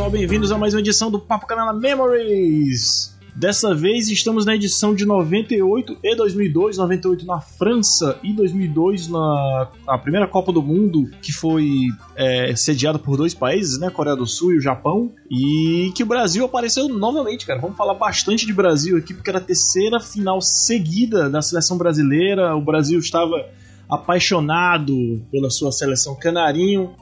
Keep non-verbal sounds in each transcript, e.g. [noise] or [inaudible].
pessoal, bem-vindos a mais uma edição do Papo Canela Memories. Dessa vez estamos na edição de 98 e 2002, 98 na França e 2002 na a primeira Copa do Mundo, que foi é, sediada por dois países, né, Coreia do Sul e o Japão, e que o Brasil apareceu novamente, cara. Vamos falar bastante de Brasil aqui, porque era a terceira final seguida da seleção brasileira. O Brasil estava apaixonado pela sua seleção canarinho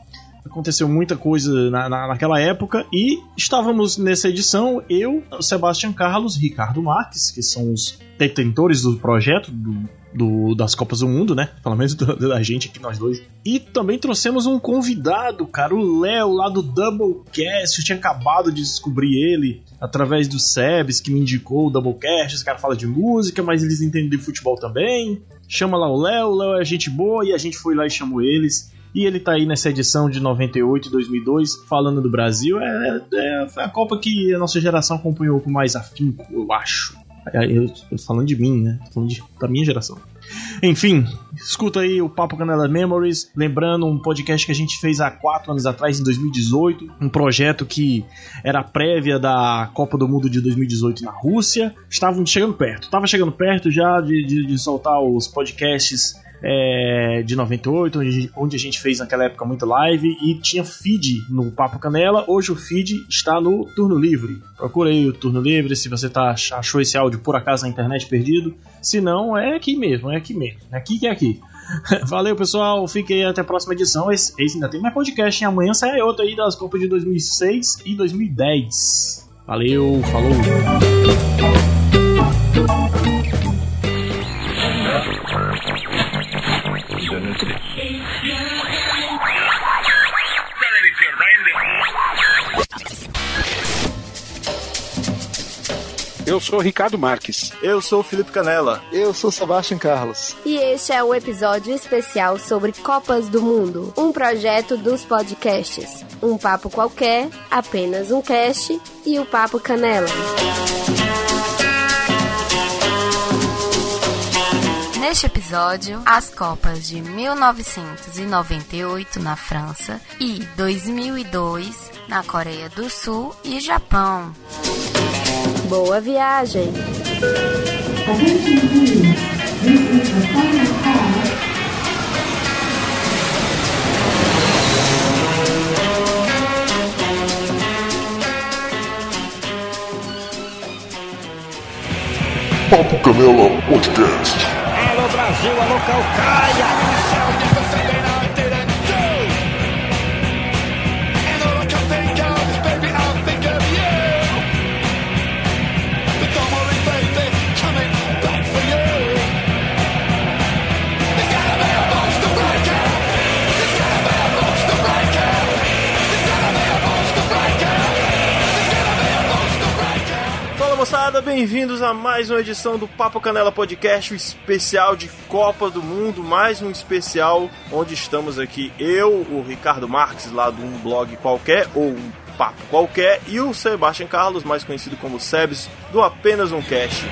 aconteceu muita coisa na, na, naquela época e estávamos nessa edição, eu, Sebastião Carlos, Ricardo Marques, que são os detentores do projeto do, do, das Copas do Mundo, né? Pelo menos da gente aqui, nós dois. E também trouxemos um convidado, cara, o Léo, lá do Doublecast. Eu tinha acabado de descobrir ele através do Sebs, que me indicou o Doublecast. Esse cara fala de música, mas eles entendem de futebol também. Chama lá o Léo, o Léo é gente boa e a gente foi lá e chamou eles. E ele tá aí nessa edição de 98 e 2002 falando do Brasil. É, é, foi a Copa que a nossa geração acompanhou com mais afinco, eu acho. Eu, eu falando de mim, né? Falando de, da minha geração. Enfim, escuta aí o Papo Canela Memories. Lembrando, um podcast que a gente fez há quatro anos atrás, em 2018. Um projeto que era prévia da Copa do Mundo de 2018 na Rússia. Estavam chegando perto, estava chegando perto já de, de, de soltar os podcasts é, de 98, onde, onde a gente fez naquela época muito live e tinha feed no Papo Canela. Hoje o feed está no Turno Livre. Procura aí o Turno Livre se você tá, achou esse áudio por acaso na internet perdido. Se não, é aqui mesmo, é aqui mesmo. É aqui que é aqui. [laughs] Valeu, pessoal. Fiquem até a próxima edição. Esse, esse ainda tem mais podcast, hein? Amanhã sai outro aí das Copas de 2006 e 2010. Valeu, falou. Eu sou Ricardo Marques. Eu sou Felipe Canela. Eu sou Sebastião Carlos. E este é o episódio especial sobre Copas do Mundo, um projeto dos podcasts. Um papo qualquer, apenas um cast e o Papo Canela. Neste episódio, as Copas de 1998 na França e 2002 na Coreia do Sul e Japão. Boa viagem! Papo Canela Podcast. Alô Brasil, alô Calcaia! Moçada, bem-vindos a mais uma edição do Papo Canela Podcast, o especial de Copa do Mundo, mais um especial onde estamos aqui eu, o Ricardo Marques, lá de um blog qualquer, ou um papo qualquer, e o Sebastian Carlos, mais conhecido como Sebs, do Apenas um Cast.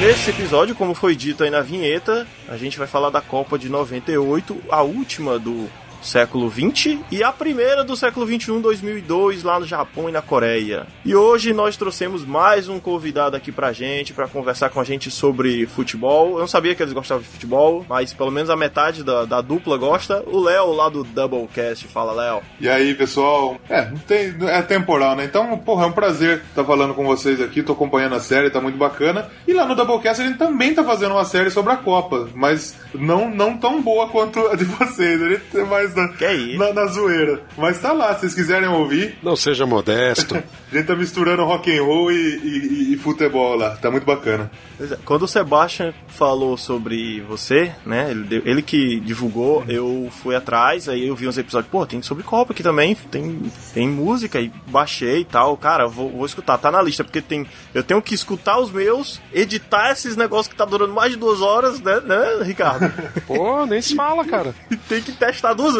Nesse episódio, como foi dito aí na vinheta, a gente vai falar da Copa de 98, a última do século 20 e a primeira do século 21, 2002, lá no Japão e na Coreia. E hoje nós trouxemos mais um convidado aqui pra gente, para conversar com a gente sobre futebol. Eu não sabia que eles gostavam de futebol, mas pelo menos a metade da, da dupla gosta. O Léo, lá do Doublecast. Fala, Léo. E aí, pessoal? É, tem, é temporal, né? Então, porra, é um prazer estar falando com vocês aqui. Tô acompanhando a série, tá muito bacana. E lá no Doublecast a gente também tá fazendo uma série sobre a Copa, mas não, não tão boa quanto a de vocês. Tem mais na, na, na, zoeira. Mas tá lá, se vocês quiserem ouvir. Não seja modesto. a gente tá misturando rock and roll e, e, e, futebol lá. Tá muito bacana. É, quando o Sebastian falou sobre você, né? Ele, ele que divulgou, eu fui atrás, aí eu vi uns episódios, pô, tem sobre Copa aqui também, tem, tem música, e baixei e tal. Cara, vou, vou escutar, tá na lista, porque tem. Eu tenho que escutar os meus, editar esses negócios que tá durando mais de duas horas, né, né Ricardo? Pô, nem se fala, cara. e tem que testar duas vezes.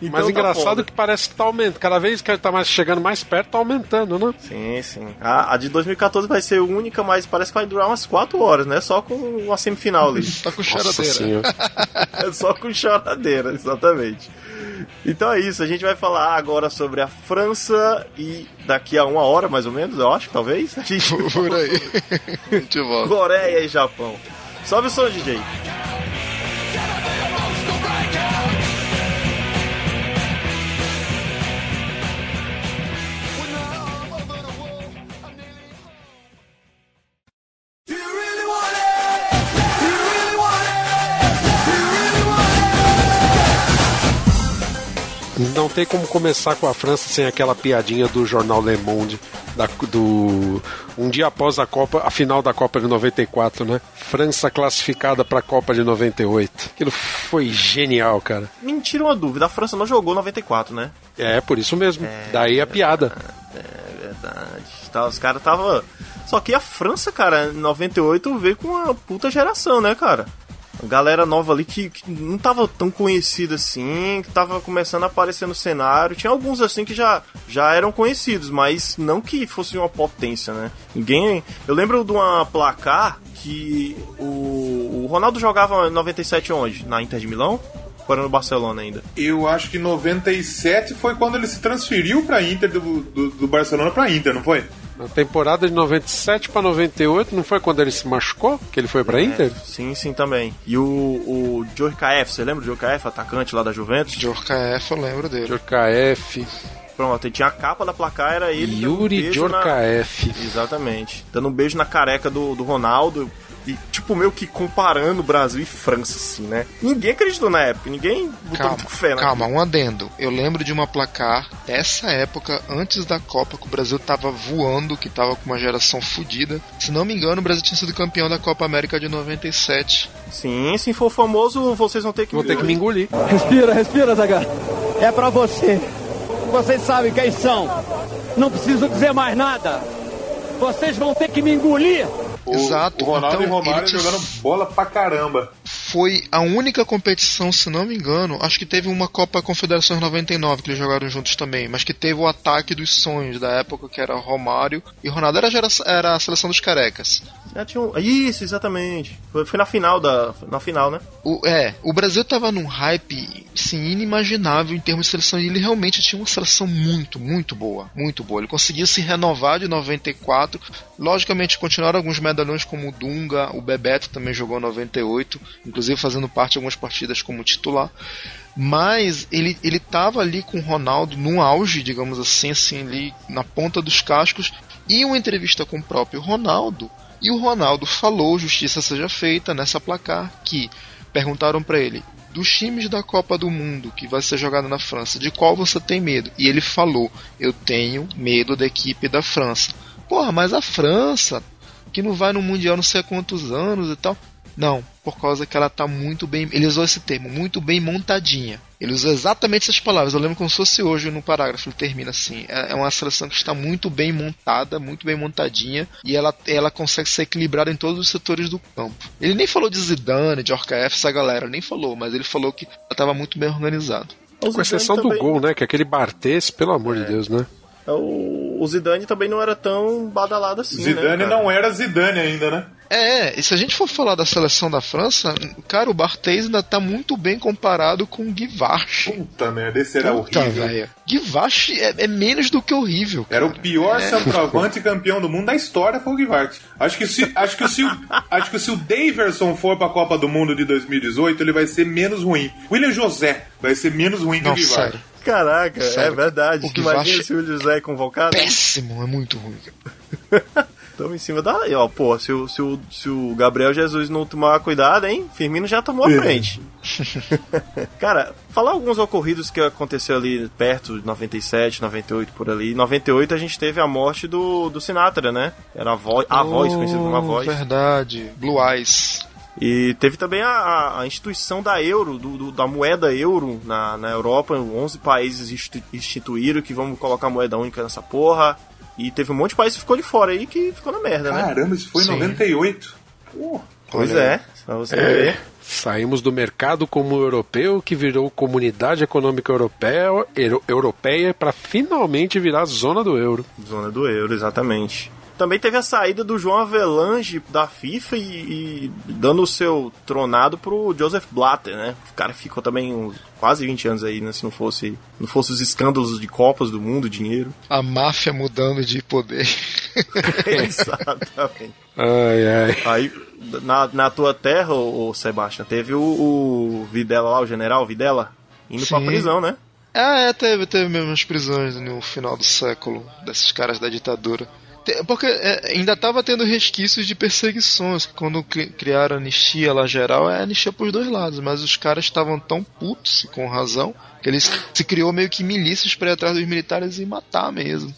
Então Mas tá engraçado foda. que parece que tá aumentando. Cada vez que ele tá mais chegando mais perto, tá aumentando. Barcelona. Sim, sim. A, a de 2014 vai ser única, mas parece que vai durar umas 4 horas, né? Só com uma semifinal ali. Tá com choradeira. É [laughs] só com choradeira, exatamente. Então é isso, a gente vai falar agora sobre a França e daqui a uma hora, mais ou menos, eu acho, talvez, a gente Por aí. [laughs] A gente volta. Coreia e Japão. Sobe o som, DJ. Não tem como começar com a França sem aquela piadinha do jornal Le Monde, da- do um dia após a Copa, a final da Copa de 94, né? França classificada para a Copa de 98. Aquilo foi genial, cara. Me tira uma dúvida, a França não jogou 94, né? É, por isso mesmo. Daí a piada. É verdade. Tá, os caras tava. Só que a França, cara, em 98 veio com uma puta geração, né, cara? Galera nova ali que, que não tava tão conhecida assim, que tava começando a aparecer no cenário. Tinha alguns assim que já, já eram conhecidos, mas não que fosse uma potência, né? Ninguém. Eu lembro de uma placar que o, o Ronaldo jogava em 97 onde? Na Inter de Milão? Ou era no Barcelona ainda? Eu acho que 97 foi quando ele se transferiu pra Inter do, do, do Barcelona pra Inter, não foi? Na temporada de 97 para 98, não foi quando ele se machucou que ele foi pra Inter? Sim, sim, também. E o, o Djorkaeff, você lembra do Djorkaeff, atacante lá da Juventus? Djorkaeff, eu lembro dele. Djorkaeff, Pronto, tinha a capa da placar, era ele dando um Yuri beijo na-. Exatamente. Dando um beijo na careca do, do Ronaldo. E, tipo, meio que comparando Brasil e França, assim, né? Ninguém acreditou na época, ninguém botou Calma, muito fé na calma, um adendo. Eu lembro de uma placar dessa época, antes da Copa, que o Brasil tava voando, que tava com uma geração fodida. Se não me engano, o Brasil tinha sido campeão da Copa América de 97. Sim, se for famoso, vocês vão ter que Vou ter que me engolir. Respira, respira, Zaga. É pra você. Vocês sabem quem são. Não preciso dizer mais nada. Vocês vão ter que me engolir. O, Exato, O Ronaldo então, e Romário tinha- jogando bola pra caramba. Foi a única competição, se não me engano, acho que teve uma Copa Confederações 99 que eles jogaram juntos também, mas que teve o ataque dos sonhos da época, que era Romário e Ronaldo era, era a seleção dos carecas. Já tinha um... Isso, exatamente. Foi, foi na final da. Na final, né? O, é, o Brasil tava num hype assim, inimaginável em termos de seleção e ele realmente tinha uma seleção muito, muito boa, muito boa. Ele conseguia se renovar de 94. Logicamente, continuaram alguns medalhões como o Dunga, o Bebeto também jogou em 98, inclusive fazendo parte de algumas partidas como titular. Mas ele, ele tava ali com o Ronaldo no auge, digamos assim, assim, ali na ponta dos cascos, e uma entrevista com o próprio Ronaldo. E o Ronaldo falou, justiça seja feita, nessa placar, que perguntaram para ele, dos times da Copa do Mundo que vai ser jogado na França, de qual você tem medo? E ele falou, eu tenho medo da equipe da França. Porra, mas a França, que não vai no Mundial não sei há quantos anos e tal. Não, por causa que ela tá muito bem. Ele usou esse termo, muito bem montadinha. Ele usou exatamente essas palavras. Eu lembro como se fosse hoje no parágrafo. Ele termina assim: é é uma seleção que está muito bem montada, muito bem montadinha, e ela, ela consegue ser equilibrada em todos os setores do campo. Ele nem falou de Zidane, de Orkaef, essa galera, nem falou, mas ele falou que ela estava muito bem organizado. Com exceção do gol, né? Que aquele Bartes, pelo amor de Deus, né? O, o Zidane também não era tão badalado assim. Zidane né, não era Zidane ainda, né? É, e se a gente for falar da seleção da França, cara, o Barthez ainda tá muito bem comparado com o Guivarch. Puta merda, esse era Puta, horrível. Guivarch é, é menos do que horrível. Era cara. o pior É. centroavante campeão do mundo da história, foi o Guivart. Acho que se, acho que se, o- acho que se o Daverson for pra Copa do Mundo de 2018, ele vai ser menos ruim. William José vai ser menos ruim que o Não, Guivart. sério. Caraca, Sério. é verdade. O que Imagina se o José é convocado. Péssimo, é muito ruim. Estamos [laughs] em cima da. e, Ó, pô, se o, se, o, se o Gabriel Jesus não tomar cuidado, hein? Firmino já tomou a É. frente. [laughs] Cara, falar alguns ocorridos que aconteceu ali perto, de 97, 98, por ali. Em 98 a gente teve a morte do, do Sinatra, né? Era a voz, a voz, conhecida como a Oh, voz. Verdade. Blue Eyes. E teve também a, a- instituição da euro, do, do- da moeda euro na, na Europa. 11 países institu- instituíram que vamos colocar moeda única nessa porra. E teve um monte de país que ficou de fora aí que ficou na merda, né? Caramba, isso foi em Sim. 98. Pô, Pois Olha é, pra você ver. Saímos do mercado comum europeu que virou Comunidade Econômica Europeia, Euro- Europeia para finalmente virar zona do euro. Zona do euro, exatamente. Também teve a saída do João Avelange da FIFA e, e dando o seu tronado pro Joseph Blatter, né? O cara ficou também uns quase 20 anos aí, né? Se não fosse, não fosse os escândalos de Copas do Mundo, dinheiro. A máfia mudando de poder. [laughs] [laughs] Exatamente. Ai, ai. Aí, na, na tua terra, ô, ô Sebastião, teve o, o Videla lá, o general Videla, indo pra Sim. prisão, né? Ah, é, teve, teve mesmo as prisões no final do século desses caras da ditadura. Porque é, ainda estava tendo resquícios de perseguições. Quando cri- criaram a anistia lá geral, é anistia pros dois lados. Mas os caras estavam tão putos, com razão, que eles se criou meio que milícias para ir atrás dos militares e matar mesmo.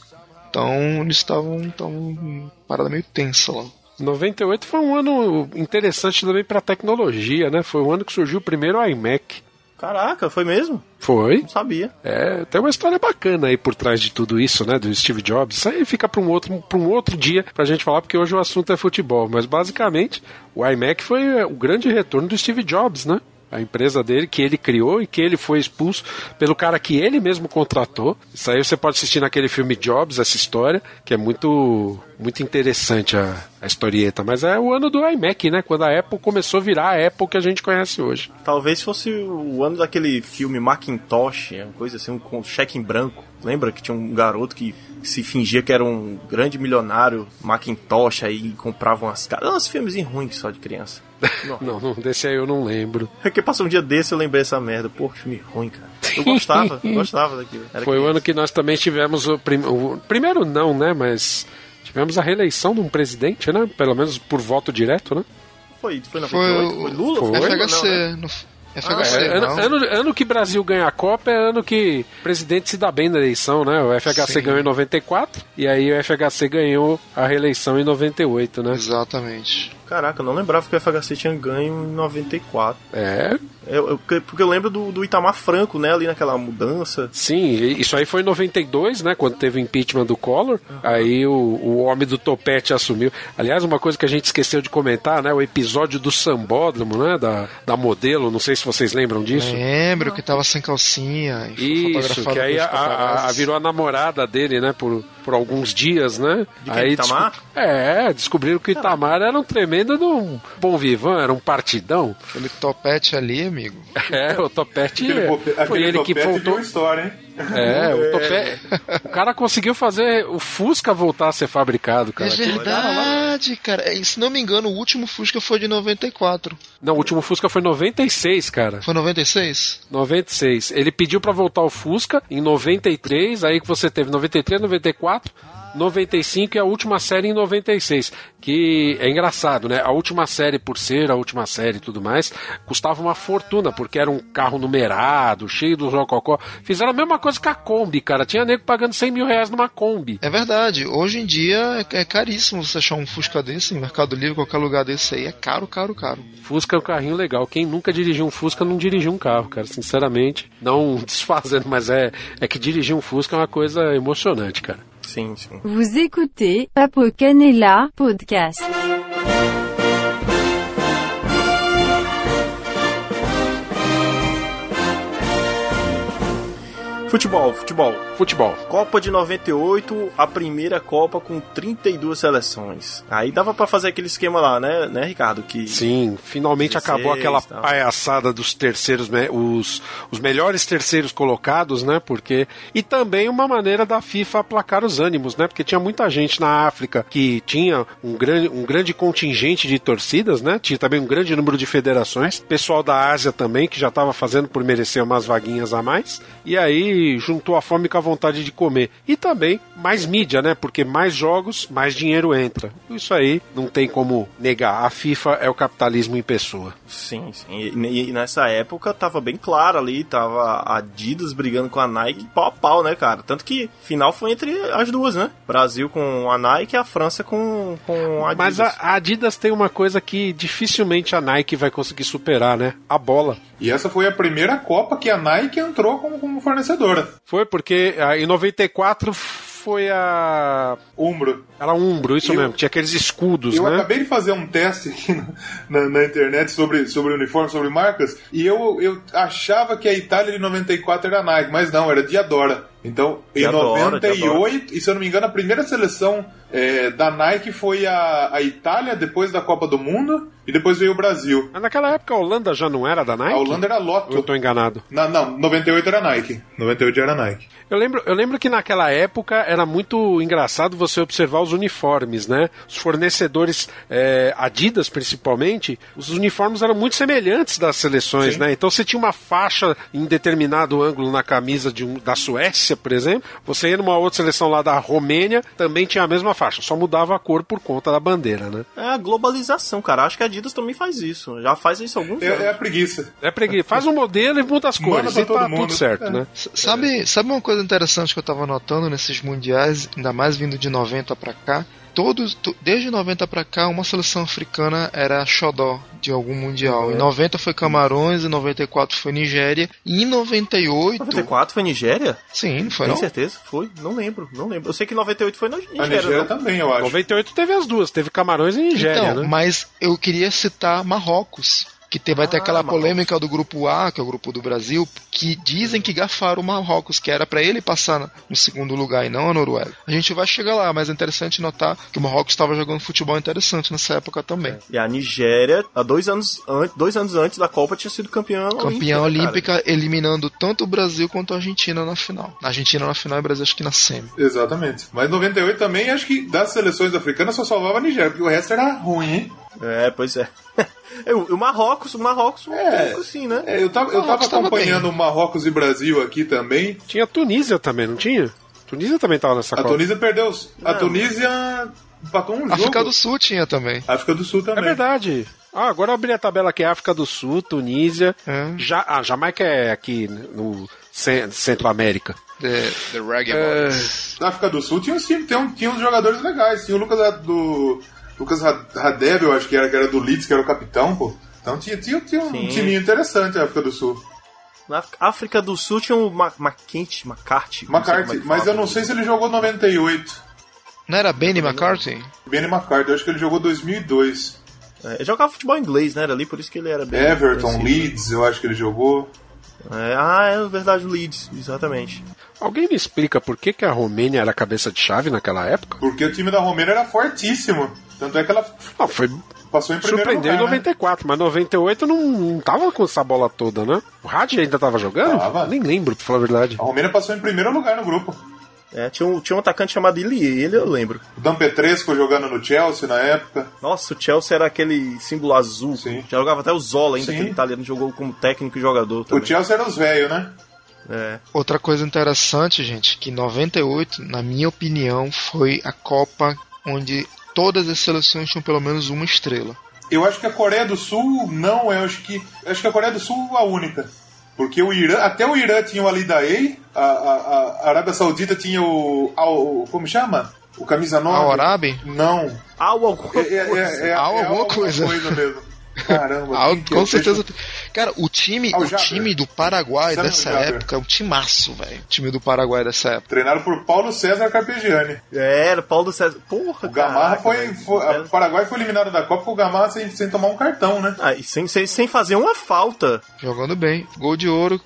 Então eles estavam estavam parada meio tensa lá. 98 foi um ano interessante também para tecnologia, né? Foi o ano que surgiu o primeiro iMac. Caraca, foi mesmo? Foi. Não sabia. É, tem uma história bacana aí por trás de tudo isso, né? Do Steve Jobs. Isso aí fica para um outro, pra um outro dia pra gente falar, porque hoje o assunto é futebol. Mas basicamente, o iMac foi é, o grande retorno do Steve Jobs, né? A empresa dele, que ele criou e que ele foi expulso pelo cara que ele mesmo contratou. Isso aí você pode assistir naquele filme Jobs, essa história, que é muito, muito interessante a, a historieta. Mas é o ano do iMac, né? Quando a Apple começou a virar a Apple que a gente conhece hoje. Talvez fosse o ano daquele filme Macintosh, é uma coisa assim, um cheque em branco. Lembra que tinha um garoto que se fingia que era um grande milionário Macintosh aí comprava umas caras. Uns filmes ruins só de criança. [laughs] Não, não, desse aí eu não lembro. É que passou um dia desse eu lembrei essa merda. Pô, que filme ruim, cara. Eu gostava, [laughs] eu gostava daquilo. Era Foi o ano que nós também tivemos o, prim... o primeiro não, né? Mas tivemos a reeleição de um presidente, né? Pelo menos por voto direto, né? Foi, foi na Foi 98? o- Foi Lula? Foi. FHC. Não, né? no- FHC, É, ano, não. ano, ano que Brasil ganha a Copa é ano que o presidente se dá bem na eleição, né? O FHC Sim. ganhou em 94 e aí o FHC ganhou a reeleição em 98, né? Exatamente. Caraca, eu não lembrava que o FHC tinha ganho em 94. É, Eu, eu- porque eu lembro do, do Itamar Franco, né? Ali naquela mudança. sim, e isso aí foi em 92, né? Quando teve o impeachment do Collor. Aí o, o homem do topete assumiu. Aliás, uma coisa que a gente esqueceu de comentar, né? O episódio do sambódromo, né? Da, da modelo, não sei se vocês lembram disso. Lembro que tava sem calcinha. e Isso, que aí a, a- a- virou a namorada dele, né, por, por alguns dias, né? De aí Itamar? desco- É, descobriram que o Itamar era um tremendo de um bom vivan, era um partidão. Aquele topete ali, amigo. [laughs] É, o Topete Aquele, foi aquele ele que voltou. história, hein? É, o Topete. O cara conseguiu fazer o Fusca voltar a ser fabricado, cara. é lá- verdade, cara. E, Se não me engano, o último Fusca foi de 94. Não, o último Fusca foi em 96, cara. Foi 96? 96. Ele pediu pra voltar o Fusca em 93, aí que você teve 93, 94, 95 e a última série em 96. Que é engraçado, né? A última série, por ser a última série e tudo mais, custava uma fortuna, porque era um carro numerado, cheio do rococó. Fizeram a mesma coisa com a Kombi, cara. Tinha nego pagando 100 mil reais numa Kombi. É verdade. Hoje em dia é é caríssimo você achar um Fusca desse em Mercado Livre, qualquer lugar desse aí. É caro, caro, caro. Fusca é um carrinho legal. Quem nunca dirigiu um Fusca não dirigiu um carro, cara. Sinceramente, não [laughs] desfazendo, mas é, é que dirigir um Fusca é uma coisa emocionante, cara. Sim, sim. Vous écoutez Papo Canela Podcast. Futebol, futebol. Futebol. Copa de 98, a primeira Copa com 32 seleções. Aí dava pra fazer aquele esquema lá, né, né Ricardo? Que Sim, finalmente 16, acabou aquela tal. palhaçada dos terceiros, me- os, os melhores terceiros colocados, né? Porque e também uma maneira da FIFA aplacar os ânimos, né? Porque tinha muita gente na África que tinha um grande, um grande contingente de torcidas, né? Tinha também um grande número de federações. Pessoal da Ásia também que já estava fazendo por merecer umas vaguinhas a mais. E aí juntou a fome com a vontade de comer. E também mais mídia, né? Porque mais jogos, mais dinheiro entra. Isso aí não tem como negar. A FIFA é o capitalismo em pessoa. Sim, sim. E, e nessa época tava bem claro ali, tava a Adidas brigando com a Nike pau a pau, né, cara? Tanto que final foi entre as duas, né? Brasil com a Nike e a França com, com a Adidas. Mas a a Adidas tem uma coisa que dificilmente a Nike vai conseguir superar, né? A bola. E essa foi a primeira Copa que a Nike entrou como, como fornecedora. Foi porque em 94 f- foi a. Umbro. Era Umbro, isso Eu- mesmo. Tinha aqueles escudos, Eu né? acabei de fazer um teste aqui na, na- na internet sobre, sobre uniforme, sobre marcas, e eu, eu achava que a Itália de 94 era Nike, mas não, era Diadora. Então, em Diadora, 98, e se eu não me engano, a primeira seleção é, da Nike foi a, a Itália, depois da Copa do Mundo, e depois veio o Brasil. Mas naquela época a Holanda já não era da Nike? A Holanda era Ou eu Lotto. tô enganado? Na, não, 98 era Nike. 98 era Nike. Eu lembro, eu lembro que naquela época era muito engraçado você observar os uniformes, né? Os fornecedores é, Adidas, principalmente, os uniformes eram muito semelhantes das seleções, Sim. né? Então você tinha uma faixa em determinado ângulo na camisa de um- da Suécia, por exemplo. Você ia numa outra seleção lá da Romênia, também tinha a mesma faixa, só mudava a cor por conta da bandeira, né? É a globalização, cara. Acho que a Adidas também faz isso. Já faz isso há alguns anos. É, é a preguiça. É pregui... Faz um modelo e muda as cores, e tá mundo. tudo certo, É. né? Sabe, sabe uma coisa interessante que eu tava notando nesses mundiais, ainda mais vindo de 90 pra cá? Todos, to- desde 90 pra cá, uma seleção africana era xodó de algum mundial. Em 90 foi Camarões, em 94 foi Nigéria, e em 98, 94 foi Nigéria? sim, não foi Tem não? certeza? Foi? Não lembro, não lembro. Eu sei que 98 foi na Nigéria. A Nigéria não? também, eu acho. 98 teve as duas, teve Camarões e Nigéria, então, né? mas eu queria citar Marrocos. Que tem, vai ter Ah, aquela Marrocos. polêmica do grupo A, que é o grupo do Brasil, que dizem que gafaram o Marrocos, que era pra ele passar no segundo lugar e não a Noruega. A gente vai chegar lá, mas é interessante notar que o Marrocos estava jogando futebol interessante nessa época também. E a Nigéria, há dois anos, an dois anos antes da Copa, tinha sido campeã Campeã olímpica. né, olímpica, eliminando tanto o Brasil quanto a Argentina na final. A Argentina na final e o Brasil acho que na semi. Exatamente. Mas 98 também, acho que das seleções africanas só salvava a Nigéria, porque o resto era ruim, hein? É, pois é. [laughs] E o Marrocos, o Marrocos, um É. pouco assim, né? É, eu tava, eu tava Marrocos tava acompanhando Marrocos e Brasil aqui também. Tinha Tunísia também, não tinha? Tunísia também tava nessa A Copa. Tunísia perdeu. os- A Não. Tunísia empatou um África jogo. do Sul tinha também. África do Sul É também. verdade. Ah, agora eu abri a tabela aqui: África do Sul, Tunísia. É. Ja ah, Jamaica é aqui no cen- Centro-América. The, the Reggae É. Na África do Sul tinha uns, times- tinha, tinha uns jogadores legais. Tinha o Lucas do. Lucas Ra- Radeb, eu acho que era, que era do Leeds, que era o capitão, pô. Então tinha, tinha, tinha um Sim. timinho interessante na África do Sul. Na África- do Sul tinha o Ma McCarthy. é McCarthy, que mas eu não sei se ele jogou 98. Não era Benny McCarthy? Benny McCarthy, eu acho que ele jogou 2002. É, ele jogava futebol inglês, né? Era ali, por isso que ele era bem. Everton, conhecido. Leeds, eu acho que ele jogou. É, ah, é verdade, o Leeds, exatamente. Alguém me explica por que, que a Romênia era cabeça de chave naquela época? Porque o time da Romênia era fortíssimo. Tanto é que ela Não, foi. passou em primeiro Surpreendeu em lugar, né? 94, mas 98 não, não tava com essa bola toda, né? O Hadi ainda tava jogando? Tava. Nem lembro, pra falar a verdade. A Romênia passou em primeiro lugar no grupo. É, tinha, um, tinha um atacante chamado Ilie, ele eu lembro. O Dan Petresco jogando no Chelsea na época. Nossa, o Chelsea era aquele símbolo azul. Sim. Já jogava até o Zola ainda, Sim. aquele italiano jogou como técnico e jogador também. O Chelsea era os velhos, né? É. Outra coisa interessante, gente, que 98, na minha opinião, foi a Copa onde todas as seleções tinham pelo menos uma estrela. Eu acho que a Coreia do Sul não, eu acho que. eu acho que a Coreia do Sul é a única. Porque o Irã, até o Irã tinha o Ali Daei, a, a, a Arábia Saudita tinha o. Al, como chama? O camisa 9. Al Arabi? Não. Ah, alguma É, é, é, é, Al é alguma coisa. mesmo. Caramba. Ah, que com é? certeza. Cara, o time, Al o Jaber. time do Paraguai Sabe dessa o Jaber? época é um timaço, velho. O time do Paraguai dessa época. Treinado por Paulo César Carpegiani. É, era Paulo César. Porra, O Gamarra caraca, foi. foi o Paraguai foi eliminado da Copa com o Gamarra sem, sem tomar um cartão, né? Ah, e sem, sem, sem fazer uma falta. Jogando bem. Gol de ouro.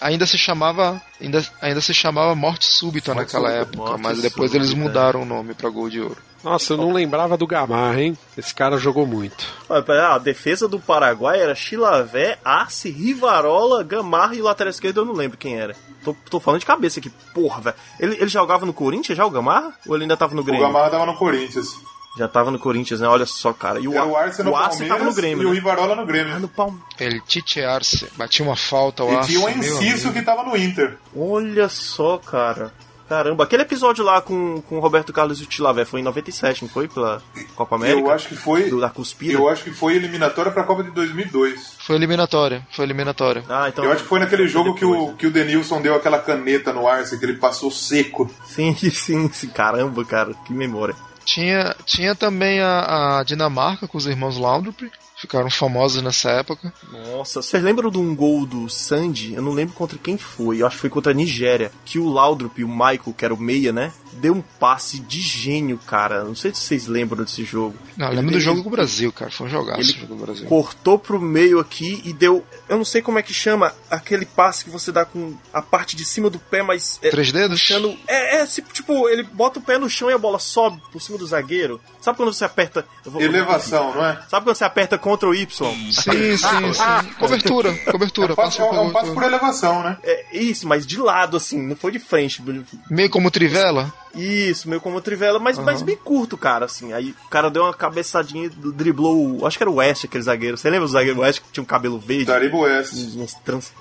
Ainda se chamava. Ainda, ainda se chamava Morte Súbita Morte naquela Súbita, época, Morte mas depois eles Súbita. mudaram o nome pra Gol de Ouro. Nossa, eu não lembrava do Gamarra, hein? Esse cara jogou muito. A defesa do Paraguai era Chilavé, Arce, Rivarola, Gamarra e o lateral esquerdo eu não lembro quem era. Tô, tô falando de cabeça aqui, porra, velho. Ele, ele jogava no Corinthians já, o Gamarra? Ou ele ainda tava no O Grêmio? Gamarra tava no Corinthians. Já tava no Corinthians, né? Olha só, cara. E o, Era o Arce no o Arce tava no Grêmio. e o né? Rivarola no Ah, Grêmio. no Palme- Ele Tite Arce. Batia uma falta, o E Arce. tinha o Enciso que tava no Inter. Olha só, cara. Caramba, aquele episódio lá com, com o Roberto Carlos e o Tilavé foi em 97, não foi? Pela Copa América? Eu acho que foi. Do, da cuspida? Eu acho que foi eliminatória pra Copa de 2002. Foi eliminatória. Foi eliminatória. Ah, então. eu acho que foi naquele jogo que depois, o, que o Denilson deu aquela caneta no Arce, que ele passou seco. Sim, [laughs] sim, sim. Caramba, cara, que memória. Tinha, tinha também a, a Dinamarca com os irmãos Laudrup. Ficaram famosos nessa época. Nossa, vocês lembram de um gol do Sandy? Eu não lembro contra quem foi. Eu acho que foi contra a Nigéria. Que o Laudrup e o Michael, que era o meia, né? Deu um passe de gênio, cara. Não sei se vocês lembram desse jogo. Não, eu lembro Ele- do jogo com o Brasil, cara. Foi um jogaço Ele o jogo com o Brasil. cortou pro meio aqui e deu. Eu não sei como é que chama aquele passe que você dá com a parte de cima do pé, mas. É, Três dedos? puxando. É, é tipo, tipo, ele bota o pé no chão e a bola sobe por cima do zagueiro. Sabe quando você aperta. eu vou- Elevação, não é? Sabe quando você aperta Ctrl Y? [laughs] Sim, sim, sim. Cobertura, cobertura. É, passo- Passa é um passo por elevação, né? É isso, mas de lado, assim, não foi de frente. Meio como trivela. Isso, meio como trivela, mas, mas bem curto, cara, assim. Aí o cara deu uma cabeçadinha, driblou. o- Acho que era o West, aquele zagueiro. Você lembra do zagueiro West que tinha um cabelo verde? Daribo West. Uns- uns trans...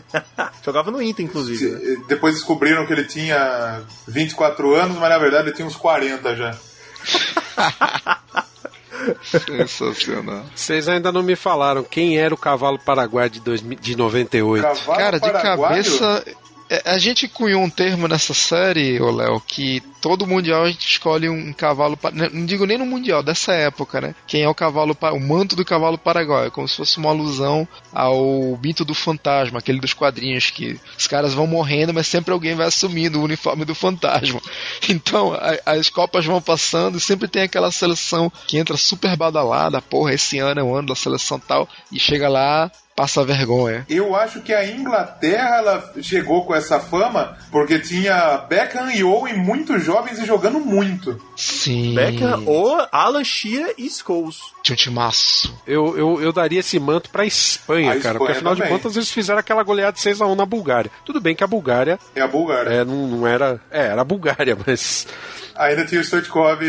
[laughs] Jogava no Inter, inclusive. né? Se- Depois descobriram que ele tinha 24 anos, mas na verdade ele tinha uns 40 já. [laughs] Sensacional. Vocês ainda não me falaram quem era o cavalo paraguai de, 2000 de 98. Cavalo Cara, de paraguaio? cabeça. É, A gente cunhou um termo nessa série, ô Léo, que todo mundial a gente escolhe um cavalo. né, Não digo nem no mundial, dessa época, né? Quem é o cavalo. O manto do cavalo paraguaio, como se fosse uma alusão ao mito do fantasma, aquele dos quadrinhos que os caras vão morrendo, mas sempre alguém vai assumindo o uniforme do fantasma. [laughs] Então, a- as Copas vão passando e sempre tem aquela seleção que entra super badalada, porra, esse ano é o ano da seleção tal, e chega lá, passa vergonha. Eu acho que a Inglaterra ela chegou com essa fama porque tinha Beckham e Owen muito jovens e jogando muito. Sim. Beckham ou Alan Shearer e Scholes. Tinha um timaço. Eu, eu, eu daria esse manto pra Espanha, A cara, porque Espanha afinal de também. contas eles fizeram aquela goleada de 6x1 na Bulgária. Tudo bem que a Bulgária É a Bulgária. é, não, não era. É, era a Bulgária, [laughs] mas. Ainda tinha o Stoichkov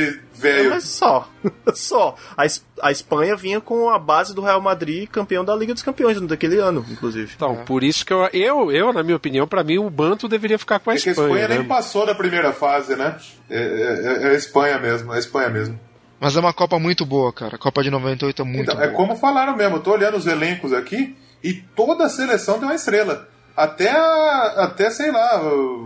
É, mas só. [laughs] só. A, Es- a Espanha vinha com a base do Real Madrid, campeão da Liga dos Campeões daquele ano, inclusive. Então, por isso que eu, eu, eu, na minha opinião, pra mim, o manto deveria ficar com a É que a Espanha. Espanha nem né? passou da primeira fase, né? É, é- é a Espanha mesmo, é a Espanha mesmo. Mas é uma Copa muito boa, cara. A Copa de 98 é muito Então, é boa. como falaram mesmo, eu tô olhando os elencos aqui e toda a seleção tem uma estrela. Até, a- até sei lá,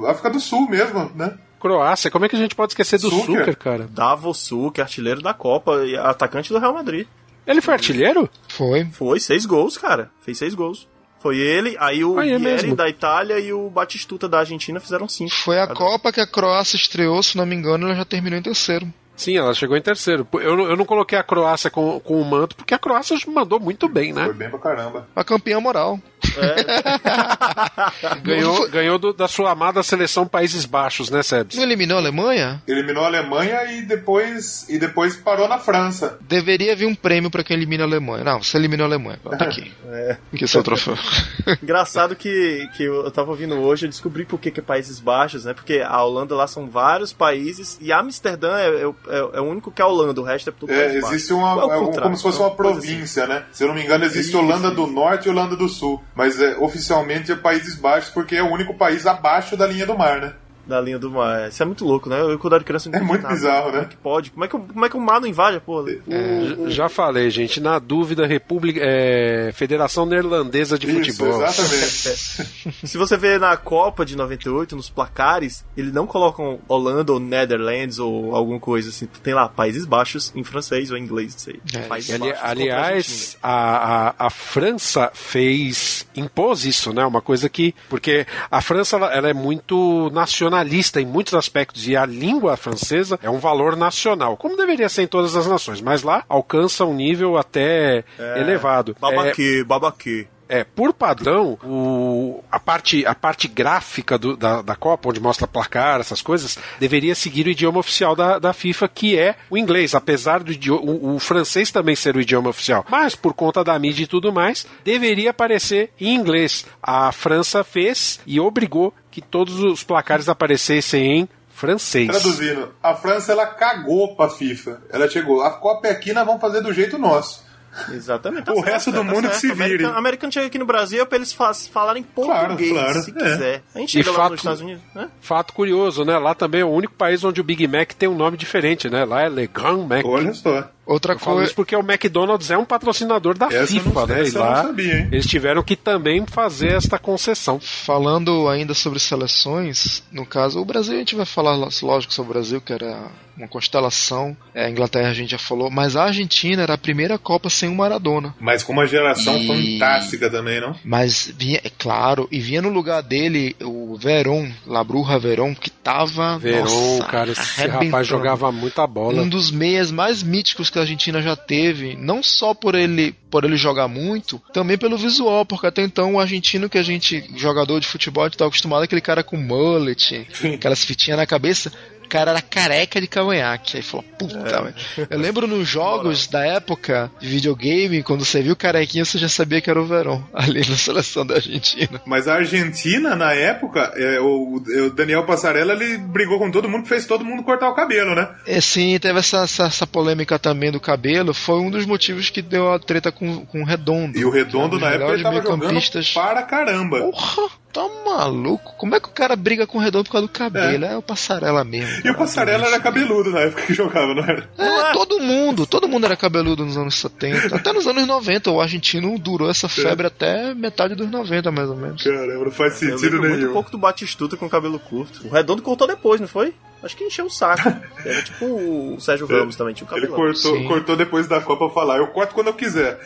a África do Sul mesmo, né? Croácia, como é que a gente pode esquecer do Zucker. Zucker, cara? Davosu, que é artilheiro da Copa e atacante do Real Madrid. Ele foi artilheiro? Foi. Foi, seis gols, cara. Fez seis gols. Foi ele, aí o Ah, é da Itália e o Batistuta da Argentina fizeram cinco. Foi a Copa que a Croácia estreou, se não me engano, ela já terminou em terceiro. Sim, ela chegou em terceiro. Eu, não- eu não coloquei a Croácia com, com o manto, porque a Croácia mandou muito bem, né? Foi bem pra caramba. A campeã moral. [laughs] Ganhou, ganhou do- da sua amada seleção Países Baixos, né, Sebs? Não eliminou a Alemanha? Eliminou a Alemanha e depois, e depois parou na França. Deveria vir um prêmio pra quem elimina a Alemanha. Não, você eliminou a Alemanha. Tá [laughs] aqui. É. Aqui é seu troféu. [laughs] Engraçado que, que eu tava ouvindo hoje, eu descobri por que, que é Países Baixos, né? Porque a Holanda lá são vários países e Amsterdã é, é, o- é- é o único que é a Holanda, o resto é tudo É, existe uma. É um- como se fosse uma uma coisa província, né? Se eu não me engano, existe Isso, Holanda isso. do Norte e Holanda do Sul. Mas é, oficialmente é Países Baixos porque é o único país abaixo da linha do mar, né? Da linha do mar. Isso é muito louco, né? Eu, quando era criança, não É muito nada. bizarro, Como né? é que pode? Como é que, o- como é que o mar não invade a porra? É. Já falei, gente. Na dúvida, República, é, Federação Neerlandesa de Isso, Futebol. exatamente. [laughs] Se você vê na Copa de 98, nos placares, eles não colocam Holanda ou Netherlands ou alguma coisa assim. Tem lá Países Baixos em francês ou em inglês, não sei. É, Países ali- Baixos aliás, a, a, a França fez impôs isso, né? Uma coisa que porque a França ela, ela é muito nacionalista em muitos aspectos e a língua francesa é um valor nacional, como deveria ser em todas as nações, mas lá alcança um nível até elevado. É, Babaque, babaque. É, por padrão, o, a, parte, a parte gráfica do- da, da Copa, onde mostra placar, essas coisas, deveria seguir o idioma oficial da, da FIFA, que é o inglês, apesar do o, o francês também ser o idioma oficial. Mas, por conta da mídia e tudo mais, deveria aparecer em inglês. A França fez e obrigou que todos os placares aparecessem em francês. Traduzindo, a França ela cagou pra FIFA. Ela chegou, a Copa é aqui, nós vamos fazer do jeito nosso. Exatamente. O resto do mundo que se vire. Americano, americano chega aqui no Brasil é pra eles fa falarem português, claro, se é. quiser. A gente E chega lá fato- nos Estados Unidos, né? Fato curioso, né? Lá também é o único país onde o Big Mac tem um nome diferente, né? Lá é Le Grand Mac. Olha só. Outra coisa. isso porque o McDonald's é um patrocinador da Essa FIFA, não- né? essa E eu não lá sabia, hein? eles tiveram que também fazer esta concessão. Falando ainda sobre seleções, no caso, o Brasil, a gente vai falar, lógico, sobre o Brasil, que era uma constelação. É, a Inglaterra a gente já falou, mas a Argentina era a primeira Copa sem o Maradona. Mas com uma geração E- fantástica também, não? Mas vinha, é claro, e vinha no lugar dele o Verón, Labruja Verón, que tava. Verón, nossa, cara, esse rapaz jogava muita bola. Um dos meias mais míticos que a Argentina já teve, não só por ele por ele jogar muito, também pelo visual, porque até então o argentino que a gente, jogador de futebol, a gente tá acostumado aquele cara com mullet, aquelas fitinhas na cabeça. O cara era careca de cavanhaque. Aí falou, puta, velho. Eu lembro nos jogos da época de videogame, quando você viu o carequinha, você já sabia que era o Verón, [laughs] ali na seleção da Argentina. Mas a Argentina, na época, é, o, o Daniel Passarella, ele brigou com todo mundo, fez todo mundo cortar o cabelo, né? É, sim, teve essa, essa, essa polêmica também do cabelo, foi um dos motivos que deu a treta com, com o Redondo. E o Redondo, é um na época, ele tava jogando para caramba. Porra, tá maluco? Como é que o cara briga com o Redondo por causa do cabelo? É, o Passarela mesmo. E o Passarella era cabeludo na época que jogava, não era? É, todo mundo, todo mundo era cabeludo nos anos 70, até nos anos 90. O argentino durou essa febre até metade dos 90, mais ou menos. Caramba, não faz sentido lembro muito nenhum. pouco do Batistuta com cabelo curto. O Redondo cortou depois, não foi? Acho que encheu o saco. [laughs] Era tipo o Sérgio Ramos também, tinha o Ele cabelo. cortou, Sim. cortou depois da Copa falar, eu corto quando eu quiser.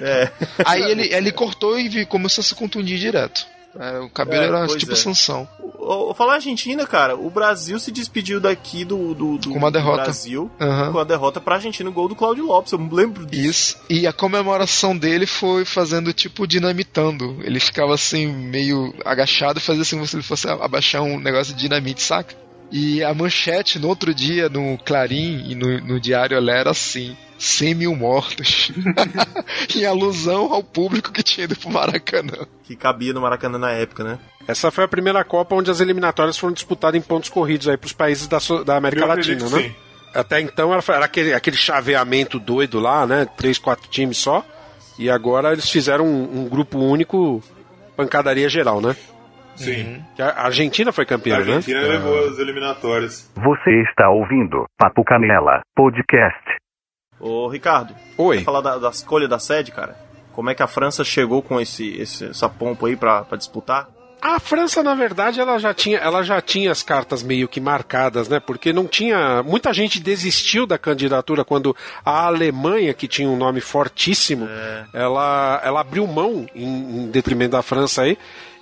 É. Aí ele, ele cortou e vi- começou a se contundir direto. É, o cabelo É, era tipo é. Sansão. Falar Argentina, cara, o Brasil se despediu daqui do, do, do Com uma derrota. Brasil Aham. com a derrota pra Argentina, o gol do Cláudio Lopes. Eu me lembro disso. Isso. E a comemoração dele foi fazendo tipo dinamitando. Ele ficava assim, meio agachado fazia assim como se ele fosse abaixar um negócio de dinamite, saca? E a manchete no outro dia, no Clarim e no, no Diário Olé era assim: 100 mil mortos. [laughs] em alusão ao público que tinha ido pro Maracanã. Que cabia no Maracanã na época, né? Essa foi a primeira Copa onde as eliminatórias foram disputadas em pontos corridos aí pros países da, so- da América Eu Latina, né? sim. Até então era, era aquele, aquele chaveamento doido lá, né? Três, quatro times só. E agora eles fizeram um, um grupo único, pancadaria geral, né? Sim. Que A Argentina foi A campeã, Argentina né? levou as eliminatórias. Você está ouvindo Papo Canela Podcast. Ô, Ricardo, Oi. quer falar da, da escolha da sede, cara? Como é que a França chegou com esse, esse- essa pompa aí pra, pra disputar? A França, na verdade, ela já tinha, ela já tinha as cartas meio que marcadas, né? Porque não tinha. Muita gente desistiu da candidatura quando a Alemanha, que tinha um nome fortíssimo, ela, ela abriu mão em, em detrimento da França aí.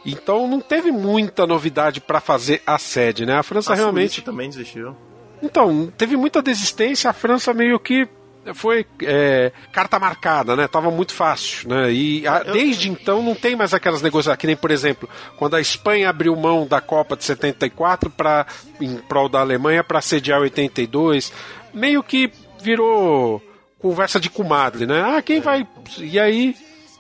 Então não teve muita novidade para fazer a sede, né? A França A realmente. Suíça também desistiu. Então, teve muita desistência, a França meio que foi é, carta marcada, né? Tava muito fácil, né? E a- desde então não tem mais aquelas negociações, que nem, por exemplo, quando a Espanha abriu mão da Copa de 74 para em prol da Alemanha para sediar 82, meio que virou conversa de comadre, né? Ah, quem vai... E aí...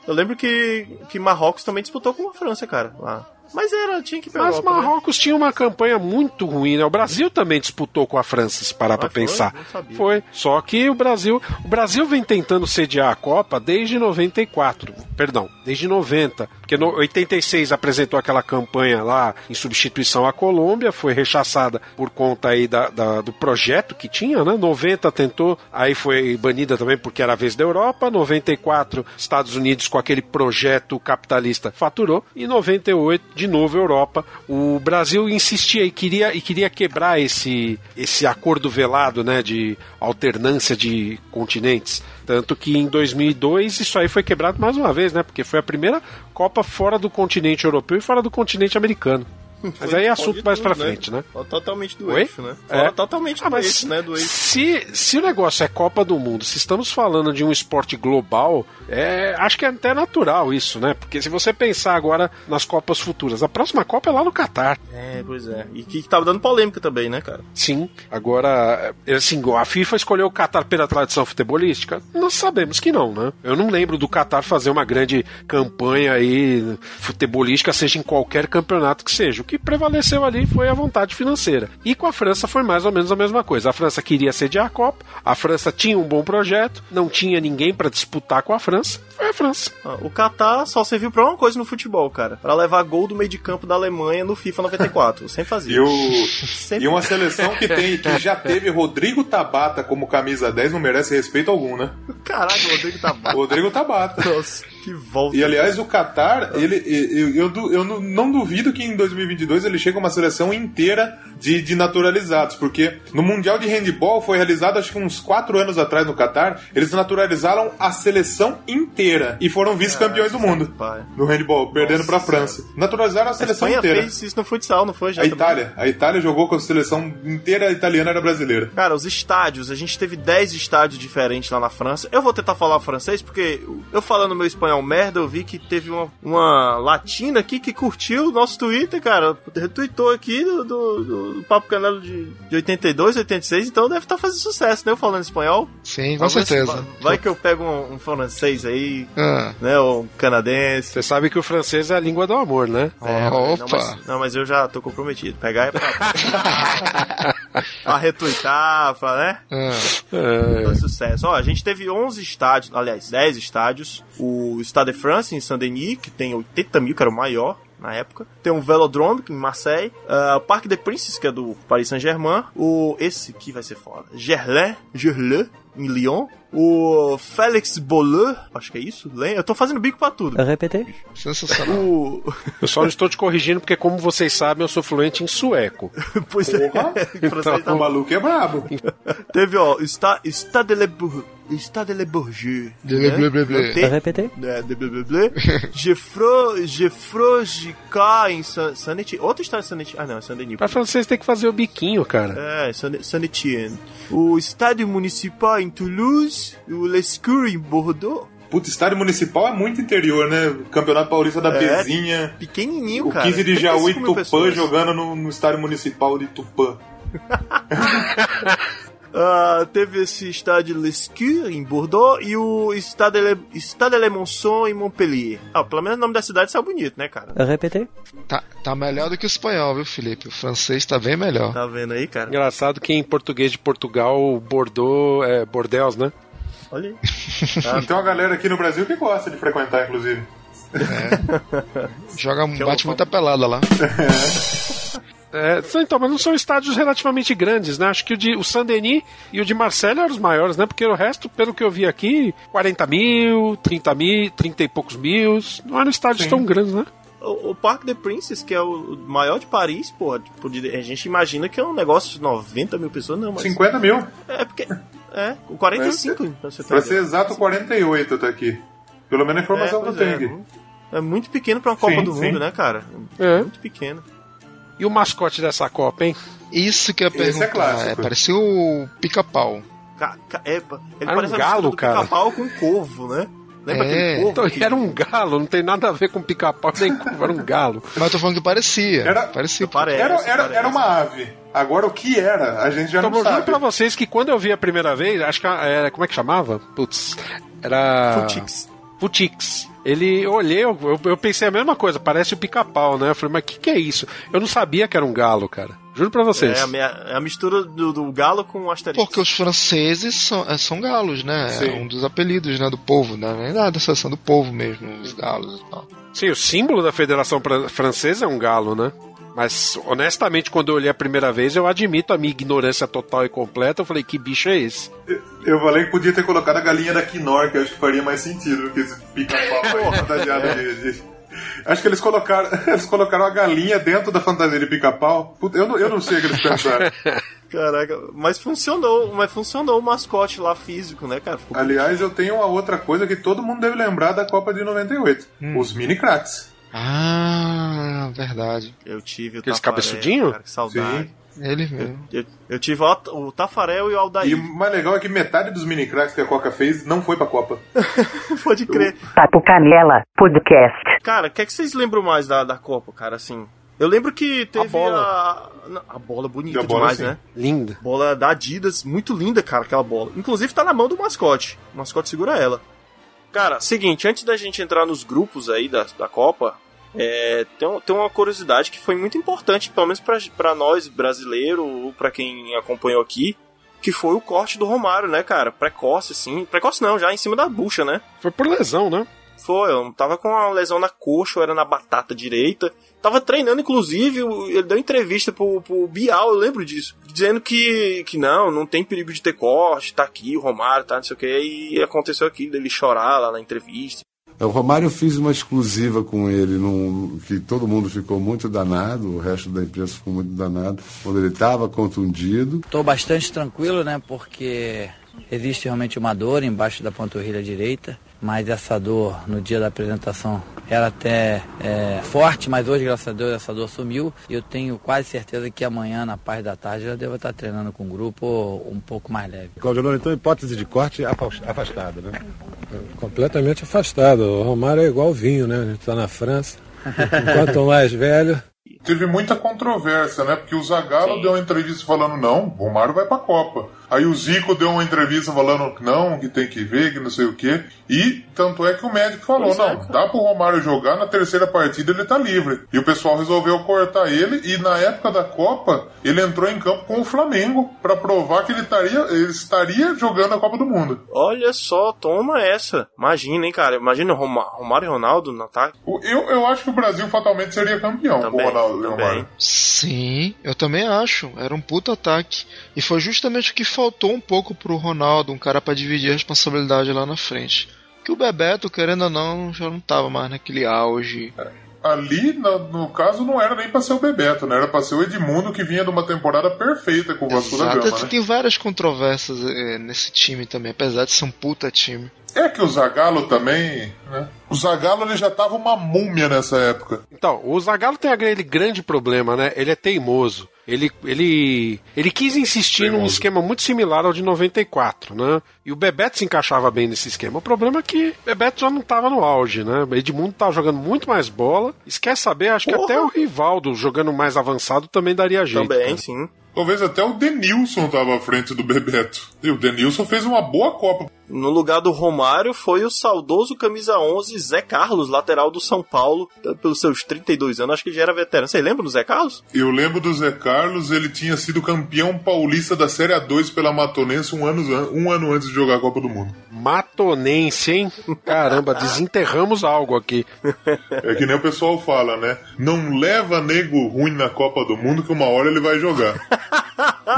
Eu lembro que, que Marrocos também disputou com a França, cara. Lá. Mas era, tinha que pra Mas né? Marrocos tinha uma campanha muito ruim, né? O Brasil também disputou com a França, se parar Ah, pra foi? pensar. Foi. Só que o Brasil, o Brasil vem tentando sediar a Copa desde 94, perdão, desde 90, porque no 86 apresentou aquela campanha lá em substituição à Colômbia, foi rechaçada por conta aí da, da- do projeto que tinha, né? 90 tentou, aí foi banida também porque era a vez da Europa, 94 Estados Unidos com aquele projeto capitalista faturou e 98 de novo Europa. O Brasil insistia e queria e queria quebrar esse esse acordo velado, né, de alternância de continentes. Tanto que em 2002 isso aí foi quebrado mais uma vez, né? Porque foi a primeira Copa fora do continente europeu e fora do continente americano. Mas aí é assunto mais tudo, pra frente, né? Totalmente do Oi? eixo, né? Fora É. totalmente Ah, do eixo, né? Do eixo. se, se o negócio é Copa do Mundo, se estamos falando de um esporte global, é, acho que é até natural isso, né? Porque se você pensar agora nas Copas futuras, a próxima Copa é lá no Catar. É, pois é. E que tava dando polêmica também, né, cara? Sim. Agora, é, assim, a FIFA escolheu o Catar pela tradição futebolística? Nós sabemos que não, né? Eu não lembro do Catar fazer uma grande campanha aí futebolística, seja em qualquer campeonato que seja. Que prevaleceu ali foi a vontade financeira. E com a França foi mais ou menos a mesma coisa. A França queria sediar a Copa, a França tinha um bom projeto, não tinha ninguém para disputar com a França. É a França. Ah, O Catar só serviu pra uma coisa no futebol, cara. Pra levar gol do meio de campo da Alemanha no FIFA 94. Eu sempre fazia. E, o, Sempre. e uma seleção que tem que já teve Rodrigo Tabata como camisa 10 não merece respeito algum, né? Caralho, o Rodrigo bom. Rodrigo Tabata. Nossa, que volta. E aliás, o Qatar, ele, eu, eu, eu não- não duvido que em 2022 ele chegue a uma seleção inteira de, de naturalizados, porque no Mundial de Handball foi realizado acho que uns 4 anos atrás no Qatar, eles naturalizaram a seleção inteira e foram vice-campeões do mundo Pai. no handball, perdendo pra França. Naturalizaram a A seleção Espanha inteira. fez isso no futsal, não foi? Já A também? Itália, a Itália jogou com a seleção inteira italiana era brasileira. Cara, os estádios, a gente teve 10 estádios diferentes lá na França. Eu vou tentar falar francês, porque eu falando meu espanhol merda, eu vi que teve uma, uma latina aqui que curtiu o nosso Twitter, cara. Retweetou aqui do, do, do Papo Canelo de, de 82, 86, então deve estar fazendo sucesso, né? Eu falando espanhol. Sim, com certeza. Vai, vai que eu pego um, um francês aí, Ah, né? Ou um canadense. Você sabe que o francês é a língua do amor, né? É, Opa. Não mas, não, mas eu já tô comprometido. Pegar é pra. [laughs] pra retweetar, pra, né? ah. É, Foi sucesso. Ó, a gente teve 11 estádios, aliás, 10 estádios. O Stade de France, em Saint-Denis, que tem 80 mil, que era o maior na época. Tem o Velodrome, em Marseille. Ah, o Parque des Princes, que é do Paris Saint-Germain. O... Esse aqui vai ser foda. Gerlin, Gerlin, em Lyon. O Félix Bolleux, acho que é isso. Eu tô fazendo bico pra tudo. Répétez. Sensacional. O... eu só não estou te corrigindo porque, como vocês sabem, eu sou fluente em sueco. [laughs] pois é. Porra! o francês tá O maluco é brabo. Teve, ó, Sta- Stade de Le Bourg- Stade de Le Bourget. De Le Bleu Bleu Bleu. Répétez. É, de bleu, bleu, bleu. [laughs] Gefro, Gefrojica em San- Saint-Étienne. Outro estado de Saint-Étienne. Ah, não, é Saint-Denis. Pra francês tem que fazer o biquinho, cara. É, Saint-Étienne. O estádio municipal em Toulouse. O Lescure em Bordeaux. Puta, estádio municipal é muito interior, né? Campeonato Paulista da É, Bezinha. Pequenininho, O cara. 15 de Jaú 35 e Tupã pessoas. jogando no, no estádio municipal de Tupã. [laughs] Ah, teve esse estádio Lescure em Bordeaux e o Stade Le, Stade Le Monson em Montpellier. Ah, pelo menos o nome da cidade saiu bonito, né, cara? Répétez. Tá, tá melhor do que o espanhol, viu, Felipe? O francês tá bem melhor. Tá vendo aí, cara? Engraçado que em português de Portugal, Bordeaux é Bordeaux, né? Olha aí. Ah, [laughs] Tem uma galera aqui no Brasil que gosta de frequentar, inclusive. Joga, [laughs] Que bate eu- muita pelada lá. É, [laughs] então, mas não são estádios relativamente grandes, né? Acho que o de o Saint-Denis e o de Marseille eram os maiores, né? Porque o resto, pelo que eu vi aqui, 40 mil, 30 mil, 30 e poucos mil. Não eram estádios Sim. tão grandes, né? O, o Parque des Princes, que é o maior de Paris, pô, tipo, de- a gente imagina que é um negócio de 90 mil pessoas, não, mas. 50 mil. É porque. É, com 45, pra você ter Pra ser exato, 48 tá aqui. Pelo menos a informação é, que eu pois tenho é, aqui. é muito pequeno pra uma Copa Sim, do sim. Mundo, né, cara? É. Muito pequeno. E o mascote dessa Copa, hein? Isso que eu ia é. É, parecia o pica-pau. Ca- ca- é, ele Era um parece uma galo, cara. pica-pau com corvo, né? Lembra É. aquele? Então, que- era um galo, não tem nada a ver com pica-pau nem com. Era um galo. Mas eu tô falando que parecia. Era- Parecia. Parece, Era, era, parece. era uma ave. Agora o que era, a gente já Então, não eu juro sabe. pra vocês que quando eu vi a primeira vez, acho que era. Como é que chamava? Putz. Era. Futix. Futix. Ele eu olhei, eu, eu pensei a mesma coisa, parece o pica-pau, né? Eu falei, mas o que, que é isso? Eu não sabia que era um galo, cara. Juro pra vocês. É a, minha- é a mistura do, do galo com o asterisco. Porque os franceses são, é, são galos, né? Sim. É um dos apelidos, né? Do povo, né? Nem da seleção do povo mesmo, os galos e tal. Sim, o símbolo da Federação Francesa é um galo, né? Mas, honestamente, quando eu olhei a primeira vez, eu admito a minha ignorância total e completa. Eu falei, que bicho é esse? Eu falei que podia ter colocado a galinha da Quinor, que eu acho que faria mais sentido do que esse pica-pau [laughs] fantasiado de, de- Acho que eles colocaram, [laughs] eles colocaram a galinha dentro da fantasia de pica-pau. Eu não, eu não sei o que eles pensaram. [laughs] Caraca, mas funcionou, mas funcionou o mascote lá físico, né, cara? Ficou Aliás, eu tenho uma outra coisa que todo mundo deve lembrar da Copa de 98. Os mini cracks. Ah, verdade. Eu tive o Aqueles Tafarel, cabeçudinho? Cara, que saudade. Ele mesmo. Eu, eu tive o, o Tafarel e o E o Aldair. mais legal é que metade dos mini cracks que a Coca fez não foi pra Copa. [laughs] Pode crer. Papo Canela Podcast. Cara, o que, é que vocês lembram mais da, da Copa, cara, assim? Eu lembro que teve a... bola. não, A bola bonita A bola, demais, sim. né? Linda. Bola da Adidas, muito linda, cara, aquela bola. Inclusive tá na mão do mascote. O mascote segura ela. Cara, seguinte, antes da gente entrar nos grupos aí da, da Copa, é, tem, tem uma curiosidade que foi muito importante, pelo menos pra nós brasileiros, ou pra quem acompanhou aqui. que foi o corte do Romário, né, cara? Precoce, assim. Precoce não, já em cima da bucha, né? Foi por lesão, né? Foi, eu tava com uma lesão na coxa, ou era na batata direita. Tava treinando, inclusive, ele deu entrevista pro, pro Bial, eu lembro disso. Dizendo que, que não, não tem perigo de ter corte, tá aqui, o Romário, tá, não sei o que. E aconteceu aquilo, dele chorar lá na entrevista. É, o Romário fiz uma exclusiva com ele, num, que todo mundo ficou muito danado, o resto da imprensa ficou muito danado, quando ele estava contundido. Estou bastante tranquilo, né? Porque existe realmente uma dor embaixo da panturrilha direita mas essa dor no dia da apresentação era até é, forte, mas hoje, graças a Deus, essa dor sumiu. E eu tenho quase certeza que amanhã, na parte da tarde, eu devo estar treinando com um grupo um pouco mais leve. Claudio então, hipótese de corte afastada, né? Completamente afastado. O Romário é igual vinho, né? A gente está na França. Quanto mais velho, Teve muita controvérsia, né? Porque o Zagallo Sim. deu uma entrevista falando não, o Romário vai pra Copa. Aí o Zico deu uma entrevista falando que não, que tem que ver, que não sei o quê. E tanto é que o médico falou, não, é. dá pro Romário jogar, na terceira partida ele tá livre. E o pessoal resolveu cortar ele e na época da Copa ele entrou em campo com o Flamengo para provar que ele estaria, ele estaria jogando a Copa do Mundo. Olha só, toma essa. Imagina, hein, cara. Imagina Romário e Ronaldo no ataque. Eu, eu acho que o Brasil fatalmente seria campeão também, com o Ronaldo também. e Romário. Sim, eu também acho. Era um puto ataque. E foi justamente o que faltou um pouco pro Ronaldo, um cara para dividir a responsabilidade lá na frente. Que o Bebeto, querendo ou não, já não tava mais naquele auge. Ali, no, no caso, não era nem pra ser o Bebeto, né? Era pra ser o Edmundo que vinha de uma temporada perfeita com o Vasco da Gama. Né? Tem várias controvérsias é, nesse time também, apesar de ser um puta time. É que o Zagallo também, né? O Zagallo ele já tava uma múmia nessa época. Então, o Zagallo tem aquele grande problema, né? Ele é teimoso. Ele, ele, ele quis insistir teimoso. num esquema muito similar ao de 94, né? E o Bebeto se encaixava bem nesse esquema. O problema é que o Bebeto já não tava no auge, né? O Edmundo tava jogando muito mais bola. Esquece saber, acho Porra. que até o Rivaldo jogando mais avançado também daria jeito. Também, cara. sim. Talvez até o Denilson estava à frente do Bebeto. E o Denilson fez uma boa Copa. No lugar do Romário foi o saudoso camisa 11 Zé Carlos, lateral do São Paulo, pelos seus 32 anos. Acho que já era veterano. Você lembra do Zé Carlos? Eu lembro do Zé Carlos. Ele tinha sido campeão paulista da Série A2 pela Matonense um ano, um ano antes de jogar a Copa do Mundo. Matonense, hein? Caramba, desenterramos algo aqui. É que nem o pessoal fala, né? Não leva nego ruim na Copa do Mundo que uma hora ele vai jogar. [laughs]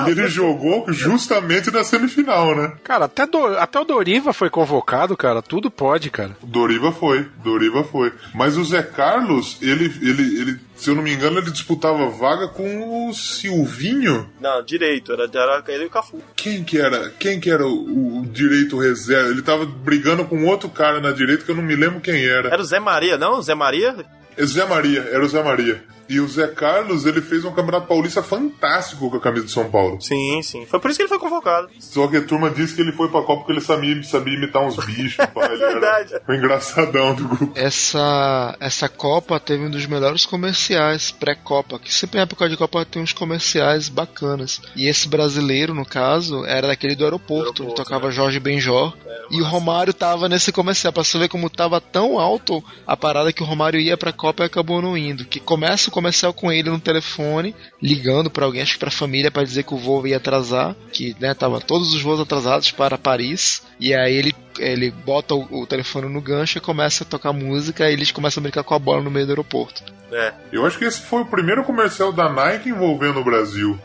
e [laughs] ele jogou justamente na semifinal, né? Cara, até, do, até o Doriva foi convocado, cara. Tudo pode, cara. Doriva foi, Doriva foi. Mas o Zé Carlos, ele, ele, ele se eu não me engano, ele disputava vaga com o Silvinho. Não, direito, era, era ele e o Cafu. Quem que era? Quem que era o, o, direito reserva? Ele tava brigando com outro cara na direita que eu não me lembro quem era. Era o Zé Maria, não? Zé Maria? Zé Maria, era o Zé Maria. E o Zé Carlos, ele fez um campeonato paulista fantástico com a camisa de São Paulo. Sim, sim. Foi por isso que ele foi convocado. Só que a turma disse que ele foi pra Copa porque ele sabia, sabia imitar uns bichos. Pá. [laughs] Ele Verdade. Era o engraçadão do grupo. Essa, essa Copa teve um dos melhores comerciais pré-Copa, que sempre em época de Copa tem uns comerciais bacanas. E esse brasileiro, no caso, era daquele do aeroporto, aeroporto tocava né? Jorge Benjor. É, e o Romário tava nesse comercial, pra você ver como tava tão alto a parada que o Romário ia pra Copa e acabou não indo. Que começa o comercial com ele no telefone, ligando para alguém, acho que pra família, para dizer que o voo ia atrasar, que né, tava todos os voos atrasados para Paris, e aí ele, ele bota o, o telefone no gancho e começa a tocar música, e eles começam a brincar com a bola no meio do aeroporto. É. Eu acho que esse foi o primeiro comercial da Nike envolvendo o Brasil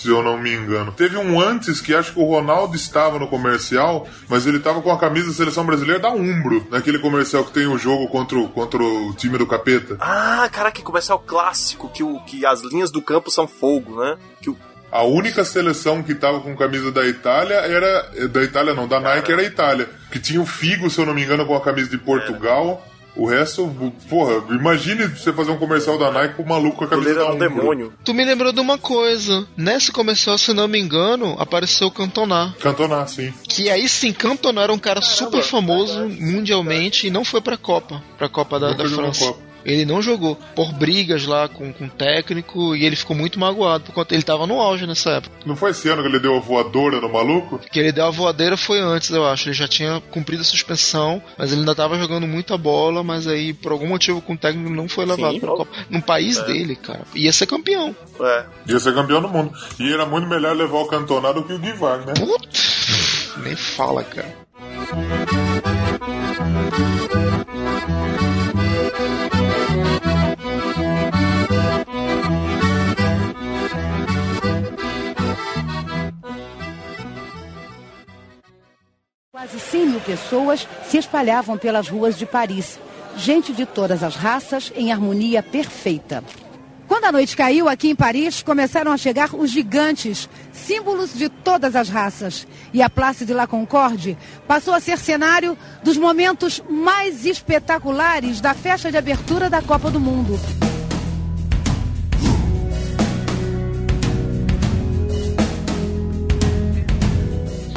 se eu não me engano. Teve um antes que acho que o Ronaldo estava no comercial, mas ele estava com a camisa da seleção brasileira da Umbro, naquele comercial que tem o jogo contra o, contra o time do capeta. Ah, cara, que comercial clássico, que, o, que as linhas do campo são fogo, né? Que o a única seleção que tava com camisa da Itália era. Da Itália não, da Nike era a Itália. Que tinha o Figo, se eu não me engano, com a camisa de Portugal. O resto, porra, imagine você fazer um comercial da Nike com o maluco com a camisa da um demônio. Tu me lembrou de uma coisa. Nesse comercial, se não me engano, apareceu o Cantona. Cantona, sim. Que aí sim, Cantona era um cara super famoso mundialmente e não foi pra Copa. Pra Copa da, da França. Ele não jogou por brigas lá com, com o técnico e ele ficou muito magoado por conta ele tava no auge nessa época. Não foi esse ano que ele deu a voadora no maluco? Que ele deu a voadeira foi antes, eu acho. Ele já tinha cumprido a suspensão, mas ele ainda tava jogando muita bola, mas aí por algum motivo com o técnico não foi levado Sim, pra Copa. No país É. dele, cara. Ia ser campeão. É. Ia ser campeão do mundo. E era muito melhor levar o Cantona do que o Guivar, né? Nem fala, cara. Quase 100 mil pessoas se espalhavam pelas ruas de Paris. Gente de todas as raças em harmonia perfeita. Quando a noite caiu aqui em Paris, começaram a chegar os gigantes, símbolos de todas as raças. E a Place de la Concorde passou a ser cenário dos momentos mais espetaculares da festa de abertura da Copa do Mundo.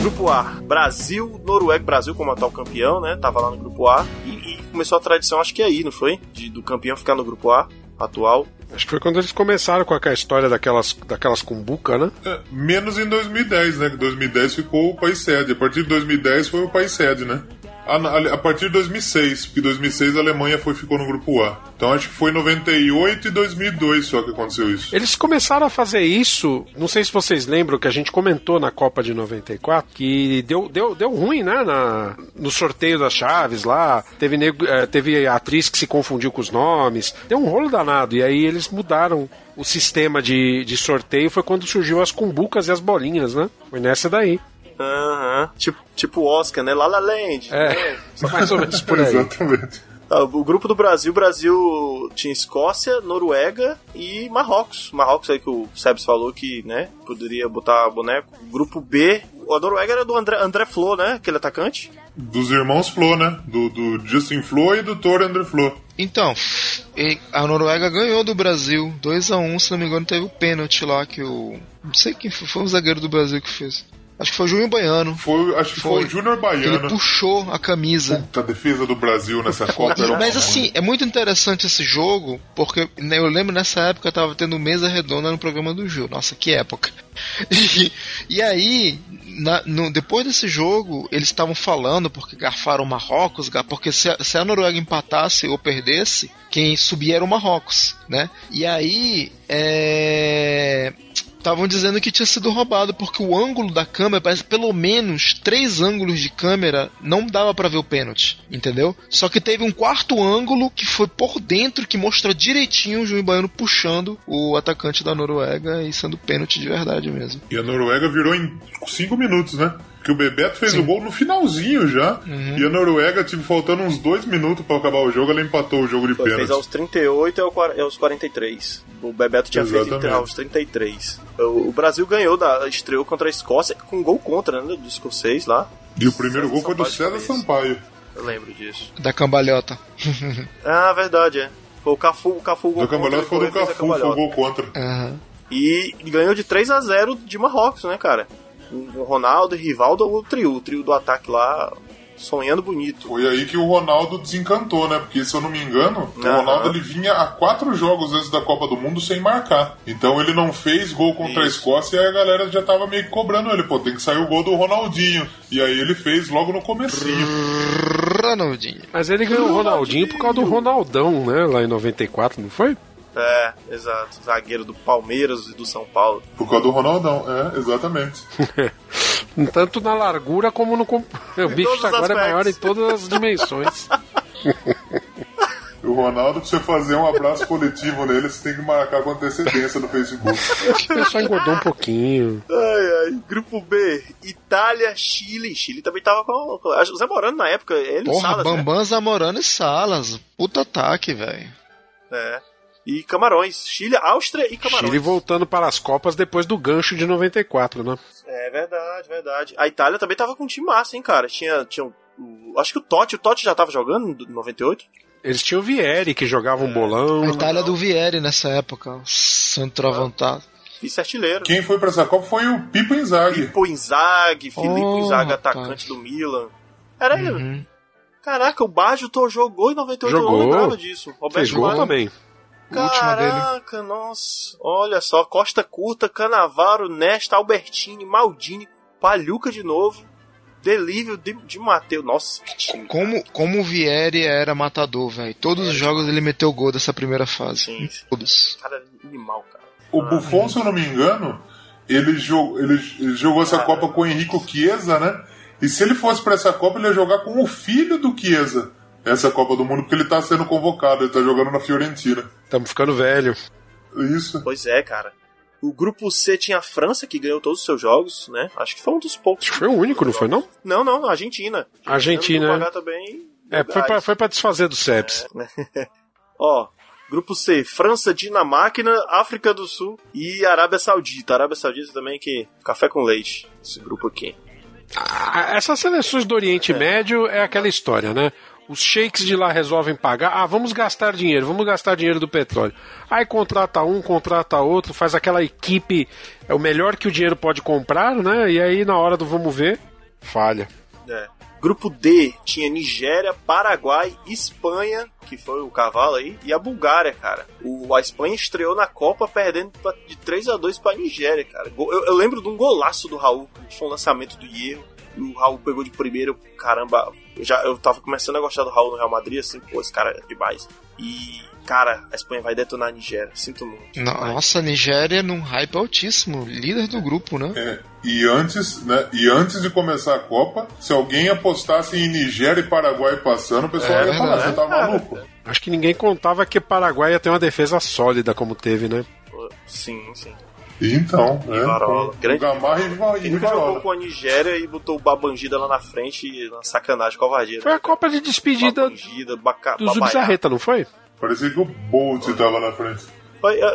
Grupo A, Brasil, Noruega, Brasil como atual campeão, né? Tava lá no grupo A. E, e começou a tradição, acho que aí, não foi? De, do campeão ficar no grupo A, atual. Acho que foi quando eles começaram com aquela história daquelas, daquelas cumbuca, né? É, menos em 2010, né? Que 2010 ficou o país sede. A partir de 2010 foi o país sede, né? A, a, a partir de 2006, porque 2006 a Alemanha foi, ficou no grupo A. Então acho que foi 98 e 2002 só que aconteceu isso. Eles começaram a fazer isso, não sei se vocês lembram que a gente comentou na Copa de 94, que deu, deu, deu ruim, né? Na, no sorteio das chaves lá. Teve, nego- eh, teve atriz que se confundiu com os nomes. Deu um rolo danado. E aí eles mudaram o sistema de, de sorteio. Foi quando surgiu as cumbucas e as bolinhas, né? Foi nessa daí. Aham. Tipo, tipo Oscar, né? La La Land. É, né? mais ou menos por aí. Exatamente. Ah, O grupo do Brasil, o Brasil tinha Escócia, Noruega e Marrocos. Marrocos aí que o Sebs falou que, né, poderia botar boneco. Grupo B, a Noruega era do André, André Flo, né, aquele atacante. Dos irmãos Flo, né? Do, do Justin Flo e do Thor André Flo. Então, a Noruega ganhou do Brasil 2 a 1 se não me engano, teve o pênalti lá que o. Não sei quem foi, foi um zagueiro do Brasil que fez. Acho que foi o Júnior Baiano. Foi, acho que foi, o Júnior Baiano. Ele puxou a camisa. Puta, a defesa do Brasil nessa Copa era Mas assim, é muito interessante esse jogo, porque né, eu lembro nessa época eu tava tendo mesa redonda no programa do Gil. Nossa, que época. [laughs] E, e aí, na- no- depois desse jogo, eles estavam falando, porque garfaram o Marrocos, porque se a, se a Noruega empatasse ou perdesse, quem subia era o Marrocos, né? E aí, é. Estavam dizendo que tinha sido roubado porque o ângulo da câmera parece pelo menos três ângulos de câmera não dava pra ver o pênalti, entendeu? Só que teve um quarto ângulo que foi por dentro que mostra direitinho o Juiz Baiano puxando o atacante da Noruega e sendo pênalti de verdade mesmo. E a Noruega virou em 5 minutos, né? Porque o Bebeto fez o gol no finalzinho já. Uhum. E a Noruega, tipo, faltando uns dois minutos pra acabar o jogo, ela empatou o jogo de Foi, fez pênalti. aos 38 e e aos 43. O Bebeto tinha feito Exatamente. entre- aos 33. O, o Brasil ganhou, da, estreou contra a Escócia com gol contra, né? Do escocês lá. E o primeiro gol foi do César. Sampaio. Eu lembro disso. Da cambalhota. [laughs] Ah, verdade, é. Foi o Cafu, o Cafu gol Do Cambalhota foi do Cafu, foi o gol contra. Aham. E ganhou de 3 a 0 de Marrocos, né, cara? O Ronaldo, Rivaldo, o trio, o trio do ataque lá, sonhando bonito. Foi aí que o Ronaldo desencantou, né? Porque, se eu não me engano, o Aham. Ronaldo ele vinha a quatro jogos antes da Copa do Mundo sem marcar. Então ele não fez gol contra a Isso. Escócia e a galera já tava meio que cobrando ele. Pô, tem que sair o gol do Ronaldinho. E aí ele fez logo no comecinho. Ronaldinho. Mas ele ganhou o Ronaldinho por causa do Ronaldão, né? Lá em 94, não foi? É, exato. Zagueiro do Palmeiras e do São Paulo. Por causa do Ronaldão, é, exatamente. [laughs] Tanto na largura como no. [laughs] O bicho agora é maior em todas as dimensões. [laughs] O Ronaldo, pra você fazer um abraço coletivo nele, você tem que marcar com antecedência no Facebook. Ele só engordou um pouquinho. Ai, ai. Grupo B, Itália, Chile. Chile também tava com. com acho que o Zé Morano na época, ele e Porra, Salas, né? Bambam Zamorano e Salas. Puta ataque, velho. É. E Camarões. Chile, Áustria e Camarões. Chile voltando para as Copas depois do gancho de 94, né? É verdade, verdade. A Itália também tava com um time massa, hein, cara. Tinha. tinha o- o- acho que o Totti, o Totti já tava jogando em 98. Eles tinham o Vieri que jogava um bolão. A Itália do Vieri nessa época. Centroavantado. Vice-artilheiro. Quem foi pra essa Copa foi o Pipo Inzaghi. Pipo Inzaghi, Filipe Oh, Inzaghi, atacante do Milan. Era ele. Uhum. Caraca, o Baggio jogou em 98, eu Jogou. não lembrava disso. Roberto Baggio. também. Caraca, nossa. Olha só, Costa Curta, Canavaro, Nesta, Albertini, Maldini, Palhuca de novo, Delívio de, de Mateus. Nossa, que time. Como, como o Vieri era matador, velho. Todos os jogos ele meteu gol dessa primeira fase. Todos. Cara, animal, cara. O Buffon, se eu não me engano, ele, jogou, ele, ele jogou essa Copa com o Henrico Chiesa, né? E se ele fosse pra essa Copa, ele ia jogar com o filho do Chiesa. Essa Copa do Mundo, porque ele tá sendo convocado, ele tá jogando na Fiorentina. Estamos ficando velho. Isso. Pois é, cara. O grupo C tinha a França, que ganhou todos os seus jogos, né? Acho que foi um dos poucos. Foi o único, não foi não? Não, não, a Argentina. Argentina, é. grupo H também. É, foi pra, foi pra desfazer do Sebs. [laughs] Ó, grupo C, França, Dinamarca, África do Sul e Arábia Saudita. Arábia Saudita também que café com leite, esse grupo aqui. Ah, Essas seleções do Oriente Médio é aquela história, né? Os sheiks de lá resolvem pagar. Ah, vamos gastar dinheiro, vamos gastar dinheiro do petróleo. Aí contrata um, contrata outro, faz aquela equipe, é o melhor que o dinheiro pode comprar, né? E aí na hora do vamos ver, falha. É. Grupo D tinha Nigéria, Paraguai, Espanha, que foi o cavalo aí, e a Bulgária, cara. O, a Espanha estreou na Copa perdendo pra- de 3 a 2 pra Nigéria, cara. Eu, eu lembro de um golaço do Raul, que foi um lançamento do Hierro. E o Raul pegou de primeiro, caramba. Eu, já, eu tava começando a gostar do Raul no Real Madrid, assim, pô, esse cara é demais. E, cara, a Espanha vai detonar a Nigéria, sinto muito. Nossa, Nigéria num hype altíssimo. Líder do grupo, né? É, e antes, né? E antes de começar a Copa, se alguém apostasse em Nigéria e Paraguai passando, o pessoal É ia falar, você tá maluco? Acho que ninguém contava que Paraguai ia ter uma defesa sólida como teve, né? Sim, sim. Então, E né? Varola. com- Grande- Gamarra e Va- e Ele nunca jogou Varola. com a Nigéria e botou o Babangida lá na frente, uma sacanagem, covardia. Foi a Copa de despedida Babangida, baca, do. Zubizarreta, não foi? Parecia que o Bolt tava na frente.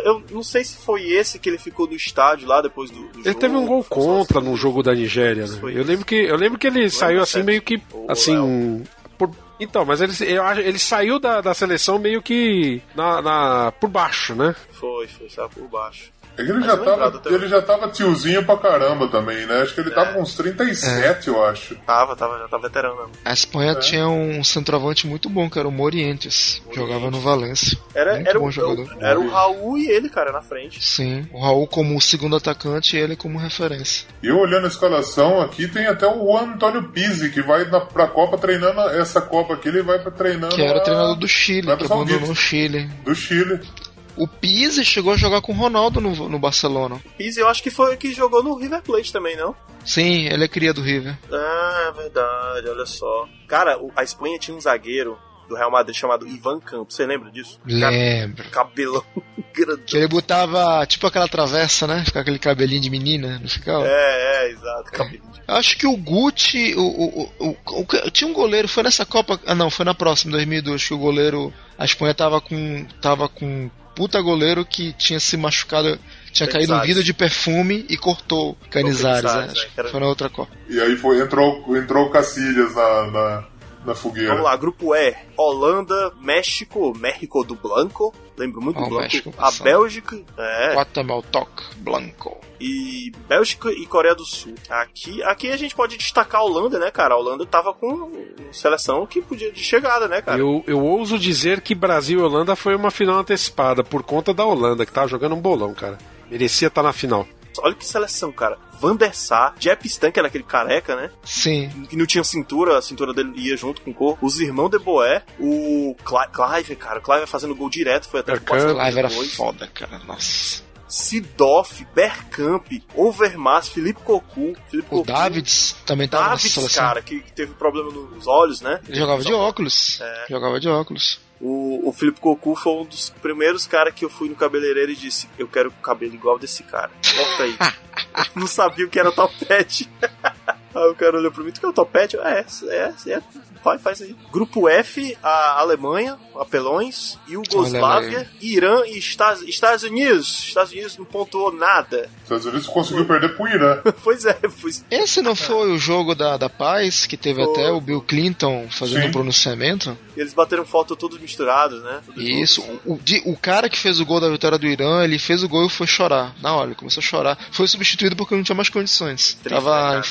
Eu, não sei se foi esse que ele ficou no estádio lá depois do, do Ele jogo. teve um gol contra no jogo da Nigéria, né? Eu lembro que, eu lembro que ele saiu assim meio que assim, por- então, mas ele, eu acho- ele saiu da, da seleção meio que na, na- por baixo, né? Foi, foi, saiu por baixo. É que ele já, eu tava, ele já tava tiozinho pra caramba também, né? Acho que ele É. tava com uns 37, eu acho. Tava, tava, já tava veterano mesmo. A Espanha É. tinha um centroavante muito bom, que era o Morientes. Jogava no Valência. Era, muito era, bom o, jogador. era o Raul e ele, cara, na frente. Sim, o Raul como segundo atacante e ele como referência. E eu olhando a escalação aqui, tem até o Juan Antônio Pizzi, que vai na, pra Copa treinando essa Copa aqui, ele vai pra treinando. Que era a- treinador do Chile, vai que pra São abandonou o Vito. Chile. Do Chile. O Pizzi chegou a jogar com o Ronaldo no, no Barcelona. Pizzi, eu acho que foi o que jogou no River Plate também, não? Sim, ele é cria do River. Ah, é verdade, olha só. Cara, a Espanha tinha um zagueiro do Real Madrid chamado Ivan Campos. Você lembra disso? Lembro. Cabelão [laughs] grandão. Que ele botava tipo aquela travessa, né? Ficar aquele cabelinho de menina, não ficava? É, é, exato. Cabelinho. Acho que o Gucci, o, o, o, o- tinha um goleiro, foi nessa Copa, ah não, foi na próxima, 2002, que o goleiro, a Espanha tava com, tava com puta goleiro que tinha se machucado, tinha caído um vidro de perfume e cortou Canizares, Canizares, acho. né, que era- Foi na outra Copa. E aí foi, entrou, entrou o Cacilhas na, na, na fogueira. Vamos lá, grupo E: Holanda, México, México do Blanco. Lembro muito Ó, do Blanco. México a passando. Bélgica, é. Guatemaltoc Blanco. E Bélgica e Coreia do Sul. Aqui, aqui a gente pode destacar a Holanda, né, cara? A Holanda tava com seleção que podia de chegada, né, cara? Eu, eu ouso dizer que Brasil e Holanda foi uma final antecipada por conta da Holanda, que tava jogando um bolão, cara. Merecia estar na final. Olha que seleção, cara. Van der Sar, Jep Stan, que era aquele careca, né? Sim. Que não tinha cintura, a cintura dele ia junto com o corpo. Os irmãos de Boé, o Cli- Clive, cara. O Clive fazendo gol direto, foi até Barcelona Clive era foda, cara, nossa. Sidoff, Bergkamp, Overmars, Felipe Cocu. Felipe O Davids também tava Davids, nessa seleção. cara, que que teve problema nos olhos, né? Ele jogava de óculos. É. Jogava de óculos. O, o Felipe Cocu foi um dos primeiros caras que eu fui no cabeleireiro e disse: Eu quero cabelo igual desse cara. Volta aí. [laughs] não sabia o que era topete. Aí o cara olhou pra mim: Tu quer o topete? Eu, É, é, é. Vai, faz aí. Grupo F, a Alemanha, Apelões, Iugoslávia, Alemanha. Irã e Estados, Estados Unidos. Estados Unidos não pontuou nada. Estados Unidos conseguiu perder pro Irã. [laughs] pois é, pois Esse não foi o jogo da, da paz, que teve Foi. até o Bill Clinton fazendo Sim. um pronunciamento? eles bateram foto todos misturados, né? Tudo Isso. O, de- o cara que fez o gol da vitória do Irã, ele fez o gol e foi chorar. Na hora, ele começou a chorar. Foi substituído porque não tinha mais condições. Triste, né, Tava cara? em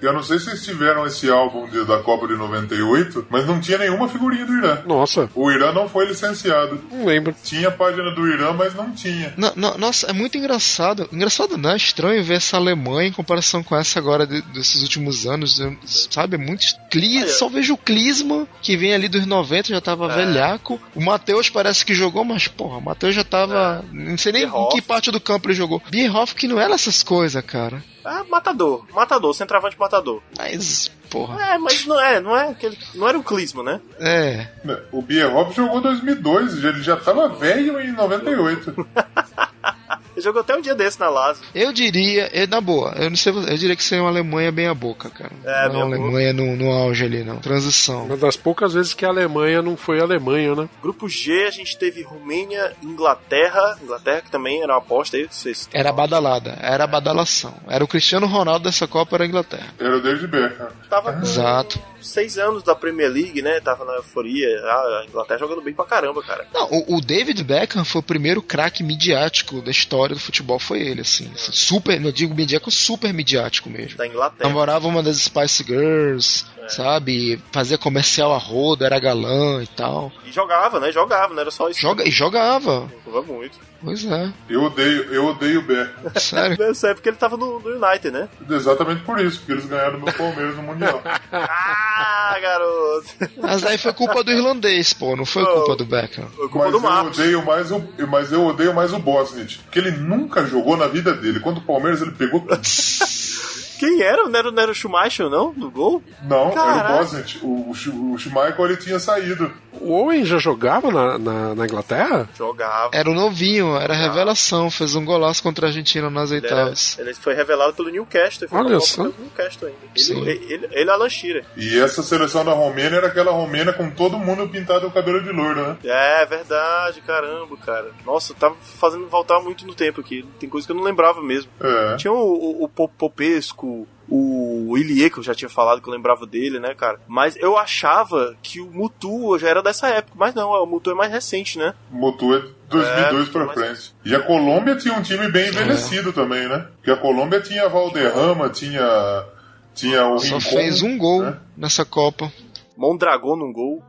Eu não sei se vocês tiveram esse álbum de- da Copa de 98, 98, mas não tinha nenhuma figurinha do Irã. Nossa. O Irã não foi licenciado. Não lembro. Tinha página do Irã, mas não tinha. Nossa, é muito engraçado. Engraçado não, é estranho ver essa Alemanha em comparação com essa agora de- desses últimos anos, né? sabe? É muito. Cli, só vejo o Clisma, que vem ali dos 90, já tava É. velhaco. O Matheus parece que jogou, mas porra, o Matheus já tava. Não sei nem em Bierhoff. que parte do campo ele jogou. Bierhoff que não era essas coisas, cara. Ah, matador. Matador, centroavante matador. Mas, porra. É, mas não é, não é aquele. Não era o Clisma, né? É. O Bierhoff jogou em 2002, ele já tava velho em 98. [laughs] Ele jogou até um dia desse na Lazio. Eu diria, na boa, eu não sei, eu diria que seria uma Alemanha bem a boca, cara. É, não bem a uma Alemanha no, no auge ali, não. Transição. Uma das poucas vezes que a Alemanha não foi Alemanha, né? Grupo G, a gente teve Romênia, Inglaterra. Inglaterra, que também era uma aposta aí, vocês. Era badalada, era badalação. Era o Cristiano Ronaldo dessa Copa, era a Inglaterra. Era o David Beckham. Tava com Exato. Seis anos da Premier League, né? Tava na euforia. A Inglaterra jogando bem pra caramba, cara. Não, o, o David Beckham foi o primeiro craque midiático da história do futebol, foi ele, assim. assim, Super, eu digo midiático, super midiático mesmo. Da Inglaterra. Namorava uma das Spice Girls, sabe? Fazia comercial a roda, era galã e tal. E jogava, né? Jogava, não era só isso. Joga, e jogava. Jogava muito. Pois é. Eu odeio, eu odeio o Beckham. Sério? [laughs] Isso é porque ele tava no, no United, né? Exatamente por isso, porque eles ganharam do Palmeiras no Mundial. [laughs] Ah, garoto. Mas aí foi culpa do irlandês, pô, não foi culpa do Beckham. Foi culpa Mas do eu Marcos. odeio mais o, mas eu odeio mais o Bosnich, porque ele nunca jogou na vida dele. Quando o Palmeiras ele pegou. [laughs] Quem era? Não era, não era o Schumacher, não? No gol? Não, era o Bosnich. O, o, Sch- o Schmeichel ele tinha saído. O Owen já jogava na, na, na Inglaterra? Jogava. Era o novinho, era revelação, fez um golaço contra a Argentina nas Ele, oitavas. ele foi revelado pelo Newcastle. Foi Olha só. pelo Newcastle ainda. Sim. Ele, ele, ele, ele é Alan Shearer. E essa seleção da Romênia era aquela Romênia com todo mundo pintado o cabelo de loiro, né? É verdade, caramba, cara. Nossa, tava fazendo voltar muito no tempo aqui. Tem coisa que eu não lembrava mesmo. É. Tinha o, o, o Pop- Popesco, o Ilie, que eu já tinha falado que eu lembrava dele, né, cara? Mas eu achava que o Mutu já era dessa época. Mas não, o Mutu é mais recente, né? Motu é 2002 É, pra mas- frente. E a Colômbia tinha um time bem envelhecido também, né? Porque a Colômbia tinha Valderrama, tinha. Tinha o Só Rincon, fez um gol né? nessa Copa. Mondragon num gol.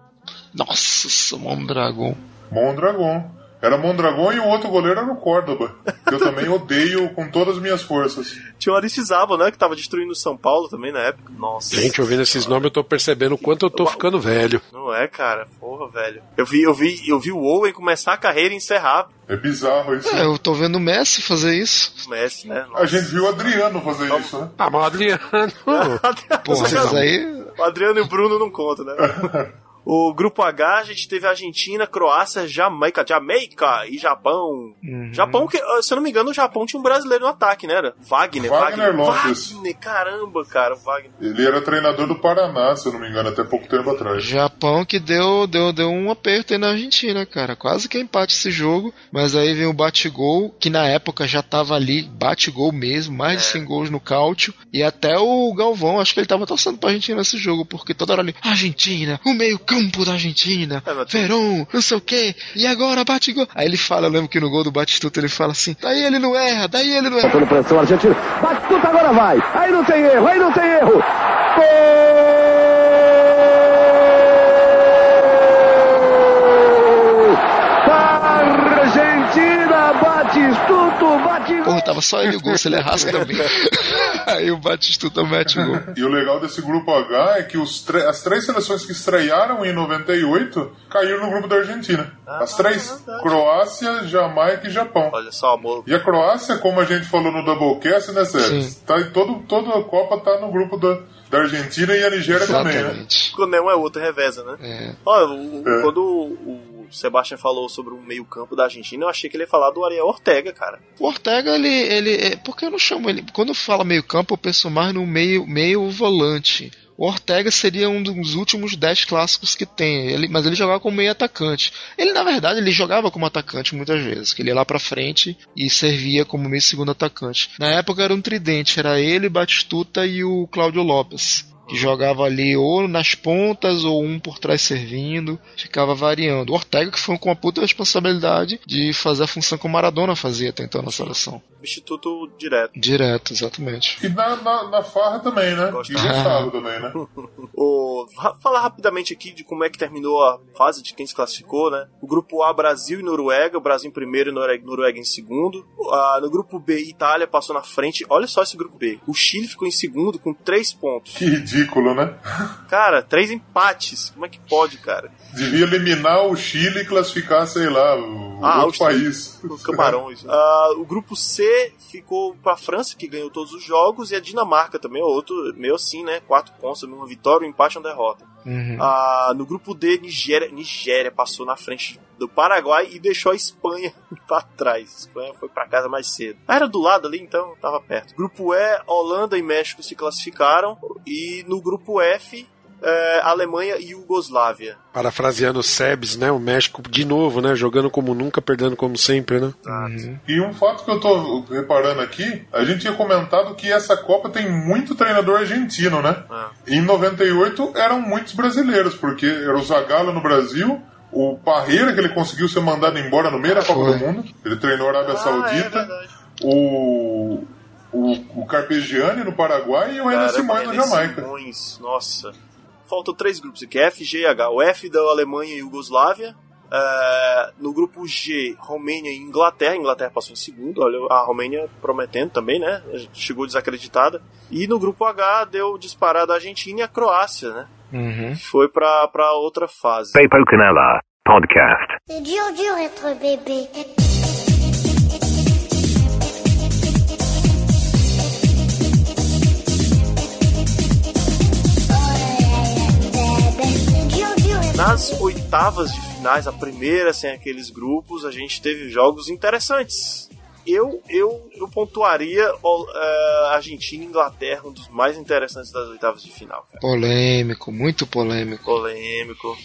Nossa, Mondragon. Mondragon. Era Mondragon e o outro goleiro era o Córdoba. Que eu também [laughs] odeio com todas as minhas forças. Tinha o Aristizábal, né? Que tava destruindo o São Paulo também na época. Nossa. Gente, ouvindo esses nomes, eu tô percebendo o quanto eu tô ficando velho. Não é, cara. Porra, velho. Eu vi, eu vi, eu vi o Owen começar a carreira e encerrar É bizarro isso. É, eu tô vendo o Messi fazer isso. o Messi, né? A gente viu o Adriano fazer isso, né? Ah, mas o Adriano. [laughs] Porra, mas aí. O Adriano e o Bruno não contam, né? [laughs] O grupo H, a gente teve Argentina, Croácia, Jamaica, Jamaica e Japão. Uhum. Japão, que, se eu não me engano, o Japão tinha um brasileiro no ataque, né? Era Wagner. Wagner Lopes. Wagner, caramba, cara, o Wagner. Ele era treinador do Paraná, se eu não me engano, até pouco tempo atrás. Japão que deu, deu, deu um aperto aí na Argentina, cara. Quase que empate esse jogo. Mas aí vem o bate-gol, que na época já tava ali, bate-gol mesmo, mais de 100 gols no cálcio. E até o Galvão, acho que ele tava torcendo pra Argentina nesse jogo, porque toda hora ali, Argentina, o meio-campo da Argentina, É, Verón, não sei o que, e agora bate-gol. Aí ele fala, eu lembro que no gol do Batistuta ele fala assim: daí ele não erra, daí ele não erra. Pelo pressão argentina. Batuta agora vai. Aí não tem erro, aí não tem erro. Gol! Argentina, Batistuto, bate Porra, tava só ele o gol, se ele errasse [laughs] também. aí o Batistuta mete o gol. E o legal desse grupo H é que as três seleções que estrearam em 98 caíram no grupo da Argentina. As três: Croácia, Jamaica e Japão. Olha só, amor. E a Croácia, como a gente falou no Doublecast, né, Sérgio? Sim. Tá todo, toda a Copa tá no grupo da, da Argentina e a Nigéria também, né? Exatamente. Quando é um é outro, reveza, né? É. Olha, o- o- É. quando o Sebastian falou sobre o meio-campo da Argentina, eu achei que ele ia falar do Ariel Ortega, cara. O Ortega, ele, ele. é- Por que eu não chamo ele? Quando eu falo meio campo, eu penso mais no meio, meio volante. O Ortega seria um dos últimos 10 clássicos que tem, ele, mas ele jogava como meio atacante. Ele, na verdade, ele jogava como atacante muitas vezes, que ele ia lá pra frente e servia como meio segundo atacante. Na época era um tridente, era ele, Batistuta e o Cláudio Lopes. Que jogava ali ou nas pontas ou um por trás servindo, ficava variando. O Ortega que foi com a puta responsabilidade de fazer a função que o Maradona fazia até então na seleção. Substituto direto. Direto, exatamente. E na, na, na farra também, né? E gostava também, né? [laughs] O, falar rapidamente aqui de como é que terminou a fase de quem se classificou, né? O grupo A, Brasil e Noruega. O Brasil em primeiro e Noruega, Noruega em segundo. Ah, no grupo B, Itália passou na frente. Olha só esse grupo B. O Chile ficou em segundo com três pontos. Que ridículo, né? Cara, três empates. Como é que pode, cara? Devia eliminar o Chile e classificar, sei lá, o Ah, outro o país. Os Camarões. [laughs] Ah, o grupo C ficou pra França, que ganhou todos os jogos, e a Dinamarca também, outro meio assim, né? Quatro pontos, uma vitória, um empate e uma derrota. Uhum. Ah, no grupo D, Nigéria, Nigéria passou na frente do Paraguai e deixou a Espanha [laughs] pra trás. A Espanha foi pra casa mais cedo. Ah, Era do lado ali, então tava perto. Grupo E, Holanda e México se classificaram. E no grupo F, eh, Alemanha e Yugoslávia. Parafraseando o Sebs, né? O México de novo, né? Jogando como nunca, perdendo como sempre, né? E um fato que eu tô reparando aqui, a gente tinha comentado que essa Copa tem muito treinador argentino, né? Em 98 eram muitos brasileiros, porque era o Zagallo no Brasil, o Parreira, que ele conseguiu ser mandado embora no meio da Copa do Mundo, ele treinou a Arábia Saudita, o, o, o Carpegiani no Paraguai e o Caramba, Simões na Jamaica. Simões, nossa. Faltam três grupos aqui: F, G e H. O F da Alemanha e Yugoslávia. É, no grupo G, Romênia e Inglaterra. A Inglaterra passou em segundo. Olha, a Romênia prometendo também, né? Chegou desacreditada. E no grupo H deu disparada a Argentina e a Croácia, né? Uhum. Foi pra, pra outra fase. Papo Canela Podcast. C'est dur, dur être bébé. Nas oitavas de finais, a primeira sem aqueles grupos, a gente teve jogos interessantes. Eu, eu, eu pontuaria eh, Argentina e Inglaterra, um dos mais interessantes das oitavas de final. Cara. Polêmico, muito polêmico. Polêmico.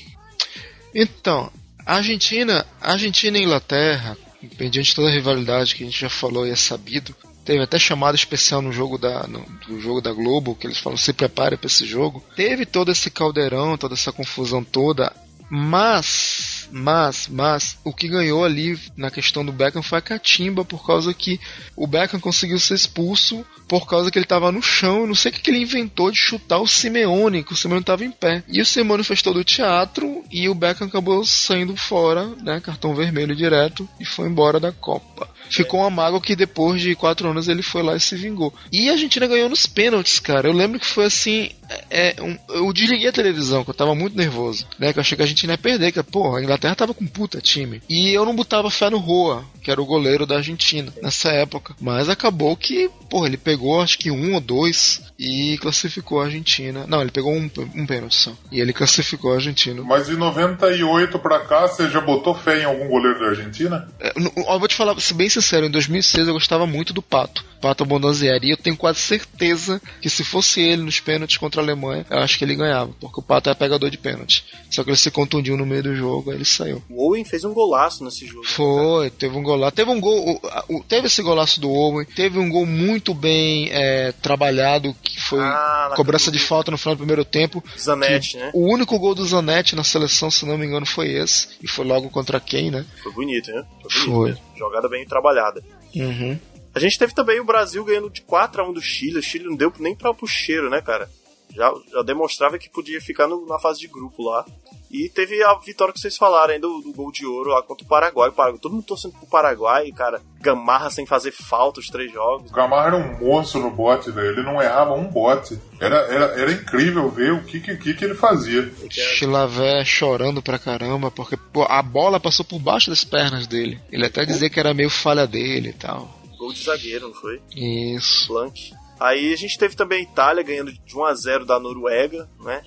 Então, Argentina, Argentina e Inglaterra, diante de toda a rivalidade que a gente já falou e é sabido, teve até chamada especial no jogo da, no, do jogo da Globo, que eles falam se prepare para esse jogo. Teve todo esse caldeirão, toda essa confusão toda, mas, mas, mas, o que ganhou ali na questão do Beckham foi a catimba, por causa que o Beckham conseguiu ser expulso por causa que ele estava no chão. Eu não sei o que, que ele inventou de chutar o Simeone, que o Simeone estava em pé. E o Simeone fez todo o teatro e o Beckham acabou saindo fora, né? Cartão vermelho direto e foi embora da Copa. Ficou uma mágoa que depois de quatro anos ele foi lá e se vingou. E a Argentina ganhou nos pênaltis, cara. Eu lembro que foi assim. É, um, eu desliguei a televisão, que eu tava muito nervoso. Né? Que eu achei que a Argentina ia perder, que porra, a Inglaterra tava com puta time. E eu não botava fé no Roa, que era o goleiro da Argentina nessa época. Mas acabou que, porra, ele pegou acho que um ou dois e classificou a Argentina. Não, ele pegou um, um pênalti só. E ele classificou a Argentina. Mas de 98 pra cá, você já botou fé em algum goleiro da Argentina? É, Eu, eu vou te falar, se bem sincero, em 2006 eu gostava muito do Pato, Pato Bondanzieri, e eu tenho quase certeza que se fosse ele nos pênaltis contra a Alemanha, eu acho que ele ganhava, porque o Pato é pegador de pênalti. Só que ele se contundiu no meio do jogo, aí ele saiu. O Owen fez um golaço nesse jogo. Foi, teve um golaço. Teve um gol. Teve esse golaço do Owen. Teve um gol muito bem é, trabalhado, que foi Ah, cobrança de falta no final do primeiro tempo. Zanetti, né? O único gol do Zanetti na seleção, se não me engano, foi esse. E foi logo contra quem, né? Foi bonito, né? Foi bonito Foi. mesmo. Jogada bem trabalhada. Uhum. A gente teve também o Brasil ganhando de 4 a 1 do Chile. O Chile não deu nem pra pro cheiro, né, cara? Já, já demonstrava que podia ficar no- na fase de grupo lá. E teve a vitória que vocês falaram aí do, do gol de ouro lá contra o Paraguai. O Paraguai. Todo mundo torcendo pro Paraguai, cara. Gamarra sem fazer falta os três jogos. O Gamarra era um monstro no bote, velho. Ele não errava um bote. Era, era, era incrível ver o que, que, que, que ele fazia. Chilavé chorando pra caramba, porque pô, a bola passou por baixo das pernas dele. Ele até dizia que era meio falha dele e tal. Gol de zagueiro, não foi? Isso. Blank. Aí a gente teve também a Itália ganhando de 1 a 0 da Noruega, né?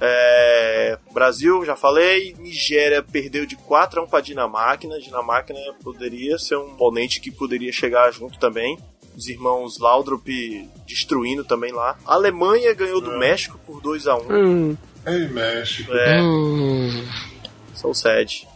É, Brasil, já falei. Nigéria perdeu de 4 a 1 para Dinamarca. A Dinamarca né, poderia ser um oponente que poderia chegar junto também. Os irmãos Laudrup destruindo também lá. A Alemanha ganhou do México por 2 a 1 Ei, México. É. Hum. Sou sad.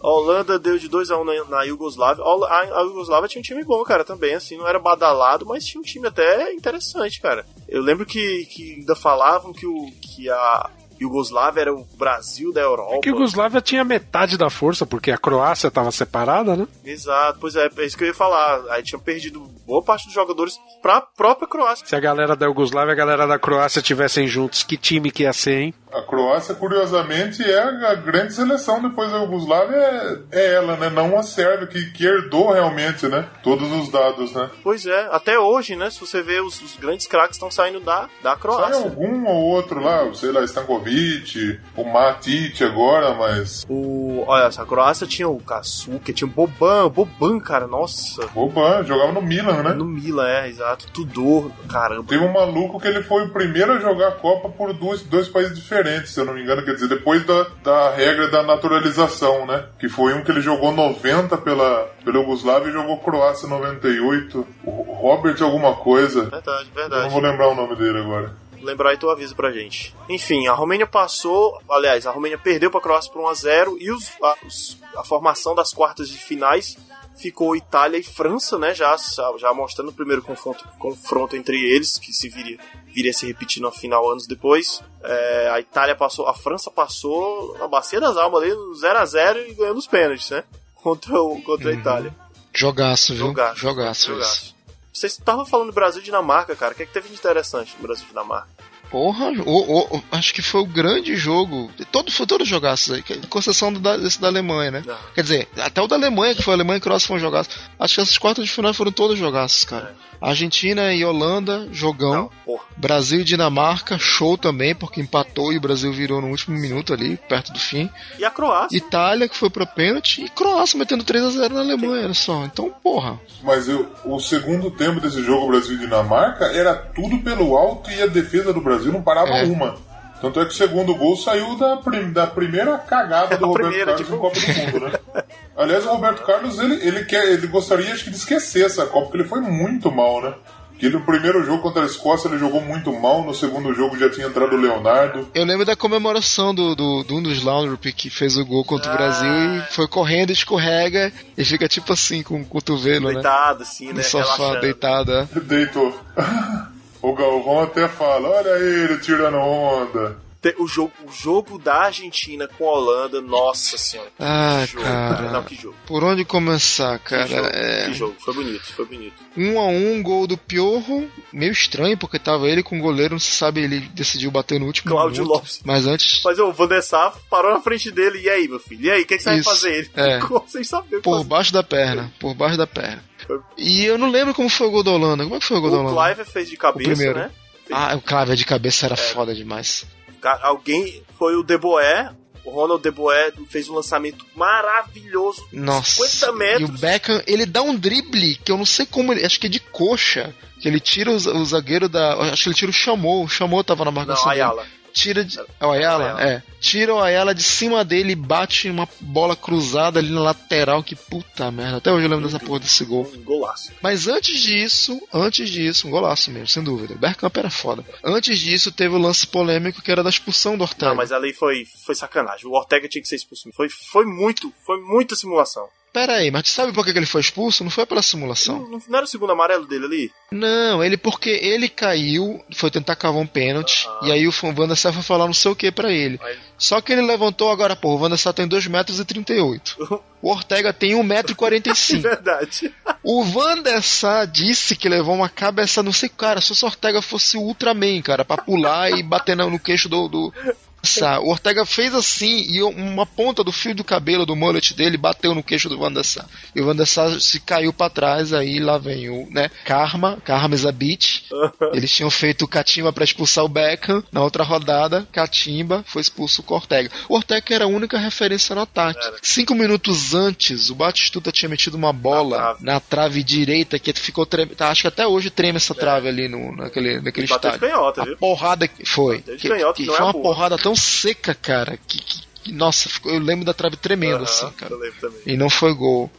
A Holanda deu de 2 a 1 na, na Iugoslávia. A, a, a Iugoslávia tinha um time bom, cara, também, assim, não era badalado, mas tinha um time até interessante, cara. Eu lembro que, que ainda falavam que, o, que a Iugoslávia era o Brasil da Europa. É que a Iugoslávia tinha metade da força, porque a Croácia estava separada, né? Exato, pois é, é isso que eu ia falar. Aí tinha perdido boa parte dos jogadores pra própria Croácia. Se a galera da Iugoslávia e a galera da Croácia tivessem juntos, que time que ia ser, hein? A Croácia, curiosamente, é a grande seleção depois da Iugoslávia, é, é ela, né? Não a Sérvia, que, que herdou realmente, né? Todos os dados, né? Pois é, até hoje, né? Se você vê, os, os grandes craques estão saindo da, da Croácia. Sai algum ou outro lá, sei lá, Stankovic, o Matic agora, mas... O, olha, a Croácia tinha o Kasuke, tinha o Boban, Boban, cara, nossa. Boban, jogava no Milan, né? No Milan, é, exato. Tudor, caramba. Teve um maluco que ele foi o primeiro a jogar a Copa por dois, dois países diferentes se eu não me engano, quer dizer, depois da, da regra da naturalização, né? Que foi um que ele jogou 90 pela, pela Yugoslávia e jogou Croácia 98. O Robert alguma coisa. Verdade, verdade. Eu não vou lembrar o nome dele agora. Lembrar e tu avisa pra gente. Enfim, a Romênia passou, aliás, a Romênia perdeu pra Croácia por 1x0 e os, a, os, a formação das quartas de finais ficou Itália e França, né? Já, já mostrando o primeiro confronto, confronto entre eles, que se viria, viria se repetir no final anos depois. É, a Itália passou, a França passou na bacia das almas ali, 0 a 0 e ganhando os pênaltis, né? [laughs] Contra, o, contra Uhum. a Itália. Jogaço, viu? Jogaço, Jogaço, jogaço. Vocês estavam falando Brasil e Dinamarca, cara. O que, é que teve de interessante no Brasil e Dinamarca? Porra, o- o- acho que foi o grande jogo. Todo, foi todos jogaços aí, com exceção do da, desse da Alemanha, né? Quer dizer, até o da Alemanha, que foi a Alemanha e Croácia foram jogaços. Acho que essas quartas de final foram todos jogaços, cara. Argentina e Holanda, jogão. Brasil e Dinamarca, show também, porque empatou e o Brasil virou no último minuto ali, perto do fim. E a Croácia? Itália, que foi pro pênalti, e Croácia metendo 3 a 0 na Alemanha, olha só. Então, porra. Mas eu, o segundo tempo desse jogo Brasil e Dinamarca era tudo pelo alto e a defesa do Brasil não parava É. uma. Tanto é que o segundo gol saiu da, prim- da primeira cagada do [laughs] Roberto primeira, Carlos tipo- Copa do Mundo, né? Aliás, o Roberto Carlos, ele, ele, quer, ele gostaria acho que de esquecer essa Copa, porque ele foi muito mal, né? Que ele, no primeiro jogo contra a Escócia ele jogou muito mal, no segundo jogo já tinha entrado o Leonardo. Eu lembro da comemoração do, do, de um dos Laundry que fez o gol contra o Brasil e foi correndo, escorrega e fica tipo assim com o cotovelo, né? Deitado, assim, No né? sofá, Relaxando. deitado, é. Deitou. [laughs] o Galvão até fala: Olha ele tirando onda. O jogo, o jogo da Argentina com a Holanda, nossa senhora. que Ah, jogo, cara. Não, que jogo. Por onde começar, cara? Que jogo, É... que jogo. Foi bonito, foi bonito. Um a um, gol do Piorro. Meio estranho, porque tava ele com o goleiro, não se sabe, ele decidiu bater no último Cláudio minuto. Lopes. Mas antes, Mas o Van der Sar parou na frente dele. E aí, meu filho? E aí, o que, que você Isso, vai fazer? Ele é. ficou [laughs] sem saber o que por fazer. baixo da perna. Por baixo da perna. E eu não lembro como foi o gol da Holanda. Como é que foi o gol da O Holanda? Clive fez de O cabeça, primeiro. né? Ah, o Clive de cabeça era foda demais. Alguém. Foi o Deboé. O Ronald Deboé fez um lançamento maravilhoso. Nossa. 50 metros. E o Beckham, ele dá um drible que eu não sei como, ele, acho que é de coxa. Que ele tira o, o zagueiro da. Acho que ele tira o Chamou. O Chamou tava na marcação. Não, dele. Tira de. É o Ayala? É. Tira o Ayala de cima dele e bate uma bola cruzada ali na lateral. Que puta merda. Até hoje eu lembro dessa porra desse gol. Um golaço. Mas antes disso, antes disso, um golaço mesmo, sem dúvida. O Bergkamp era foda. Antes disso, teve o lance polêmico que era da expulsão do Ortega. Não, mas ali foi, foi sacanagem. O Ortega tinha que ser expulso. Foi, foi muito, foi muita simulação. Pera aí, mas tu sabe por que ele foi expulso? Não foi pela simulação. Não, não era o segundo amarelo dele ali? Não, ele porque ele caiu, foi tentar cavar um pênalti, e aí o Van der Sar foi falar não sei o que pra ele. Só que ele levantou agora, pô, o Van der Sar tem 2 metros e 38. [laughs] O Ortega tem 1 metro e 45. Verdade. O Van der Sar disse que levou uma cabeça, não sei, cara, se o Ortega fosse o Ultraman, cara, pra pular e bater no, no queixo do... do... O Ortega fez assim e uma ponta do fio do cabelo do mullet dele bateu no queixo do Sar. E o Sar se caiu pra trás, aí lá vem o, né, Karma, Karma is a bitch. [laughs] Eles tinham feito o Catimba pra expulsar o Beckham. Na outra rodada, Catimba foi expulso o Ortega. O Ortega era a única referência no ataque. Cinco minutos antes, o Batistuta tinha metido uma bola na trave, direita que ficou treme... tá, Acho que até hoje treme essa trave ali no, naquele, naquele estádio. canhota, a viu? porrada que foi. Que, que não é foi uma porrada tão seca, cara, que, que- que- nossa, ficou- eu lembro da trave tremendo assim, cara. E não foi gol.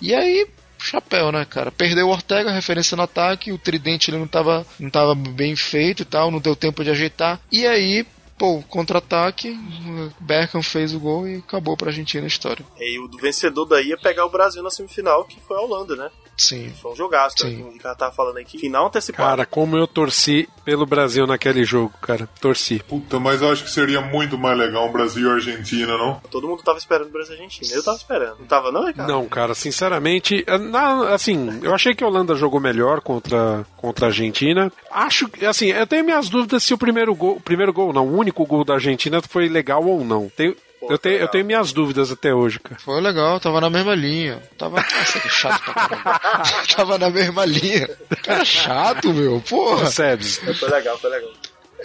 E aí, chapéu, né, cara? Perdeu o Ortega, referência no ataque, o tridente ele não tava, não tava bem feito e tal, não deu tempo de ajeitar. E aí, pô, contra-ataque, Beckham fez o gol e acabou pra Argentina a história. E o do vencedor daí ia pegar o Brasil na semifinal, que foi a Holanda, né? Sim. Foi um jogaço, Sim. né? O cara tava falando aqui. Final antecipado. Cara, como eu torci pelo Brasil naquele jogo, cara. Torci. Puta, mas eu acho que seria muito mais legal um Brasil e Argentina, não? Todo mundo tava esperando o Brasil e Argentina. Eu tava esperando. Não tava, não, Ricardo? Não, cara, sinceramente, eh, na- assim, eu achei que a Holanda jogou melhor contra, contra a Argentina. Acho que, assim, eu tenho minhas dúvidas se o primeiro gol, o primeiro gol, não, o único gol da Argentina foi legal ou não. Tenho, eu, tenho, eu tenho minhas dúvidas até hoje, cara. Foi legal, tava na mesma linha. Tava. Nossa, que chato pra caramba. [laughs] tava na mesma linha. Cara chato, meu. Porra. Sério. Foi legal, foi legal.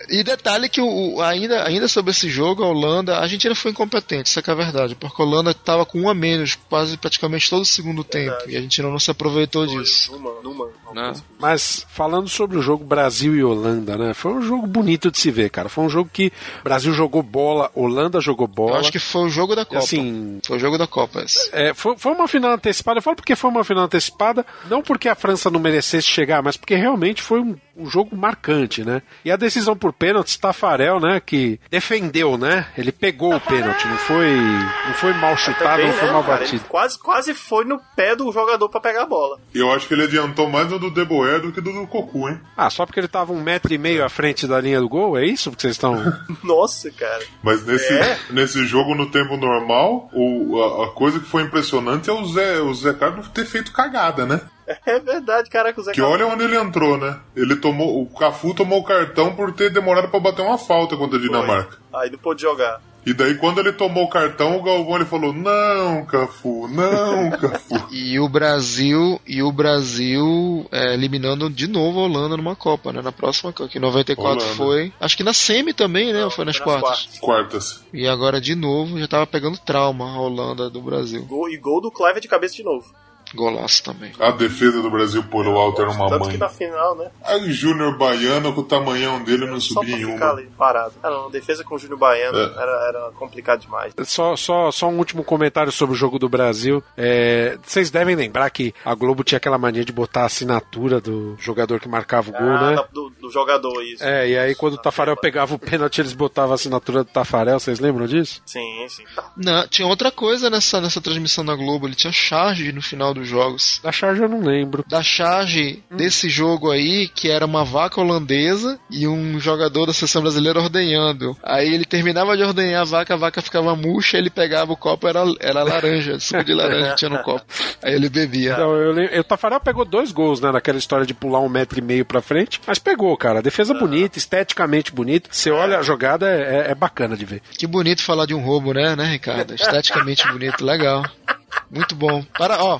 E detalhe que o, ainda, ainda sobre esse jogo, a Holanda, a Argentina foi incompetente, isso é que é verdade, porque a Holanda tava com um a menos quase praticamente todo o segundo tempo, e a Argentina não se aproveitou disso. Numa, numa. Né? Mas falando sobre o jogo Brasil e Holanda, né? Foi um jogo bonito de se ver, cara. Foi um jogo que o Brasil jogou bola, Holanda jogou bola. Eu acho que foi o jogo da Copa. Assim, Foi o jogo da Copa esse. É, foi, foi uma final antecipada. Eu falo porque foi uma final antecipada, não porque a França não merecesse chegar, mas porque realmente foi um, um jogo marcante, né? E a decisão por pênaltis, Tafarel, né, que defendeu, né? Ele pegou o pênalti, não foi, não foi mal chutado, Também, não foi né, mal cara? Ele batido. quase, quase foi no pé do jogador pra pegar a bola. Eu acho que ele adiantou mais o do Deboer do que do do Cocu, hein? Ah, só porque ele tava um metro e meio à frente da linha do gol? É isso que vocês estão. [laughs] Nossa, cara. Mas nesse, É? nesse jogo no tempo normal, o, a, a coisa que foi impressionante é o Zé, o Zé Carlos ter feito cagada, né? É verdade, caraca, o Zé Que olha onde ele entrou, né? Ele tomou. O Cafu tomou o cartão por ter demorado pra bater uma falta contra a Dinamarca. Aí não pôde jogar. E daí, quando ele tomou o cartão, o Galvão ele falou: Não, Cafu, não, [laughs] Cafu. E o Brasil, e o Brasil é, eliminando de novo a Holanda numa Copa, né? Na próxima, que em 94 Holanda. foi. Acho que na semi também, né? Ou foi nas foi nas quartas? Quartas. E agora de novo já tava pegando trauma a Holanda do Brasil. Gol, e gol do Clive de cabeça de novo. Golaço também. A defesa do Brasil por o Walter era uma Tanto mãe. que na final, né? Aí Júnior Baiano, com o tamanhão dele, não subia em uma. ali parado. Ah, não, a defesa com o Júnior Baiano É. era, era complicado demais. Só, só, só um último comentário sobre o jogo do Brasil. É, vocês devem lembrar que a Globo tinha aquela mania de botar a assinatura do jogador que marcava o gol, Ah, né? do, do jogador, isso. É, e aí quando o Tafarel pegava o pênalti, eles botavam a assinatura do Tafarel, vocês lembram disso? Sim, sim. Não, tinha outra coisa nessa, nessa transmissão da Globo, ele tinha charge no final dos jogos. Da charge eu não lembro. Da charge desse jogo aí, que era uma vaca holandesa e um jogador da seleção brasileira ordenhando. Aí ele terminava de ordenhar a vaca, a vaca ficava murcha, ele pegava o copo, era, era laranja, suco de laranja tinha no copo. Aí ele bebia. Então, eu lembro, o Tafarel pegou dois gols, né, naquela história de pular um metro e meio pra frente, mas pegou, cara. Defesa bonita, esteticamente bonita. Você olha a jogada, é, é bacana de ver. Que bonito falar de um roubo, né, né, Ricardo? Esteticamente bonito, legal. Muito bom. Para, ó.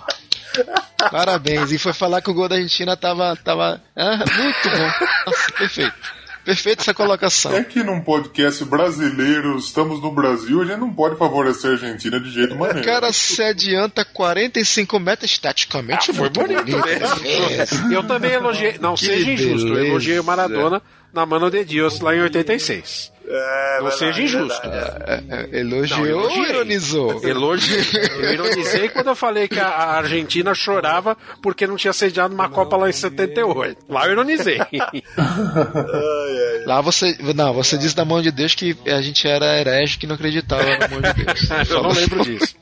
Parabéns. E foi falar que o gol da Argentina tava. tava ah, muito bom. Nossa, perfeito. Perfeita essa colocação. É que num podcast brasileiro, estamos no Brasil, a gente não pode favorecer a Argentina de jeito O maneiro. cara se adianta 45 metros estaticamente. foi bonito. mesmo. Eu também elogiei. Não Que seja injusto, eu beleza. elogiei o Maradona na mano de Deus lá em 86. É, Não verdade, seja injusto. verdade. É, é, Elogiou Não, ou ironizou? Elogiei. [laughs] Eu ironizei quando eu falei que a- Argentina chorava porque não tinha sediado uma Copa lá em 78. Lá eu ironizei. Lá você. Não, você disse da mão de Deus que a gente era herege que não acreditava na mão de Deus. [laughs] Eu não lembro disso.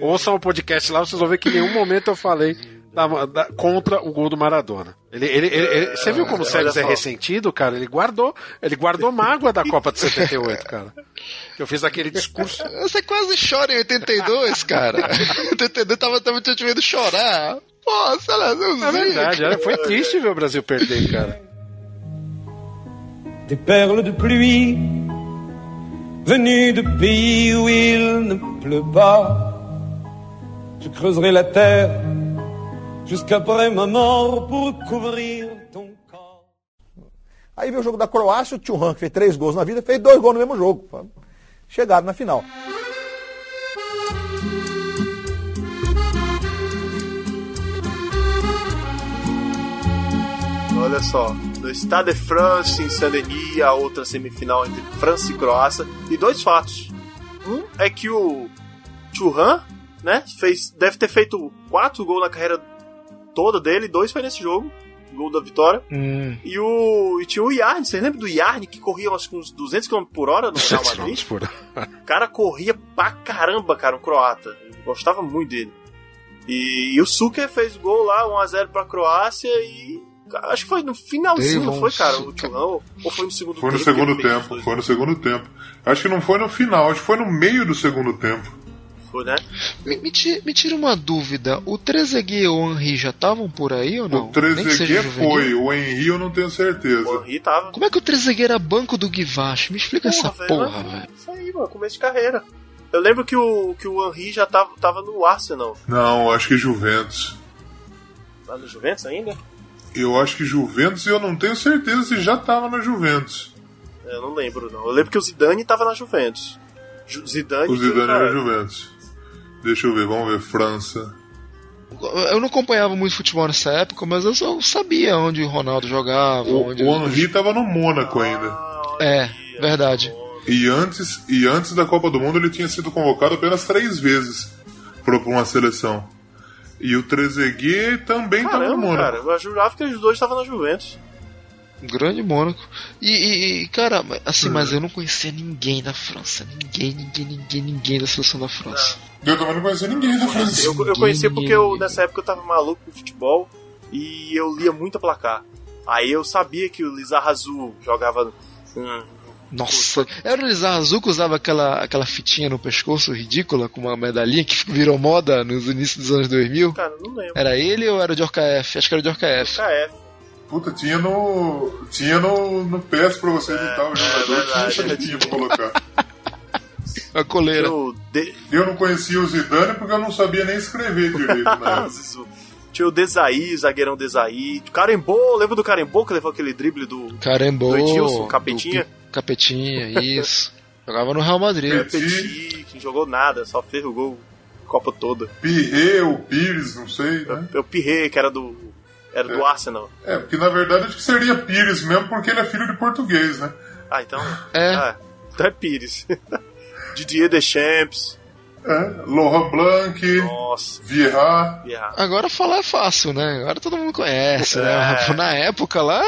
Ouçam o podcast lá, vocês vão ver que em nenhum momento eu falei da- da- contra o gol do Maradona. Ele, ele, ele- ele- você viu como o Sérgio é ressentido, cara? Ele guardou, ele guardou mágoa da Copa de 78, cara. Que eu fiz aquele discurso. [laughs] Você quase chora em 82, cara. [laughs] 82 tava, tava te vendo chorar. Pô, sei lá, É verdade, é, foi triste ver o Brasil perder, cara. des perles de pluie venues de pays où il ne pleut pas. Je creuserai la terre jusqu'après ma mort pour couvrir ton Aí veio o jogo da Croácia, o Thuram, que fez três gols na vida, fez dois gols no mesmo jogo. Chegaram na final. Olha só, no Stade de France, em Saint-Denis, a outra semifinal entre França e Croácia. E dois fatos. Um é que o Churran, né, fez, deve ter feito quatro gols na carreira toda dele, dois foi nesse jogo. gol da vitória. Hum. E, o, e tinha o Yarn, vocês lembram do Yarn que corria acho que uns 200 km por hora no Real [laughs] Madrid? por O cara corria pra caramba, cara, um croata. Eu gostava muito dele. E, e o Suker fez gol lá, 1x0 pra Croácia e. Acho que foi no finalzinho, não foi, cara? O? Ou foi no segundo Foi no tempo? segundo ele fez os tempo, foi no segundo tempo. Acho que não foi no final, acho que foi no meio do segundo tempo. Né? Me, me, ti- me tira uma dúvida. O Trezeguet e o Henry já estavam por aí ou não? O Trezeguet foi, o Henry eu não tenho certeza. O Henry tava. Como é que o Trezeguet era banco do Guivache? Me explica essa velho, porra, mas- velho. Isso aí, mano, começo de carreira. Eu lembro que o, que o Henry já tava, tava no Arsenal. Não, acho que Juventus. Lá no Juventus ainda? Eu acho que Juventus e eu não tenho certeza se já tava na Juventus. Eu não lembro, não. Eu lembro que o Zidane tava na Juventus. Ju- Zidane, O Zidane era Juventus. Deixa eu ver, vamos ver. França. Eu não acompanhava muito futebol nessa época, mas eu só sabia onde o Ronaldo jogava. O, onde o Henry tava no Mônaco ainda. É, verdade. E antes, e antes da Copa do Mundo ele tinha sido convocado apenas três vezes para uma seleção. E o Trezeguet também estava no Caramba, Mônaco. cara. Eu jurava que os dois estavam na Juventus. Um grande Mônaco. E, e- e, cara, assim, Hum. mas eu não conhecia ninguém da França. Ninguém, ninguém, ninguém, ninguém da seleção da França. Eu também não conhecia ninguém da França. Eu, eu conhecia porque eu, nessa época eu tava maluco com futebol e eu lia muita placar. Aí eu sabia que o Lizarrazu jogava. hum, Nossa, era o Lizar Azul que usava aquela, aquela fitinha no pescoço ridícula com uma medalhinha que virou moda nos inícios dos anos 2000? Cara, não lembro. Era ele ou era o Diorca F? Acho que era o Diorca F. KF. Puta, tinha no. Tinha no, no PES pra você editar o jogador, tinha verdade. essa tinha pra colocar. A coleira. O De- Eu não conhecia o Zidane porque eu não sabia nem escrever direito na. Tinha o Desaí, zagueirão Desaí. Carembô, lembra do Carembô que levou aquele drible do, Carembô. do Edilson, Capetinha? do Capetinha, isso. Jogava no Real Madrid. Petit, que não jogou nada, só fez o gol Copa toda. Pirre ou Pires, não sei, né? É o Pirre, que era do. Era do Arsenal. É, porque na verdade acho que seria Pires mesmo, porque ele é filho de português, né? Ah, então. É. Ah, então é Pires. [laughs] Didier Deschamps. É, Laurent Blanc, Nossa. Vieira. Agora falar é fácil, né? Agora todo mundo conhece, né? É. [laughs] Na época lá,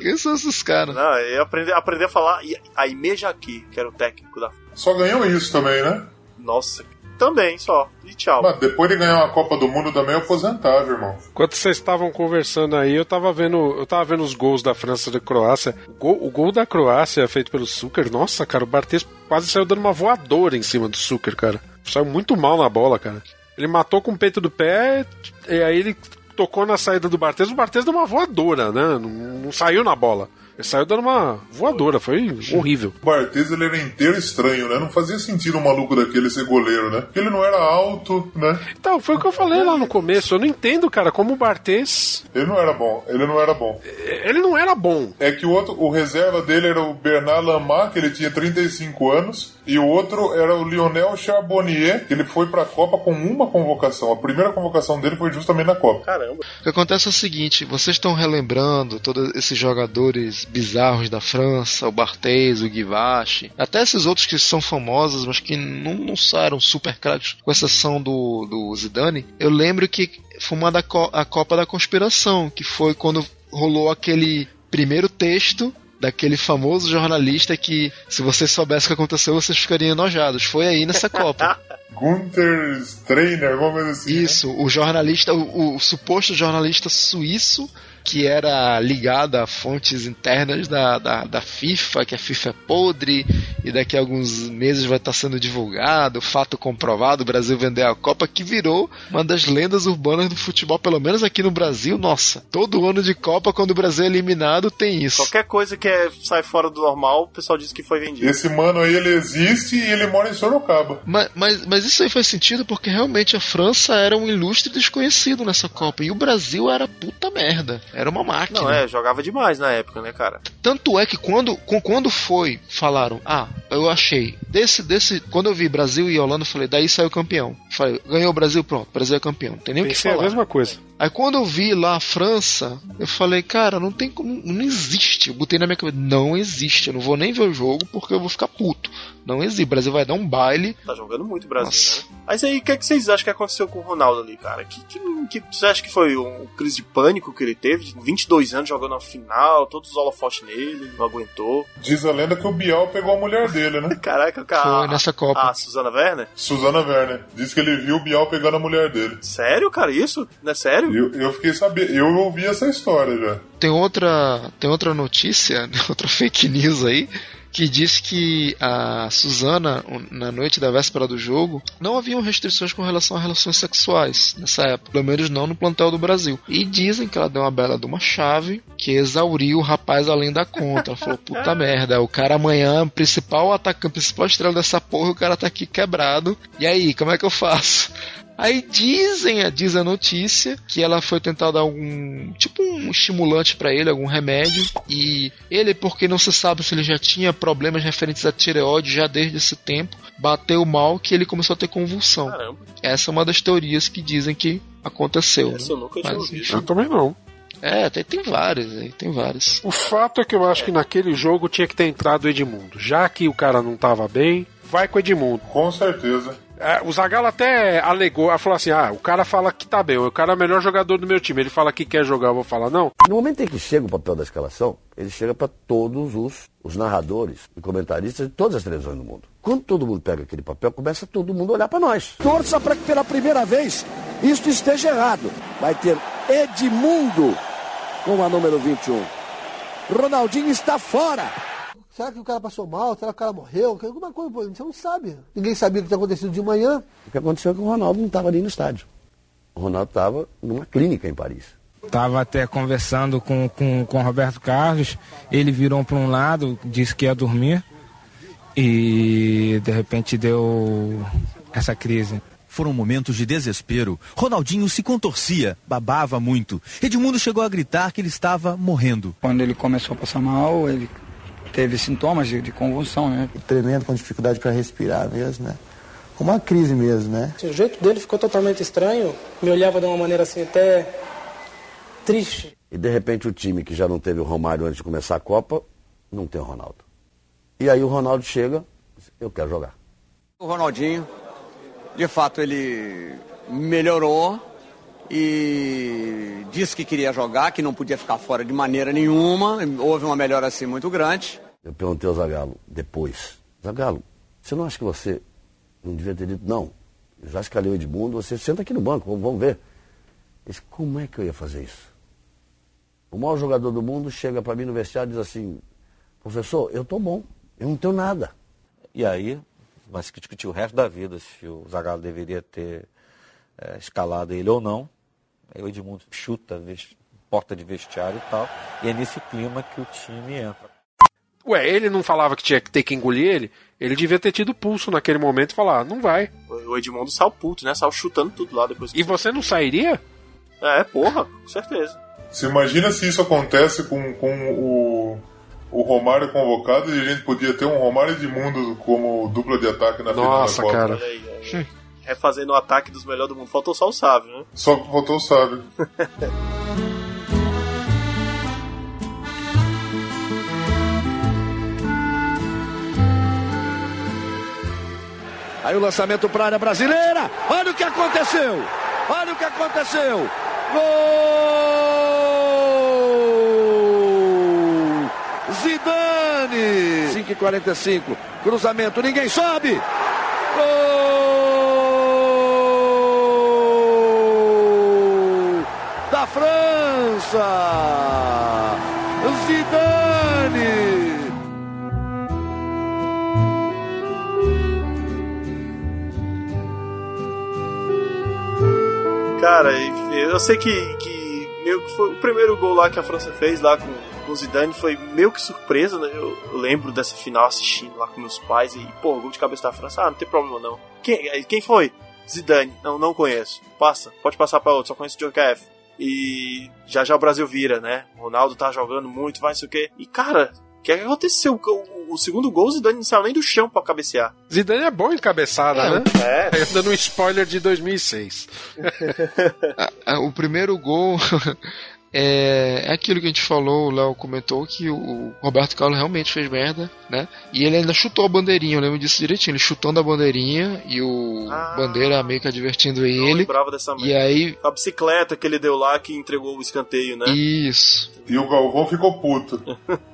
quem são esses caras? Não, eu aprendi, aprendi a falar e- Aimé Jaqui, que era o técnico da. Só ganhou isso também, né? Nossa, também só. E tchau. Mas depois de ganhar uma Copa do Mundo também é aposentável, irmão. Enquanto vocês estavam conversando aí, eu tava vendo, eu tava vendo os gols da França e da Croácia. O gol, o gol da Croácia feito pelo Suker, nossa, cara, o Barthez quase saiu dando uma voadora em cima do Suker, cara. Saiu muito mal na bola, cara. Ele matou com o peito do pé e aí ele tocou na saída do Barthez. O Barthez deu uma voadora, né? Não, não saiu na bola. Ele saiu dando uma voadora, foi horrível. O Barthez ele era inteiro estranho, né? Não fazia sentido um maluco daquele ser goleiro, né? Porque ele não era alto, né? Então, foi o que eu falei lá no começo. Eu não entendo, cara, como o Barthez. Ele não era bom, ele não era bom. Ele não era bom. É que o outro, o reserva dele era o Bernard Lamar, que ele tinha 35 anos, e o outro era o Lionel Charbonnier, que ele foi pra Copa com uma convocação. A primeira convocação dele foi justamente na Copa. Caramba. O que acontece é o seguinte, vocês estão relembrando todos esses jogadores bizarros da França, o Barthez, o Guivache, até esses outros que são famosos, mas que não, não saíram super craques, com exceção do, do Zidane. Eu lembro que foi uma da co a Copa da Conspiração, que foi quando rolou aquele primeiro texto daquele famoso jornalista que, se vocês soubessem o que aconteceu, vocês ficariam enojados. Foi aí nessa Copa. [laughs] Gunther Strainer, alguma coisa assim. né? Isso, o jornalista, o, o suposto jornalista suíço que era ligado a fontes internas da, da, da FIFA, que a FIFA é podre, e daqui a alguns meses vai estar sendo divulgado, fato comprovado, o Brasil vender a Copa, que virou uma das lendas urbanas do futebol, pelo menos aqui no Brasil, nossa. Todo ano de Copa, quando o Brasil é eliminado, tem isso. Qualquer coisa que é, sai fora do normal, o pessoal diz que foi vendido. Esse mano aí, ele existe e ele mora em Sorocaba. Mas, mas, mas isso aí faz sentido porque realmente a França era um ilustre desconhecido nessa Copa e o Brasil era puta merda. Era uma máquina. Não, é, jogava demais na época, né, cara? Tanto é que quando, com- quando foi, falaram, ah, eu achei, desse, desse, quando eu vi Brasil e Holanda, eu falei, daí saiu campeão. Falei, ganhou o Brasil, pronto, Brasil é campeão, não tem nem o que Pensei a falar. mesma coisa. Aí quando eu vi lá a França, eu falei, cara, não tem como, não existe. Eu botei na minha cabeça, não existe, eu não vou nem ver o jogo porque eu vou ficar puto. Não existe, o Brasil vai dar um baile. Tá jogando muito o Brasil, né? Mas aí, o que, é que vocês acham que aconteceu com o Ronaldo ali, cara? Que, que, que, você acha que foi um crise de pânico que ele teve de 22 anos jogando na final, todos os holofotes nele, não aguentou. Diz a lenda que o Biel pegou a mulher dele, né? [laughs] Caraca, cara. Foi nessa Copa. A Suzana Werner? Suzana Werner. Diz que ele viu o Biel pegando a mulher dele. Sério, cara, isso? Não é sério? Eu, eu fiquei sabendo, eu ouvi essa história já. Tem outra, tem outra notícia, [laughs] outra fake news aí, que diz que a Suzana, na noite da véspera do jogo, não haviam restrições com relação a relações sexuais nessa época, pelo menos não no plantel do Brasil. E dizem que ela deu uma bela de uma chave que exauriu o rapaz além da conta. Ela falou: puta [laughs] merda, o cara amanhã, principal atacante, principal estrela dessa porra, o cara tá aqui quebrado. E aí, como é que eu faço? Aí dizem, diz a notícia que ela foi tentar dar algum tipo um estimulante para ele, algum remédio e ele, porque não se sabe se ele já tinha problemas referentes à tireoide já desde esse tempo, bateu mal que ele começou a ter convulsão. Caramba. Essa é uma das teorias que dizem que aconteceu. Essa eu nunca tinha ouvido. Eu também não. É, tem, tem vários aí, tem vários. O fato é que eu acho que naquele jogo tinha que ter entrado o Edmundo. Já que o cara não tava bem, vai com o Edmundo. Com certeza. É, o Zagallo até alegou, falou assim: ah, o cara fala que tá bem, o cara é o melhor jogador do meu time. Ele fala que quer jogar, eu vou falar não. No momento em que chega o papel da escalação, ele chega para todos os, os narradores e comentaristas de todas as televisões do mundo. Quando todo mundo pega aquele papel, começa todo mundo a olhar para nós. Torça para que pela primeira vez isto esteja errado. Vai ter Edmundo com a número 21. Ronaldinho está fora. Será que o cara passou mal? Será que o cara morreu? Alguma coisa, pô, você não sabe. Ninguém sabia o que tinha acontecido de manhã. O que aconteceu é que o Ronaldo não estava ali no estádio. O Ronaldo estava numa clínica em Paris. Estava até conversando com, com, com o Roberto Carlos. Ele virou para um lado, disse que ia dormir. E de repente deu essa crise. Foram momentos de desespero. Ronaldinho se contorcia, babava muito. Edmundo chegou a gritar que ele estava morrendo. Quando ele começou a passar mal, ele teve sintomas de, de convulsão, né? Tremendo, com dificuldade para respirar mesmo, né? Uma crise mesmo, né? O jeito dele ficou totalmente estranho. Me olhava de uma maneira assim até triste. E de repente o time que já não teve o Romário antes de começar a Copa, não tem o Ronaldo. E aí o Ronaldo chega, eu quero jogar. O Ronaldinho, de fato, ele melhorou e disse que queria jogar, que não podia ficar fora de maneira nenhuma. Houve uma melhora assim muito grande. Eu perguntei ao Zagallo depois, Zagallo, você não acha que você não devia ter dito não? Eu já escalei o Edmundo, você senta aqui no banco, vamos ver. Ele disse, como é que eu ia fazer isso? O maior jogador do mundo chega para mim no vestiário e diz assim, professor, eu tô bom, eu não tenho nada. E aí, vai se discutir o resto da vida se o Zagallo deveria ter é, escalado ele ou não. Aí o Edmundo chuta porta de vestiário e tal. E é nesse clima que o time entra. Ué, ele não falava que tinha que ter que engolir ele? Ele devia ter tido pulso naquele momento e falar, não vai. O Edmundo saiu puto, né? Saiu chutando tudo lá depois. E você não sairia? É, porra, com certeza. Você imagina se isso acontece com, com o, o Romário convocado e a gente podia ter um Romário Edmundo como dupla de ataque na Nossa, final da Copa. cara. Ó. Refazendo o ataque dos melhores do mundo. Faltou só o Sávio, né? Só faltou o Sábio. Aí o lançamento para a área brasileira. Olha o que aconteceu. Olha o que aconteceu. Gol! Zidane! 5 e 45. Cruzamento, ninguém sobe. Gol! Zidane! Cara, eu sei que, que meio que foi o primeiro gol lá que a França fez lá com, com o Zidane foi meio que surpresa, né? Eu, eu lembro dessa final assistindo lá com meus pais e, pô, gol de cabeça da França, ah, não tem problema não. Quem, quem foi? Zidane. Não, não conheço. Passa, pode passar pra outro, só conheço o Djokovic. E já já o Brasil vira, né? O Ronaldo tá jogando muito, vai não sei o quê. E cara, o que, é que aconteceu? O, o segundo gol, o Zidane não saiu nem do chão pra cabecear. Zidane é bom em cabeçada, É, né? É. Dando um spoiler de 2006. [laughs] Ah, o primeiro gol é, é aquilo que a gente falou, o Léo comentou que o Roberto Carlos realmente fez merda, né? E ele ainda chutou a bandeirinha, eu lembro disso direitinho, ele chutando a bandeirinha e o Ah. Bandeira meio que advertindo Eu ele. lembrava dessa E aí, A bicicleta que ele deu lá que entregou o escanteio, né? isso. E o Galvão ficou puto.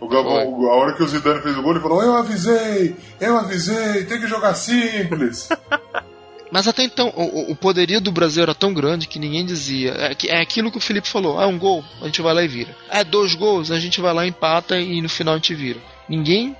O Galvão, a hora que o Zidane fez o gol, ele falou: Eu avisei, eu avisei, tem que jogar simples. [laughs] Mas até então, o, o poderio do Brasil era tão grande que ninguém dizia. É, é aquilo que o Felipe falou: é um gol, a gente vai lá e vira. É dois gols, a gente vai lá, empata e no final a gente vira. Ninguém.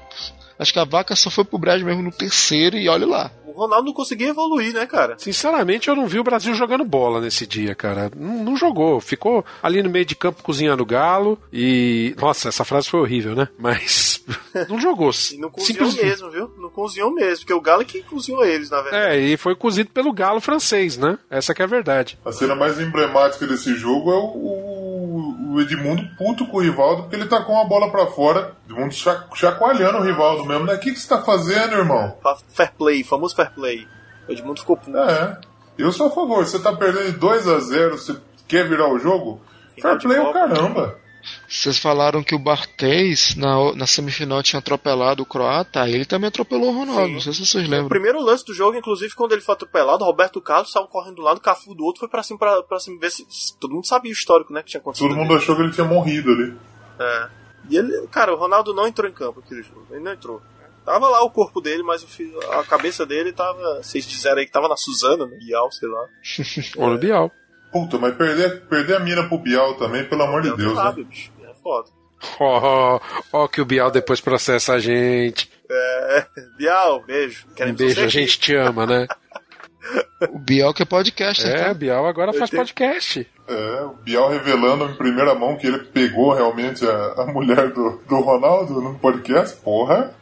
Acho que a vaca só foi pro Brasil mesmo no terceiro e olha lá. O Ronaldo não conseguia evoluir, né, cara? Sinceramente, eu não vi o Brasil jogando bola nesse dia, cara. Não, não jogou. Ficou ali no meio de campo cozinhando galo e. Nossa, essa frase foi horrível, né? Mas. [laughs] Não jogou. E não cozinhou mesmo, viu? Não cozinhou mesmo, porque o Galo é que cozinhou eles, na verdade. É, e foi cozido pelo galo francês, né? Essa que é a verdade. A cena mais emblemática desse jogo é o, o Edmundo puto com o Rivaldo, porque ele tacou uma bola pra fora. Edmundo cha- chacoalhando o Rivaldo mesmo, né? O que, que você tá fazendo, irmão? Fa- Fair play, famoso fair play. O Edmundo ficou puto. É. Eu sou a favor, você tá perdendo de 2 a 0 você quer virar o jogo? Fair play é o caramba. Vocês falaram que o Barthez na, na semifinal tinha atropelado o Croata, ele também atropelou o Ronaldo. Não sei se vocês O lembram. primeiro lance do jogo, inclusive, quando ele foi atropelado, Roberto Carlos saiu correndo do lado, Cafu do outro, foi pra cima pra, pra cima ver se. se- Todo mundo sabia o histórico, né? Que tinha acontecido. Todo mundo achou que ele tinha morrido ali. É. E ele, cara, o Ronaldo não entrou em campo aquele jogo. Ele não entrou. Tava lá o corpo dele, mas o a cabeça dele tava. Vocês disseram aí que tava na Suzana, né? Bial, sei lá. Ou no Bial. Puta, mas perder, perder a mina pro Bial também, pelo amor de Deus, Sabe, né? bicho. Foda. Ó, ó, que o Bial depois processa a gente. É. [laughs] Bial, beijo. Um Queremos beijo, você a gente te ama, né? [laughs] O Bial que é podcast, É, então. Bial agora faz podcast. É, o Bial revelando em primeira mão que ele pegou realmente a, a mulher do, do Ronaldo no podcast, porra.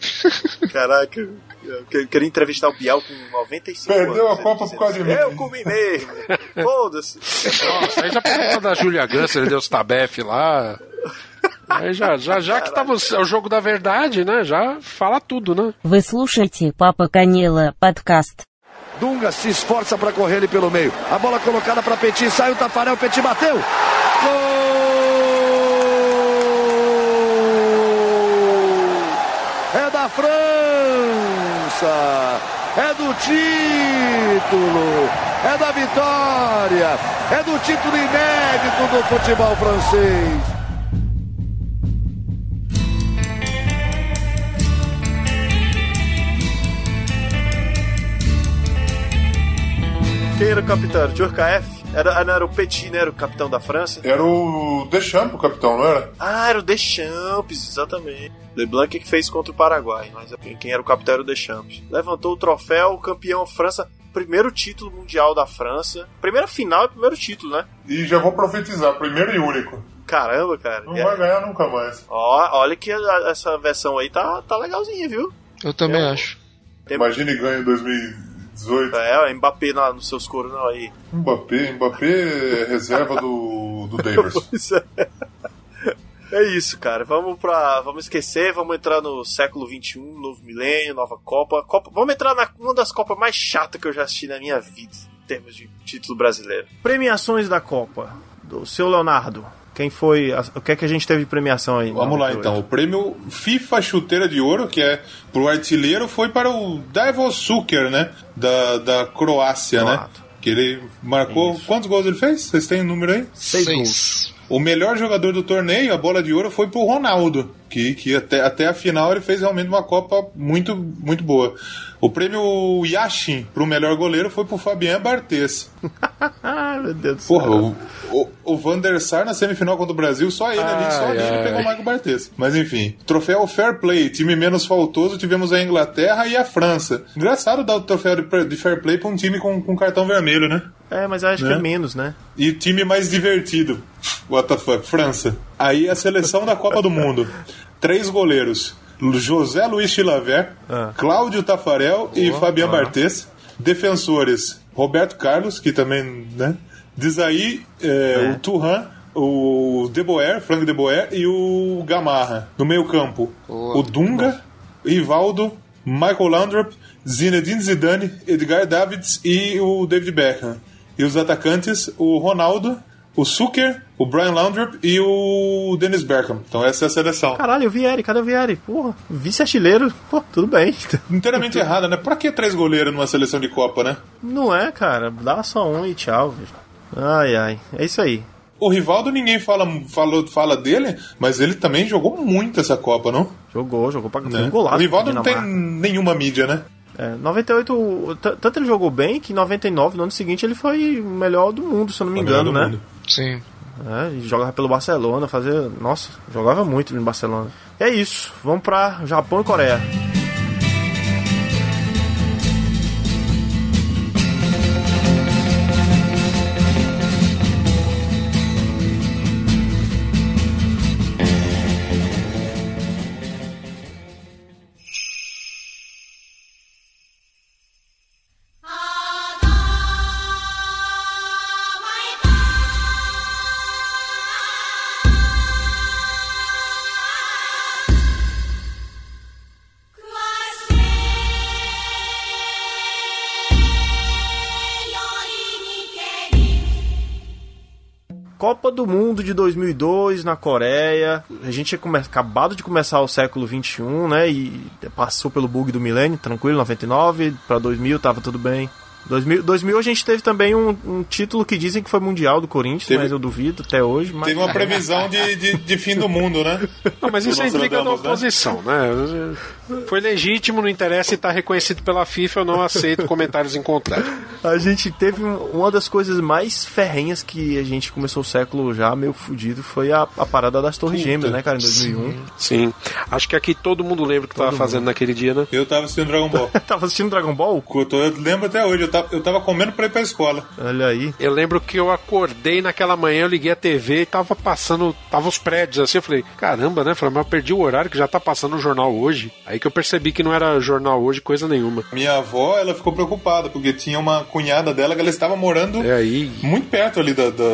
[laughs] Caraca, eu que- queria entrevistar o Bial com 95 Perdeu anos. a Copa por causa de mim. Eu comi mesmo. Foda-se. Nossa, aí já pegou da Julia Gans, ele deu os tabef lá. Aí já, já, já que tava é o jogo da verdade, né? Já fala tudo, né? Вы слушаете Папа Канела подкаст. Dunga se esforça para correr ele pelo meio. A bola colocada para Petit, sai o Tafarel, Petit bateu. Gol! É da França! É do título! É da vitória! É do título inédito do futebol francês! Quem era o capitão? Era o Djurkaeff? Era, não era o Petit, né? Era o capitão da França? Era o Deschamps, o capitão, não era? Ah, era o Deschamps, exatamente. LeBlanc que fez contra o Paraguai, mas quem, quem era o capitão era o Deschamps. Levantou o troféu, campeão França, primeiro título mundial da França. Primeira final e primeiro título, né? E já vou profetizar, primeiro e único. Caramba, cara. Não vai ganhar nunca mais. Ó, olha que a- essa versão aí tá, tá legalzinha, viu? Eu também Eu- acho. Imagine ganha em 2018. É, o Mbappé na, nos seus coros não aí. Mbappé, Mbappé é reserva do, do [laughs] Davis. Pois é. É isso, cara. Vamos pra. Vamos esquecer, vamos entrar no século XXI, novo milênio, nova Copa. Copa vamos entrar na uma das Copas mais chatas que eu já assisti na minha vida, em termos de título brasileiro. Premiações da Copa. Do seu Leonardo. Quem foi. a- o que é que a gente teve de premiação aí? Vamos lá então. O prêmio FIFA Chuteira de Ouro, que é pro artilheiro, foi para o Davos Suker, né? Da, da Croácia, né? Que ele marcou. Quantos gols ele fez? Vocês têm o número aí? Seis gols. O melhor jogador do torneio, a bola de ouro, foi pro Ronaldo, que, que até, até a final ele fez realmente uma Copa muito, muito boa. O prêmio Yashin pro melhor goleiro foi pro Fabien Barthez. Ai, [laughs] meu Deus do Porra, céu. o, o, o Van der Sar na semifinal contra o Brasil, só ele ali, só Ai, ali ele ai. pegou o Marco Barthez. Mas enfim, troféu Fair Play, time menos faltoso, tivemos a Inglaterra e a França. Engraçado dar o troféu de, de Fair Play pra um time com, com cartão vermelho, né? É, mas eu acho que Né? é menos, né? E time mais divertido. Fuck? França. Aí a seleção da Copa do Mundo. Três goleiros. José Luiz Chilavert, Cláudio Tafarel e Fabian ah. Barthez. Defensores. Roberto Carlos, que também, né? Desaí, é, o Turhan, o De Boer, Frank De Boer e o Gamarra. No meio campo, o Dunga, Rivaldo, Michael Laudrup, Zinedine Zidane, Edgar Davids e o David Beckham. E os atacantes, o Ronaldo, o Zucker, o Brian Laundrop e o Dennis Bergkamp. Então essa é a seleção. Caralho, o Vieri, cadê o Vieri? Porra, vice-artilheiro, pô, tudo bem. [laughs] Inteiramente errada, né? Pra que três goleiros numa seleção de Copa, né? Não é, cara, dá só um e tchau. Ai, ai, é isso aí. O Rivaldo ninguém fala, fala, fala dele, mas ele também jogou muito essa Copa, não? Jogou, jogou pra né? um golaço. O Rivaldo não tem nenhuma mídia, né? É, 98, t- tanto ele jogou bem que em 99, no ano seguinte, ele foi o melhor do mundo, se eu não me engano, né? mundo. Sim. É, ele jogava pelo Barcelona, fazia. Nossa, jogava muito no Barcelona. É isso, vamos pra Japão e Coreia. Copa do Mundo de 2002 na Coreia. A gente tinha acabado de começar o século 21, né? E passou pelo bug do milênio, tranquilo, 99 para 2000 tava tudo bem. 2000, 2000 a gente teve também um, um título que dizem que foi mundial do Corinthians, Teve- mas eu duvido até hoje. Mas... Teve uma previsão de, de, de fim do mundo, né? Não, mas isso da tratamos, né? oposição, né? Foi legítimo, não interessa e está reconhecido pela FIFA, eu não aceito comentários em contrário. A gente teve um- uma das coisas mais ferrenhas que a gente começou o século já meio fudido foi a, a parada das Torres Gêmeas, né, cara, em 2001. Sim. Acho que aqui todo mundo lembra o que estava fazendo naquele dia, né? Eu tava assistindo Dragon Ball. [laughs] tava assistindo Dragon Ball? Eu, tô- eu lembro até hoje, eu tava, eu tava comendo pra ir pra escola. Olha aí. Eu lembro que eu acordei naquela manhã, eu liguei a TV e tava passando, tava os prédios assim, eu falei, caramba, né? Falei, mas eu perdi o horário que já tá passando o jornal hoje. Aí que eu percebi que não era jornal hoje, coisa nenhuma. Minha avó, ela ficou preocupada, porque tinha uma cunhada dela que ela estava morando É aí. muito perto ali da, da,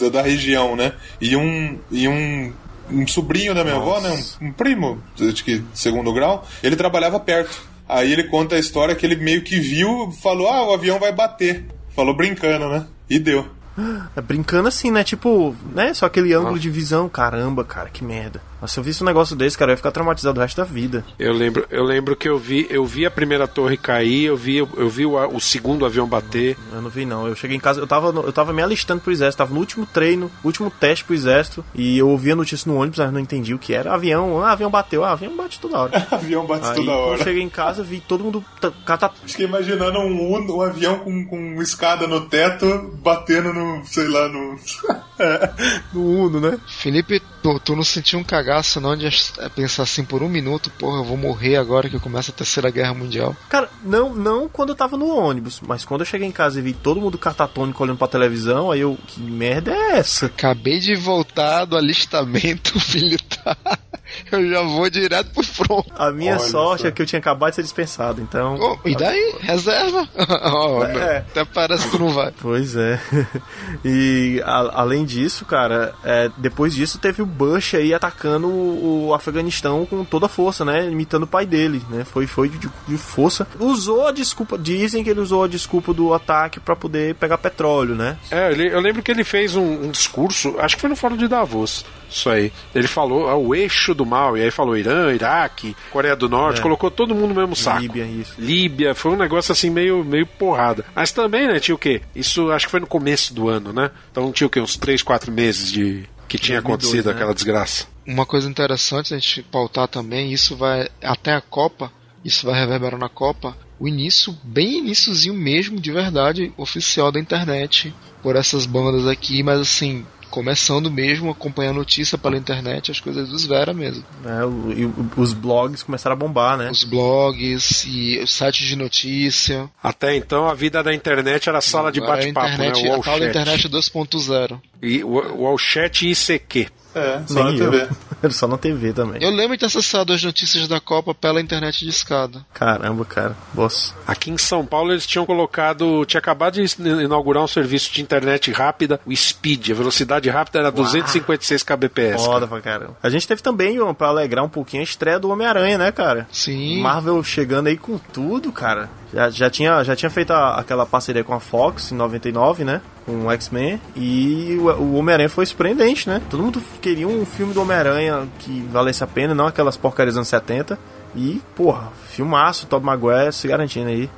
da, da região, né? E um, e um, um sobrinho da minha avó, né? Um, um primo, de segundo grau, ele trabalhava perto. Aí ele conta a história que ele meio que viu, falou, ah, o avião vai bater. Falou brincando, né? E deu. [gasps] É brincando assim, né? Tipo, né? Só aquele ângulo de visão. Caramba, cara, que merda. Mas se eu visse um negócio desse, cara, eu ia ficar traumatizado o resto da vida. Eu lembro, eu lembro que eu vi, eu vi a primeira torre cair, eu vi, eu vi o, o segundo avião bater. Eu não vi, não. Eu cheguei em casa, eu tava, eu tava me alistando pro exército, tava no último treino, último teste pro exército, e eu ouvi a notícia no ônibus, mas não entendi o que era. Avião, ah, avião bateu, ah, avião bate toda hora. [laughs] avião bate Aí, toda hora. eu cheguei em casa, vi todo mundo tá- cata... Fiquei imaginando um, Uno- um avião com, com escada no teto batendo no, sei lá, no. [laughs] É. no Uno, né? Felipe, tu, tu não sentiu um cagaço não de ach- pensar assim por um minuto, porra, eu vou morrer agora que começa a terceira guerra mundial. Cara, não, não quando eu tava no ônibus, mas quando eu cheguei em casa e vi todo mundo catatônico olhando pra televisão, aí eu, que merda é essa? Acabei de voltar do alistamento [laughs] militar. [laughs] Eu já vou direto pro front. A minha Olha sorte só. é que eu tinha acabado de ser dispensado, então. Oh, e daí? Reserva? [laughs] Oh, É. Até parece que não vai. Pois é. [laughs] E a- além disso, cara, é, depois disso teve o Bush aí atacando o, o Afeganistão com toda a força, né? Imitando o pai dele, né? Foi, foi de, de força. Usou a desculpa, dizem que ele usou a desculpa do ataque pra poder pegar petróleo, né? É, ele- eu lembro que ele fez um, um discurso, acho que foi no Fórum de Davos, isso aí. Ele falou ah, o eixo do mal, e aí falou Irã, Iraque, Coreia do Norte, É. colocou todo mundo no mesmo saco. Líbia, isso. Líbia, foi um negócio assim meio, meio porrada. Mas também, né, tinha o quê? Isso acho que foi no começo do ano, né? Então tinha o quê? Uns 3, 4 meses de que tinha 2002, acontecido né? aquela desgraça. Uma coisa interessante a gente pautar também, isso vai até a Copa, isso vai reverberar na Copa, o início, bem iníciozinho mesmo, de verdade, oficial da internet, por essas bandas aqui, mas assim, começando mesmo, acompanhar notícia pela internet, as coisas dos Vera mesmo. É, o- e os blogs começaram a bombar, né? Os blogs e os sites de notícia. Até então a vida da internet era sala de Agora a bate-papo, né? O a tal da internet 2.0. E o, o Chat e ICQ. É, Nem eu. [laughs] Era só na TV também. Eu lembro de ter acessado as notícias da Copa pela internet de escada. Caramba, cara. Boss. Aqui em São Paulo eles tinham colocado, tinha acabado de inaugurar um serviço de internet rápida, o Speed, a velocidade rápida era 256 kbps. Foda pra caramba. A gente teve também, pra alegrar um pouquinho, a estreia do Homem-Aranha, né, cara? Sim. Marvel chegando aí com tudo, cara. Já, já, tinha, já tinha feito a, aquela parceria com a Fox em 99, né? Com o X-Men. E o, o Homem-Aranha foi surpreendente, né? Todo mundo queria um filme do Homem-Aranha que valesse a pena, não aquelas porcarias dos anos 70. E, porra, filmaço, Tobey Maguire se garantindo aí.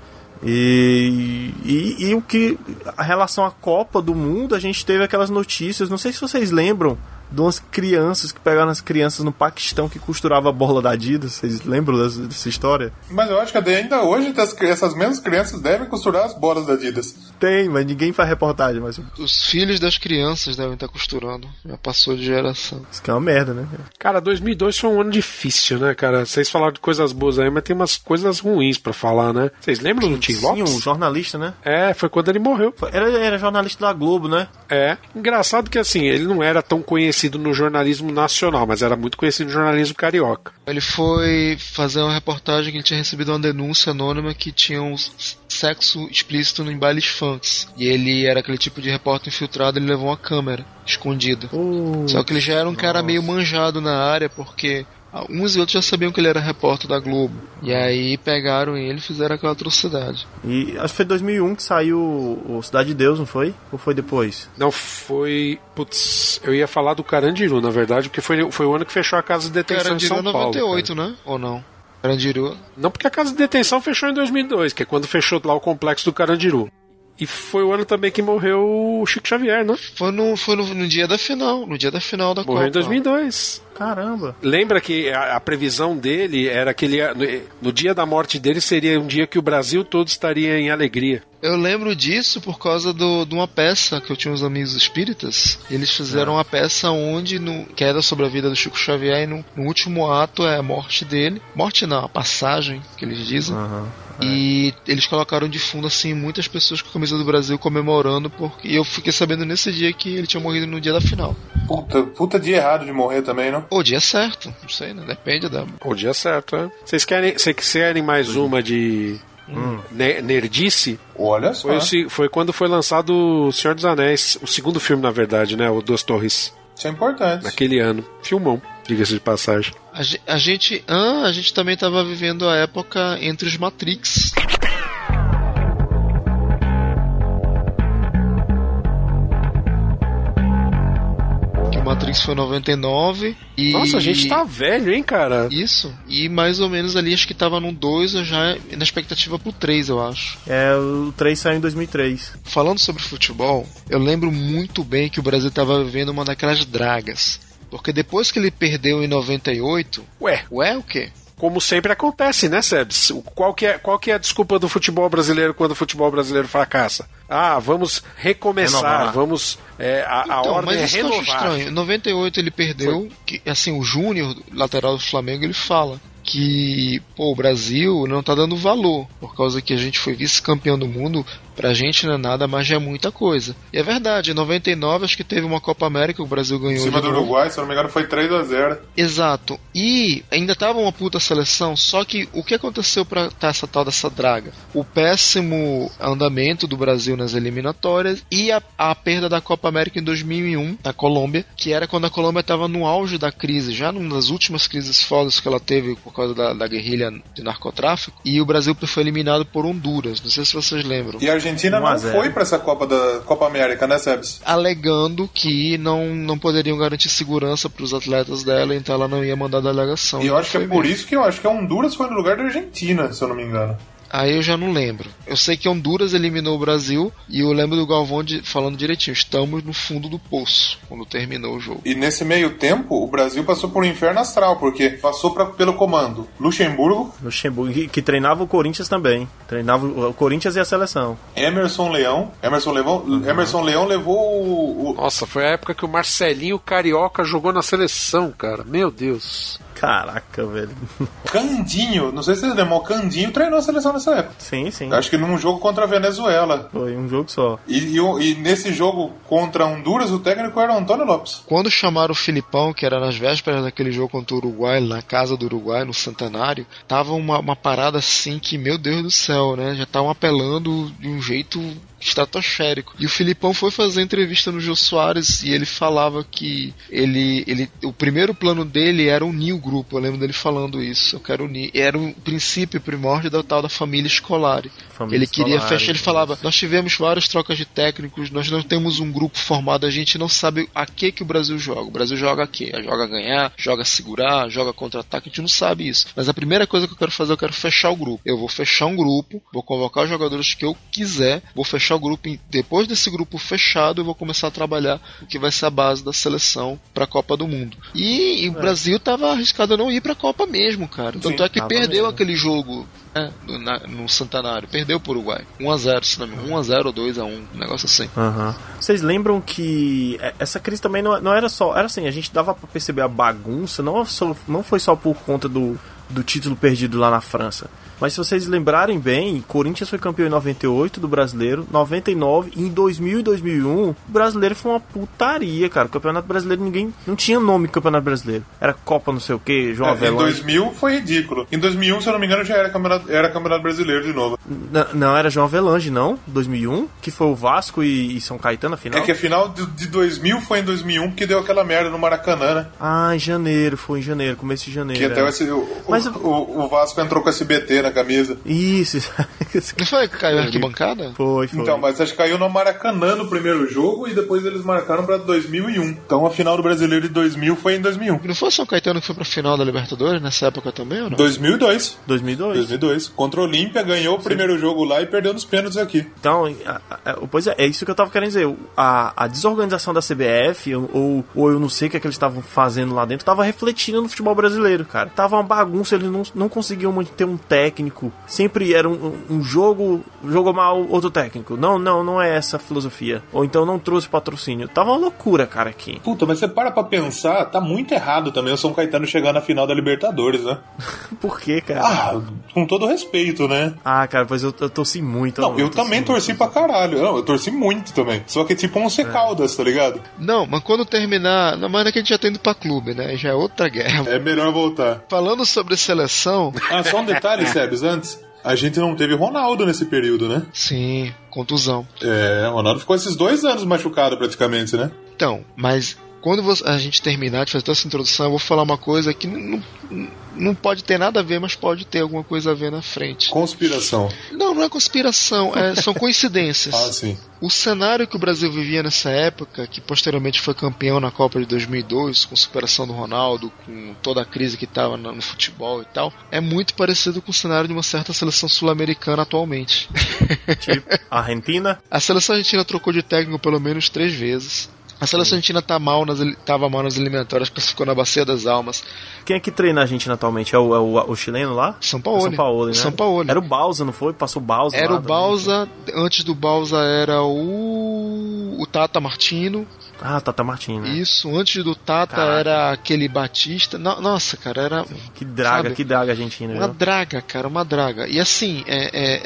E, e, e, o que. A relação à Copa do Mundo, a gente teve aquelas notícias, não sei se vocês lembram de umas crianças que pegaram as crianças no Paquistão que costurava a bola da Adidas. Vocês lembram dessa, dessa história? Mas eu acho que ainda hoje essas mesmas crianças devem costurar as bolas da Adidas. Tem, mas ninguém faz reportagem. Mas... Os filhos das crianças devem estar costurando. Já passou de geração. Isso que é uma merda, né? Cara, 2002 foi um ano difícil, né, cara? Vocês falaram de coisas boas aí, mas tem umas coisas ruins para falar, né? Vocês lembram do Tim Lopes? Um jornalista, né? É, foi quando ele morreu. Era, era jornalista da Globo, né? É. Engraçado que, assim, ele não era tão conhecido conhecido no jornalismo nacional, mas era muito conhecido no jornalismo carioca. Ele foi fazer uma reportagem que ele tinha recebido uma denúncia anônima que tinha um sexo explícito em bailes funks. E ele era aquele tipo de repórter infiltrado, ele levou uma câmera escondida. Uh, Só que ele já era um cara meio manjado na área, porque Uns e outros já sabiam que ele era repórter da Globo. E aí pegaram ele e fizeram aquela atrocidade. E acho que foi em 2001 que saiu o Cidade de Deus, não foi? Ou foi depois? Não, foi. Putz, eu ia falar do Carandiru, na verdade, porque foi, foi o ano que fechou a casa de detenção Carandiru em São 98, Paulo. né? Ou não? Carandiru? Não, porque a casa de detenção fechou em 2002, que é quando fechou lá o complexo do Carandiru. E foi o ano também que morreu o Chico Xavier, né? Foi no, foi no, no dia da final, no dia da final da Morreu Copa. em 2002. Caramba. Lembra que a, a previsão dele era que ele, no, no dia da morte dele seria um dia que o Brasil todo estaria em alegria. Eu lembro disso por causa do, de uma peça que eu tinha uns amigos espíritas. Eles fizeram uma peça onde no, que era sobre a vida do Chico Xavier e no, no último ato é a morte dele. Morte não, a passagem que eles dizem. Uhum. E eles colocaram de fundo assim muitas pessoas com a camisa do Brasil comemorando porque e eu fiquei sabendo nesse dia que ele tinha morrido no dia da final. Puta, puta dia errado de morrer também, não? O dia certo, não sei, né? Depende da. O dia certo, é. Vocês querem, vocês querem mais uma de Hum. ne- nerdice? Olha só. Foi, foi quando foi lançado O Senhor dos Anéis, o segundo filme, na verdade, né? O Duas Torres. Isso é importante. Naquele ano. Filmão, diga-se de passagem. A, ge- a gente, ah, a gente também estava vivendo a época entre os Matrix. Matrix foi 99 e Nossa, a gente tá velho, hein, cara? Isso. E mais ou menos ali acho que tava no 2, eu já na expectativa pro 3, eu acho. É, o 3 saiu em 2003. Falando sobre futebol, eu lembro muito bem que o Brasil tava vivendo uma daquelas dragas. Porque depois que ele perdeu em 98. Ué. Ué, o quê? Como sempre acontece, né, Sebs? Qual que, é, qual que é a desculpa do futebol brasileiro quando o futebol brasileiro fracassa? Ah, vamos recomeçar, Renovar. vamos. é, a, a Então, ordem mas é isso eu acho renovar. estranho. Em 98 ele perdeu, que, assim, o Júnior, lateral do Flamengo, ele fala que pô, o Brasil não tá dando valor, por causa que a gente foi vice-campeão do mundo, pra gente não é nada, mas já é muita coisa. E é verdade, em 99 acho que teve uma Copa América que o Brasil ganhou Em cima do. Uruguai, se eu não me engano, foi 3 a 0 Exato. E ainda tava uma puta seleção, só que o que aconteceu pra tá essa tal dessa draga? O péssimo andamento do Brasil nas eliminatórias e a, a perda da Copa América em 2001 da Colômbia, que era quando a Colômbia tava no auge da crise, já numa das últimas crises fodas que ela teve por causa da, da guerrilha de narcotráfico, e o Brasil foi eliminado por Honduras. Não sei se vocês lembram. E a Argentina 1 a não 0. foi pra essa Copa da Copa América, né, Sebs? Alegando que não, não poderiam garantir segurança para os atletas dela, então ela não ia mandar delegação. E eu acho que é por mesmo. isso que eu acho que a Honduras foi no lugar da Argentina, se eu não me engano. Aí eu já não lembro. Eu sei que Honduras eliminou o Brasil e eu lembro do Galvão de- falando direitinho. Estamos no fundo do poço quando terminou o jogo. E nesse meio tempo, o Brasil passou por um inferno astral, porque passou pra, pelo comando Luxemburgo, Luxemburgo, que, que treinava o Corinthians também. Treinava o Corinthians e a seleção. Emerson Leão. Emerson Leão, Emerson Leão levou o, o- Nossa, foi a época que o Marcelinho Carioca jogou na seleção, cara. Meu Deus. Caraca, velho. [laughs] Candinho. Não sei se vocês lembram, o Candinho treinou a seleção nessa época. Sim, sim. Acho que num jogo contra a Venezuela. Foi um jogo só. E, e e nesse jogo contra Honduras, o técnico era o Antônio Lopes. Quando chamaram o Filipão, que era nas vésperas daquele jogo contra o Uruguai, na casa do Uruguai, no Centenário, tava uma, uma parada assim que, meu Deus do céu, né? Já estavam apelando de um jeito estratosférico. E o Filipão foi fazer entrevista no Jô Soares e ele falava que ele, ele o primeiro plano dele era unir o grupo. Eu lembro dele falando isso. Eu quero unir. Era o princípio primórdio da tal da família escolar. Família ele queria escolar, fechar. Ele falava: Nós tivemos várias trocas de técnicos, nós não temos um grupo formado, a gente não sabe a que que o Brasil joga. O Brasil joga a quê? Joga ganhar, joga segurar, joga contra-ataque, a gente não sabe isso. Mas a primeira coisa que eu quero fazer, eu quero fechar o grupo. Eu vou fechar um grupo, vou convocar os jogadores que eu quiser, vou fechar o grupo. Depois desse grupo fechado, eu vou começar a trabalhar o que vai ser a base da seleção para a Copa do Mundo. E, e o Brasil tava arriscado a não ir para a Copa mesmo, cara. Tanto Sim, é que perdeu mesmo. aquele jogo né, no, na- no Centenário. Perdeu pro Uruguai. 1x0, se não me engano. 1x0 ou 2x1, um negócio assim. Aham. Vocês lembram que é, essa crise também não, não era só. Era assim, a gente dava pra perceber a bagunça, não, só- não foi só por conta do, do título perdido lá na França. Mas se vocês lembrarem bem, Corinthians foi campeão em 98 do brasileiro, 99 e em 2000 e 2001, o brasileiro foi uma putaria, cara. O campeonato brasileiro ninguém. Não tinha nome campeonato brasileiro. Era Copa não sei o que, João É, em Avelange. 2000 foi ridículo. Em 2001, se eu não me engano, já era campeonato, era campeonato brasileiro de novo. N- Não, era João Avelange, não? 2001, que foi o Vasco e, e São Caetano, afinal. É que a final de, de 2000 foi em 2001 porque deu aquela merda no Maracanã, né? Ah, em janeiro, foi em janeiro, começo de janeiro. Que até é. o, Mas o, o- o Vasco entrou com SBT na camisa. [laughs] Isso. Não foi que caiu a arquibancada? Foi, foi. Então, mas acho que caiu no Maracanã no primeiro jogo e depois eles marcaram pra 2001. Então a final do Brasileiro de 2000 foi em 2001. Não foi o São Caetano que foi pra final da Libertadores nessa época também, ou não? 2002. 2002. 2002. Contra o Olímpia, ganhou o primeiro jogo lá e perdeu nos pênaltis aqui. Então, a- a- a- pois é, é isso que eu tava querendo dizer. A, a desorganização da CBF, ou, ou eu não sei o que, é que eles estavam fazendo lá dentro, tava refletindo no futebol brasileiro, cara. Tava uma bagunça, eles não, não conseguiam manter um técnico. Sempre era um, um- jogo, jogou mal outro técnico. Não, não, não é essa a filosofia. Ou então não trouxe patrocínio. Tava uma loucura, cara, aqui. Puta, mas você para pra pensar, tá muito errado também o São Caetano chegar na final da Libertadores, né? [laughs] Por quê, cara? Ah, com todo respeito, né? Ah, cara, pois eu, eu torci muito. Não, eu também torci pra caralho. Não, eu torci muito também. Só que tipo um Caldas, tá ligado? Não, mas quando terminar. Não, mas é que a gente já tá indo pra clube, né? Já é outra guerra. É melhor voltar. Falando sobre seleção. Ah, só um detalhe, [laughs] Antes. A gente não teve Ronaldo nesse período, né? Sim, contusão. É, Ronaldo ficou esses dois anos machucado praticamente, né? Então, mas quando você- a gente terminar de fazer toda essa introdução, eu vou falar uma coisa que não, não, pode ter nada a ver, mas pode ter alguma coisa a ver na frente. Conspiração. Não, não é conspiração, é- [laughs] são coincidências. Ah, sim. O cenário que o Brasil vivia nessa época, que posteriormente foi campeão na Copa de 2002, com superação do Ronaldo, com toda a crise que estava no no futebol e tal, é muito parecido com o cenário de uma certa seleção sul-americana atualmente. [laughs] Tipo, Argentina. A seleção argentina trocou de técnico pelo menos três vezes. A seleção argentina tá mal nas, tava mal nas eliminatórias, classificou na Bacia das Almas. Quem é que treina a Argentina atualmente? É o, é o, o chileno lá? São Paulo. São Paulo, né? São Paulo. Era o Bausa, não foi? Passou o Bausa Era o. Bausa, antes do Bausa era o, o Tata Martino. Ah, Tata Martino. né? Isso, antes do Tata Caraca. era aquele Batista. No- nossa, cara, era. Que draga, sabe? que draga a Argentina. Uma viu? draga, cara, uma draga. E assim, é, é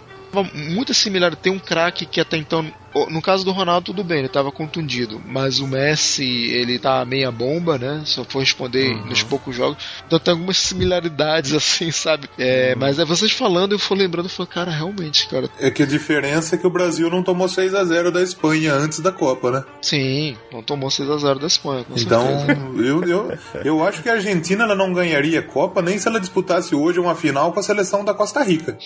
muito similar. Tem um craque que até então, no caso do Ronaldo, tudo bem, ele tava contundido. Mas o Messi, ele tá meia bomba, né? Só foi responder Uhum. nos poucos jogos. Então tem algumas similaridades, [laughs] assim, sabe? É, Mas é vocês falando, eu fui lembrando, eu falei, cara, realmente, cara. É que a diferença é que o Brasil não tomou 6 a 0 da Espanha antes da Copa, né? Sim, não tomou 6x0 da Espanha, com Então, certeza. eu, eu, eu acho que a Argentina ela não ganharia a Copa nem se ela disputasse hoje uma final com a seleção da Costa Rica.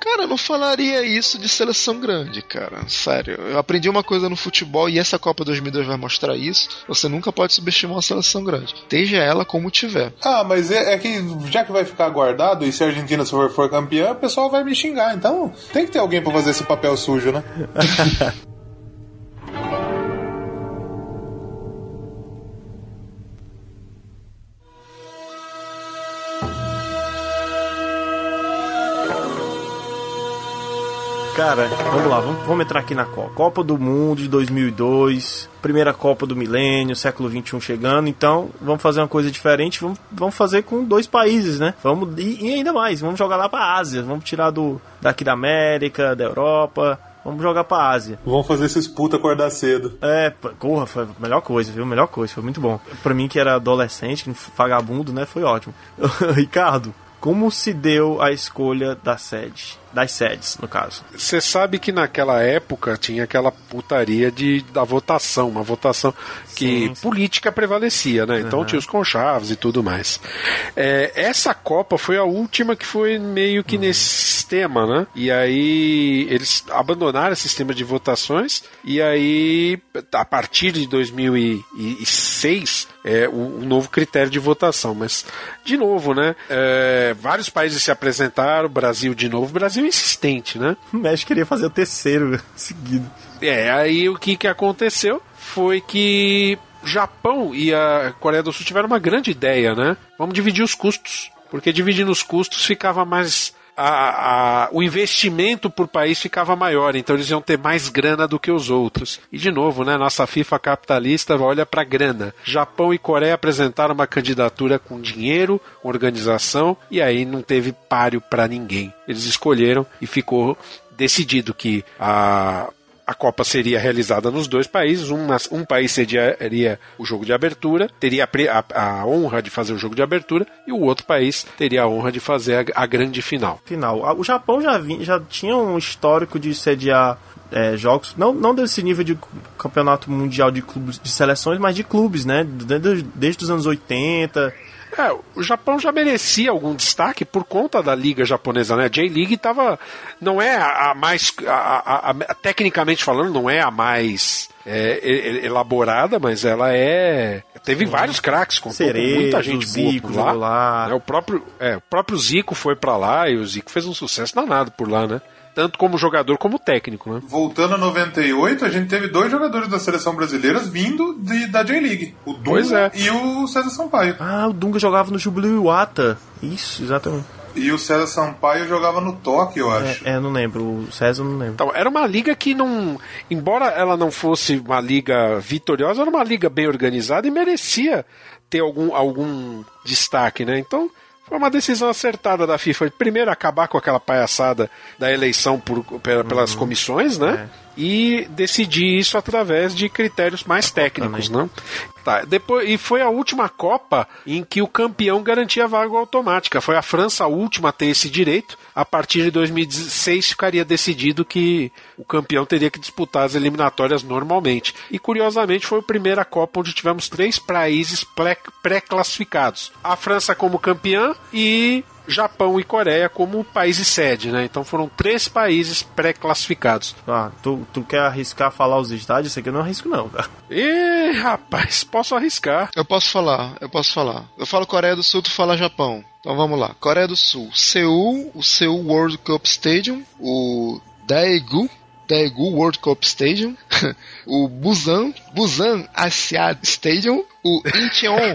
Cara, eu não falaria isso de seleção grande, cara. Sério. Eu aprendi uma coisa no futebol e essa Copa 2002 vai mostrar isso. Você nunca pode subestimar uma seleção grande. Esteja ela como tiver. Ah, mas é, é que já que vai ficar guardado e se a Argentina for, for campeã, o pessoal vai me xingar. Então tem que ter alguém pra fazer esse papel sujo, né? [laughs] Cara, vamos lá, vamos, vamos entrar aqui na Copa. Copa do Mundo de 2002, primeira Copa do Milênio, século 21 chegando. Então, vamos fazer uma coisa diferente. Vamos, vamos fazer com dois países, né? Vamos e, e ainda mais, vamos jogar lá pra Ásia. Vamos tirar do daqui da América, da Europa. Vamos jogar pra Ásia. Vamos fazer esses puta acordar cedo. É, porra, foi a melhor coisa, viu? Melhor coisa, foi muito bom. Pra mim que era adolescente, vagabundo, né? Foi ótimo. [laughs] Ricardo, como se deu a escolha da sede? Das sedes, no caso. Você sabe que naquela época tinha aquela putaria de, da votação, uma votação que Sim, sim. política prevalecia, né? Então Uhum. tinha os conchaves e tudo mais. É, essa Copa foi a última que foi meio que nesse sistema, né? E aí eles abandonaram esse sistema de votações e aí a partir de 2006 é o, o novo critério de votação. Mas de novo, né? É, vários países se apresentaram, Brasil de novo, Brasil insistente, né? O México queria fazer o terceiro [laughs] seguido. É, aí o que, que aconteceu foi que Japão e a Coreia do Sul tiveram uma grande ideia, né? Vamos dividir os custos. Porque dividindo os custos ficava mais. A- a- o investimento por país ficava maior, então eles iam ter mais grana do que os outros. E de novo, né, nossa FIFA capitalista olha para grana. Japão e Coreia apresentaram uma candidatura com dinheiro, com organização, e aí não teve páreo para ninguém. Eles escolheram e ficou decidido que a a Copa seria realizada nos dois países. Uma- um país sediaria o jogo de abertura, teria a, a- honra de fazer o jogo de abertura, e o outro país teria a honra de fazer a, a grande final. Final. A- O Japão já, vi- já tinha um histórico de sediar é, jogos, não, não desse nível de campeonato mundial de clubes, de seleções, mas de clubes, né? Desde, desde os anos 80. É, o Japão já merecia algum destaque por conta da liga japonesa, né? A J-League estava não é a, a mais a- a- tecnicamente falando, não é a mais é, elaborada, mas ela é teve vários craques, com muita gente boa Zico por lá. lá. né? O próprio é, o próprio Zico foi pra lá e o Zico fez um sucesso danado por lá, né? Tanto como jogador como técnico, né? Voltando a 98, a gente teve dois jogadores da seleção brasileira vindo de- da J-League. O Dunga é. e o César Sampaio. Ah, o Dunga jogava no Jubilee Iwata. Isso, exatamente. E o César Sampaio jogava no Tóquio, eu acho. É, é, não lembro. O César não lembro. Então, era uma liga que não. Embora ela não fosse uma liga vitoriosa, era uma liga bem organizada e merecia ter algum, algum destaque, né? Então. Foi uma decisão acertada da FIFA. Primeiro, acabar com aquela palhaçada da eleição por, pela- pelas comissões, né? E decidir isso através de critérios mais técnicos, né? Tá, depois, e foi a última Copa em que o campeão garantia vaga automática. Foi a França a última a ter esse direito. A partir de 2016 ficaria decidido que o campeão teria que disputar as eliminatórias normalmente. E curiosamente foi a primeira Copa onde tivemos três países pré- pré-classificados: a França como campeã e Japão e Coreia como países sede, né? Então foram três países pré-classificados. Ah, tu, tu quer arriscar falar os estádios? Isso aqui eu não arrisco, não, cara. E rapaz, posso arriscar. Eu posso falar, eu posso falar. Eu falo Coreia do Sul, tu fala Japão. Então vamos lá. Coreia do Sul, Seul, o Seul World Cup Stadium, o Daegu, Daegu World Cup Stadium, [laughs] o Busan, Busan Asiad Stadium, o Incheon,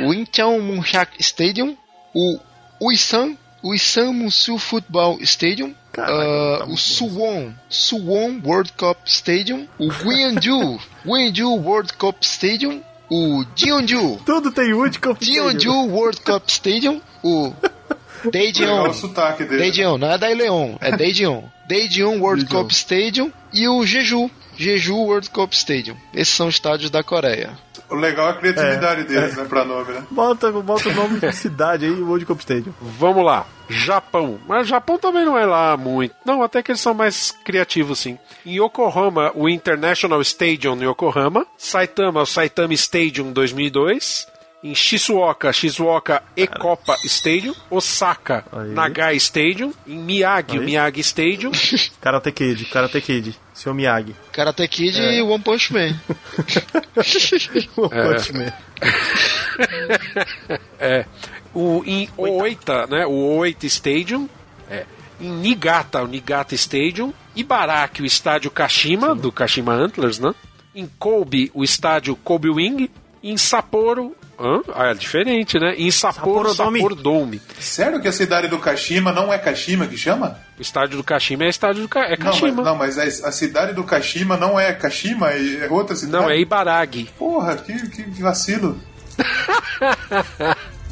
[laughs] o Incheon Munchak Stadium, o Uisan, Uisan Musu Football Stadium, ah, o Suwon, Suwon World Cup Stadium, o Gyeongju, Gyeongju [laughs] World Cup Stadium, o Jeonju, Tudo tem World Cup Jeonju World Cup Stadium, o [laughs] Daejeon, Legal o sotaque dele. Daejeon, não é Daejeon, é Daejeon, [laughs] Daejeon World Cup Stadium e o Jeju, Jeju World Cup Stadium. Esses são os estádios da Coreia. O legal é a criatividade É, deles, é. né, pra nome, né? Bota, bota o nome de cidade aí, World Cup Stadium. Vamos lá. Japão. Mas Japão também não é lá muito. Não, até que eles são mais criativos, sim. Em Yokohama, o International Stadium em Yokohama. Saitama, o Saitama Stadium 2002. Em Shizuoka, Shizuoka Ekopa Stadium. Osaka, Nagai Stadium. Em Miyagi, o Aí. Miyagi Stadium. [laughs] Karate Kid, Karate Kid. Seu Miyagi. Karate Kid É. e One Punch Man. [laughs] One É. Punch Man. [laughs] é. O, em Oita, né? O Oita Stadium. É. Em Niigata, o Niigata Stadium. Ibaraki, o estádio Kashima, do Kashima Antlers, né? Em Kobe, o estádio Kobe Wing. Em Sapporo. Hã? Ah, é diferente, né? Em Sapporo, Sapporo Dome. Sapporo Dome. Sério que a cidade do Kashima não é Kashima que chama? O estádio do Kashima é estádio do Ka é Não, Kashima. mas, não, mas a, a cidade do Kashima não é Kashima, é outra cidade. Não, é Ibaragi. Porra, que, que vacilo. [laughs]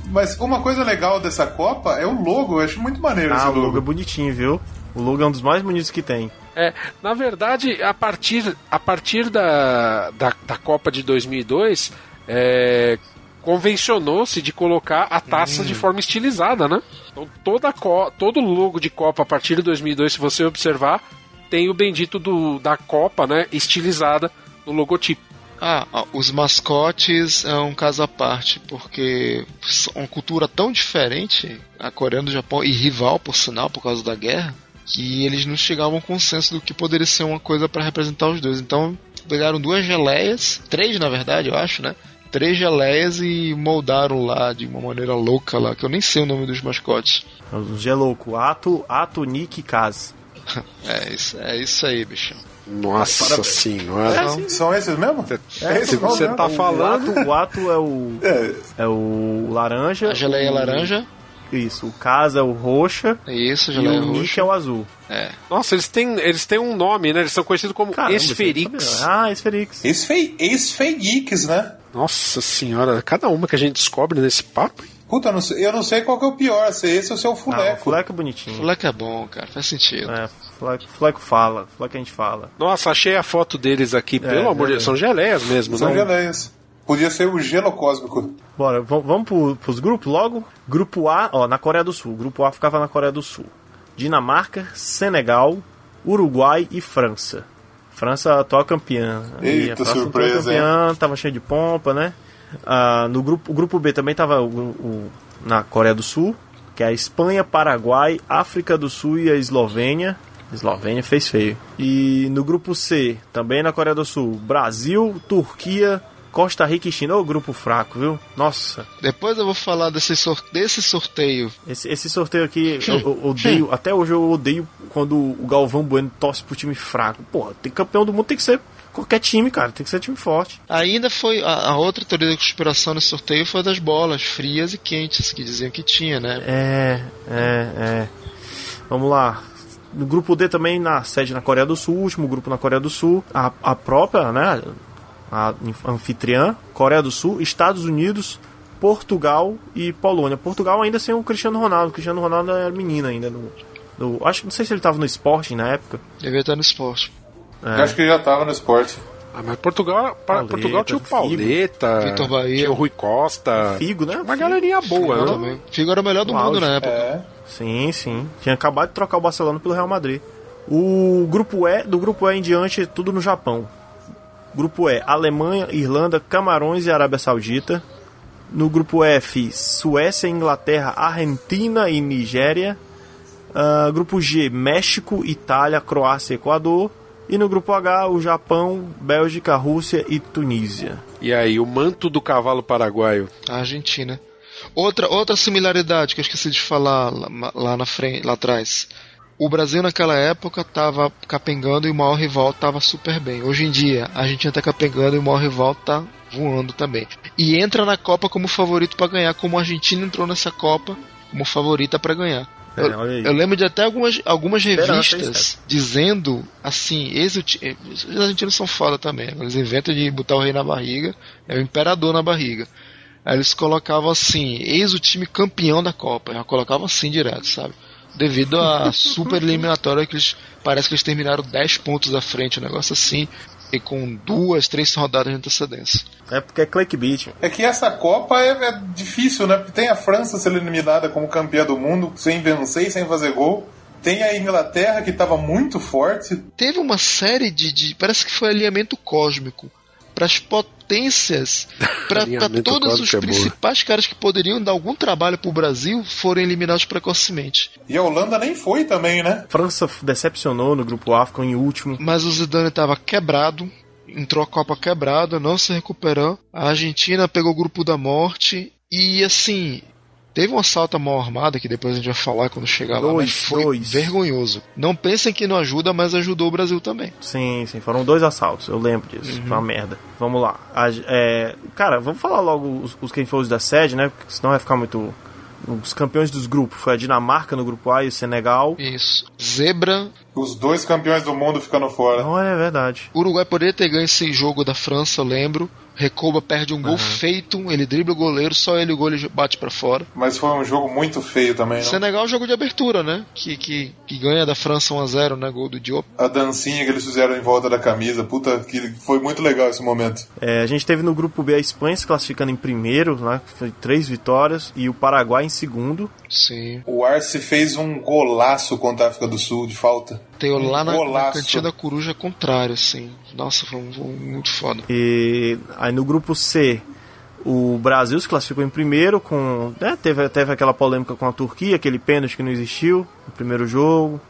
Mas uma coisa legal dessa Copa é o logo, eu acho muito maneiro Ah, esse o logo. logo é bonitinho, viu? O logo é um dos mais bonitos que tem. É, na verdade, a partir, a partir da, da, da Copa de 2002, é, convencionou-se de colocar a taça de forma estilizada, né? Então toda todo logo de Copa a partir de 2002, se você observar, tem o bendito do, da Copa, né, estilizada no logotipo. Ah, ah, os mascotes é um caso à parte, porque é uma cultura tão diferente, a Coreia do Japão, e rival, por sinal, por causa da guerra, que eles não chegavam a um consenso do que poderia ser uma coisa para representar os dois. Então, pegaram duas geleias, três na verdade, eu acho, né? Três geleias e moldaram lá de uma maneira louca lá, que eu nem sei o nome dos mascotes. O Gelouco, Ato, Ato Nick Kaz. [laughs] é, isso, é isso aí, bichão. Nossa Parabéns. senhora. É, são esses mesmo? É, se você tá falando. O ato, o ato é o. É. o laranja. A geleia é o- laranja. Isso. O casa é o roxa. Isso, E geleia o Nick roxa. é o azul. É. Nossa, eles têm, eles têm um nome, né? Eles são conhecidos como Caramba, Esferix. Ah, Esferix. Ex-Geeks, né? Nossa senhora, cada uma que a gente descobre nesse papo. Puta, eu não sei, eu não sei qual que é o pior, se é esse ou se é o Ah, o fuleco. É bonitinho. Fleco é bom, cara, faz sentido. É, Fleco, Fleco fala. Fleco a gente fala. Nossa, achei a foto deles aqui, pelo amor de Deus, são geleias mesmo, São né? geleias. Podia ser o gelo cósmico. Bora, vamos pro, pros grupos logo? Grupo A, ó, na Coreia do Sul. Grupo A ficava na Coreia do Sul. Dinamarca, Senegal, Uruguai e França. França atual campeã. Eita, a França surpresa, atual campeã, tava cheio de pompa, né? Ah, no grupo, o grupo B também tava o- o- na Coreia do Sul, que é a Espanha, Paraguai, África do Sul e a Eslovênia. Eslovênia fez feio. E no grupo C, também na Coreia do Sul, Brasil, Turquia, Costa Rica e China. Ô, grupo fraco, viu? Nossa. Depois eu vou falar desse, sor- desse sorteio. Esse, esse sorteio aqui, eu, eu odeio. até hoje eu odeio quando o Galvão Bueno torce pro time fraco. Porra, tem campeão do mundo, tem que ser qualquer time, cara. Tem que ser time forte. Ainda foi a, a outra teoria da conspiração nesse sorteio foi das bolas frias e quentes que diziam que tinha, né? É, é, é. Vamos lá. No grupo D também, na sede na Coreia do Sul, último grupo na Coreia do Sul, a, a própria, né? A anfitriã, Coreia do Sul, Estados Unidos, Portugal e Polônia. Portugal ainda sem o Cristiano Ronaldo. O Cristiano Ronaldo era menino ainda. No, no- acho que não sei se ele tava no esporte na época. Devia estar no esporte. É. Eu acho que ele já tava no esporte. Ah, mas Portugal, pa- Pauleta, Portugal tinha o Figo. Pauleta, Vitor Bahia. tinha o Rui Costa. Figo, né? Uma galerinha boa, Figo né? também. Figo era o melhor do No mundo auge. na época. É. Sim, sim. Tinha acabado de trocar o Barcelona pelo Real Madrid. O grupo E, do grupo E em diante, tudo no Japão. Grupo E, Alemanha, Irlanda, Camarões e Arábia Saudita. No grupo F, Suécia, Inglaterra, Argentina e Nigéria. Ah, grupo G, México, Itália, Croácia e Equador. E no grupo H, o Japão, Bélgica, Rússia e Tunísia. E aí, o manto do cavalo paraguaio. A Argentina. Outra, outra similaridade que eu esqueci de falar lá, lá na frente, lá atrás. O Brasil naquela época estava capengando e o maior rival estava super bem. Hoje em dia, a Argentina está capengando e o maior rival está voando também. E entra na Copa como favorito para ganhar, como a Argentina entrou nessa Copa como favorita para ganhar. É, Eu, eu lembro de até algumas, algumas revistas dizendo assim: o ti- os argentinos são foda também. né? Eles inventam de botar o rei na barriga, é o imperador na barriga. Aí eles colocavam assim: eis o time campeão da Copa. Já colocavam assim direto, sabe? Devido à super eliminatória que eles. Parece que eles terminaram 10 pontos à frente, um negócio assim. E com duas, três rodadas de antecedência. É porque é clickbait. É que essa Copa é, é difícil, né? Porque tem a França sendo eliminada como campeã do mundo, sem vencer e sem fazer gol. Tem a Inglaterra que estava muito forte. teve uma série de, de- parece que foi alinhamento cósmico para as potências, [laughs] para todos os é principais caras que poderiam dar algum trabalho pro Brasil foram eliminados precocemente. E a Holanda nem foi também, né? França decepcionou no grupo A, ficou em último. Mas o Zidane estava quebrado, entrou a Copa quebrado, não se recuperou. A Argentina pegou o grupo da morte e assim. Teve um assalto à mão armada, que depois a gente vai falar quando chegar lá, Dois, mas foi dois. vergonhoso. Não pensem que não ajuda, mas ajudou o Brasil também. Sim, sim, foram dois assaltos, eu lembro disso. Foi uma merda. Vamos lá. A- é, cara, vamos falar logo os, os quem foi os da sede, né? Porque senão vai ficar muito, os campeões dos grupos. Foi a Dinamarca no grupo A e o Senegal. Isso. Zebra. Os dois campeões do mundo ficando fora. Não é verdade. O Uruguai poderia ter ganho esse jogo da França, eu lembro. Recoba perde um gol feito, ele dribla o goleiro, só ele o gol ele bate para fora. Mas foi um jogo muito feio também, não? Senegal jogo de abertura, né? Que, que, que ganha da França 1x0, né? Gol do Diop. A dancinha que eles fizeram em volta da camisa, puta, que foi muito legal esse momento. É, a gente teve no grupo B a Espanha se classificando em primeiro, né? Foi três vitórias, e o Paraguai em segundo. Sim. O Arce fez um golaço contra a África do Sul de falta. Teu um lá na, na golaço. cantinha da coruja contrário, assim. Nossa, foi um jogo muito foda. E aí no grupo C, o Brasil se classificou em primeiro com. né, teve, teve aquela polêmica com a Turquia, aquele pênalti que não existiu no primeiro jogo.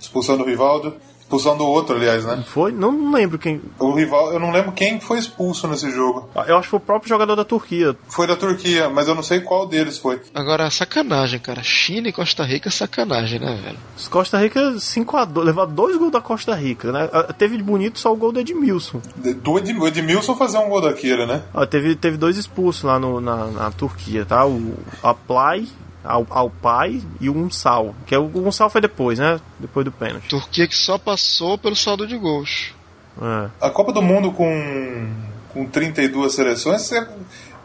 Expulsão do Rivaldo. Expulsão do outro, aliás, né? Foi? Não, não lembro quem. O rival, eu não lembro quem foi expulso nesse jogo. Eu acho que foi o próprio jogador da Turquia. Foi da Turquia, mas eu não sei qual deles foi. Agora, sacanagem, cara. China e Costa Rica, sacanagem, né, velho? Os Costa Rica 5x2, levar dois gols da Costa Rica, né? Ah, Teve de bonito só o gol do Edmilson. Do Ed- Edmilson fazer um gol daquele, né? Ah, teve, teve dois expulsos lá no, na, na Turquia, tá? O Aplay, Al, Alpay e o Unsal. Que é, o Unsal foi depois, né? Depois do pênalti. Turquia que só passou pelo saldo de gols. É. A Copa do Mundo com, com 32 seleções, é,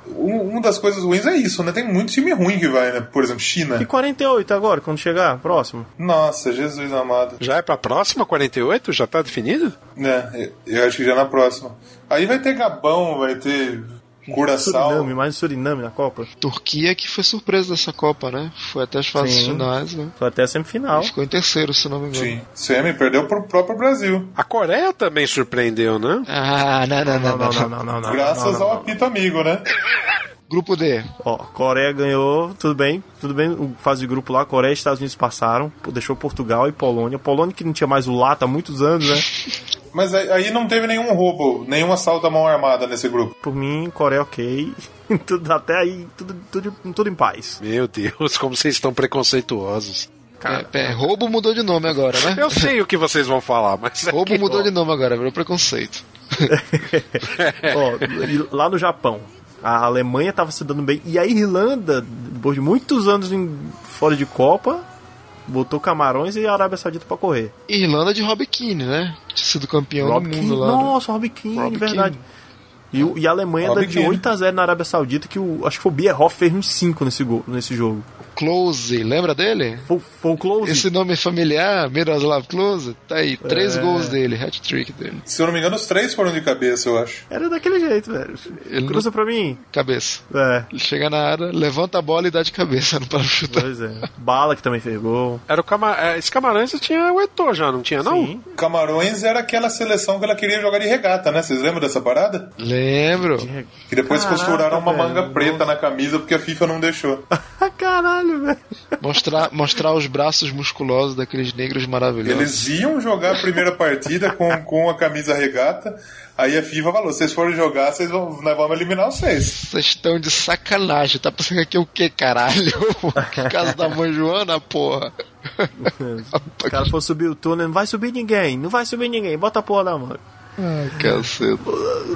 um, uma das coisas ruins é isso, né? Tem muito time ruim que vai, né? Por exemplo, China. E 48 agora, quando chegar? Próximo. Nossa, Jesus amado. Já é pra próxima, 48? Já tá definido? Né, eu acho que já na próxima. Aí vai ter Gabão, vai ter Curaçao. Suriname, mais um Suriname na Copa. Turquia que foi surpresa dessa Copa, né? Foi até as fases Sim. finais, né? Foi até a semifinal. E ficou em terceiro, se não me engano. Sim. Semi perdeu pro próprio Brasil. A Coreia também surpreendeu, né? Ah, não, não, não, Não, não, não, não, não. Graças não, não, ao apito amigo, né? [laughs] Grupo D. Ó, Coreia ganhou, tudo bem, tudo bem, o fase de grupo lá, Coreia e Estados Unidos passaram, deixou Portugal e Polônia. Polônia que não tinha mais o Lata há muitos anos, né? [laughs] Mas aí aí não teve nenhum roubo, nenhum assalto à mão armada nesse grupo. Por mim, Coreia ok. [laughs] tudo, até aí, tudo, tudo, tudo em paz. Meu Deus, como vocês estão preconceituosos. Cara, É, é, roubo mudou de nome agora, né? Eu sei o que vocês vão falar, mas. é Roubo que- mudou de nome agora, virou preconceito. [laughs] Ó, lá no Japão, a Alemanha estava se dando bem. E a Irlanda, depois de muitos anos em, fora de Copa, botou Camarões e a Arábia Saudita pra correr. Irlanda de Rob Keane, né? Tinha sido campeão Rob do Keane, mundo lá. né? Nossa, Rob Keane, Rob verdade. E, e a Alemanha Rob dá de Keane. 8 a 0 na Arábia Saudita, que o, acho que foi o Bierhoff fez uns 5 nesse, gol, nesse jogo. Close, lembra dele? Foi, foi o Close. Esse nome familiar, Miroslav Klose, tá aí, três É. gols dele, hat-trick dele. Se eu não me engano, os três foram de cabeça, eu acho. Era daquele jeito, velho. Ele Cruza pra mim. Cabeça. É, Ele chega na área, levanta a bola e dá de cabeça, não para chutar. pois é. Bala que também fez gol. Era o Cama... é, Esse Camarões tinha o Eto'o já, não tinha, não? Sim. Camarões era aquela seleção que ela queria jogar de regata, né? Vocês lembram dessa parada? Lembro. Que depois Caraca, costuraram uma velho. manga preta na camisa porque a FIFA não deixou. [laughs] Caralho, velho. Mostrar, mostrar os braços musculosos daqueles negros maravilhosos. Eles iam jogar a primeira partida com, com a camisa regata, aí a FIFA falou: vocês forem jogar, vocês vão, nós vamos eliminar vocês. Vocês estão de sacanagem, tá pensando aqui o que, caralho? [laughs] Casa da mãe Joana, porra. [laughs] O cara for subir o túnel, não vai subir ninguém, não vai subir ninguém, bota a porra na mão. Ai, caceta.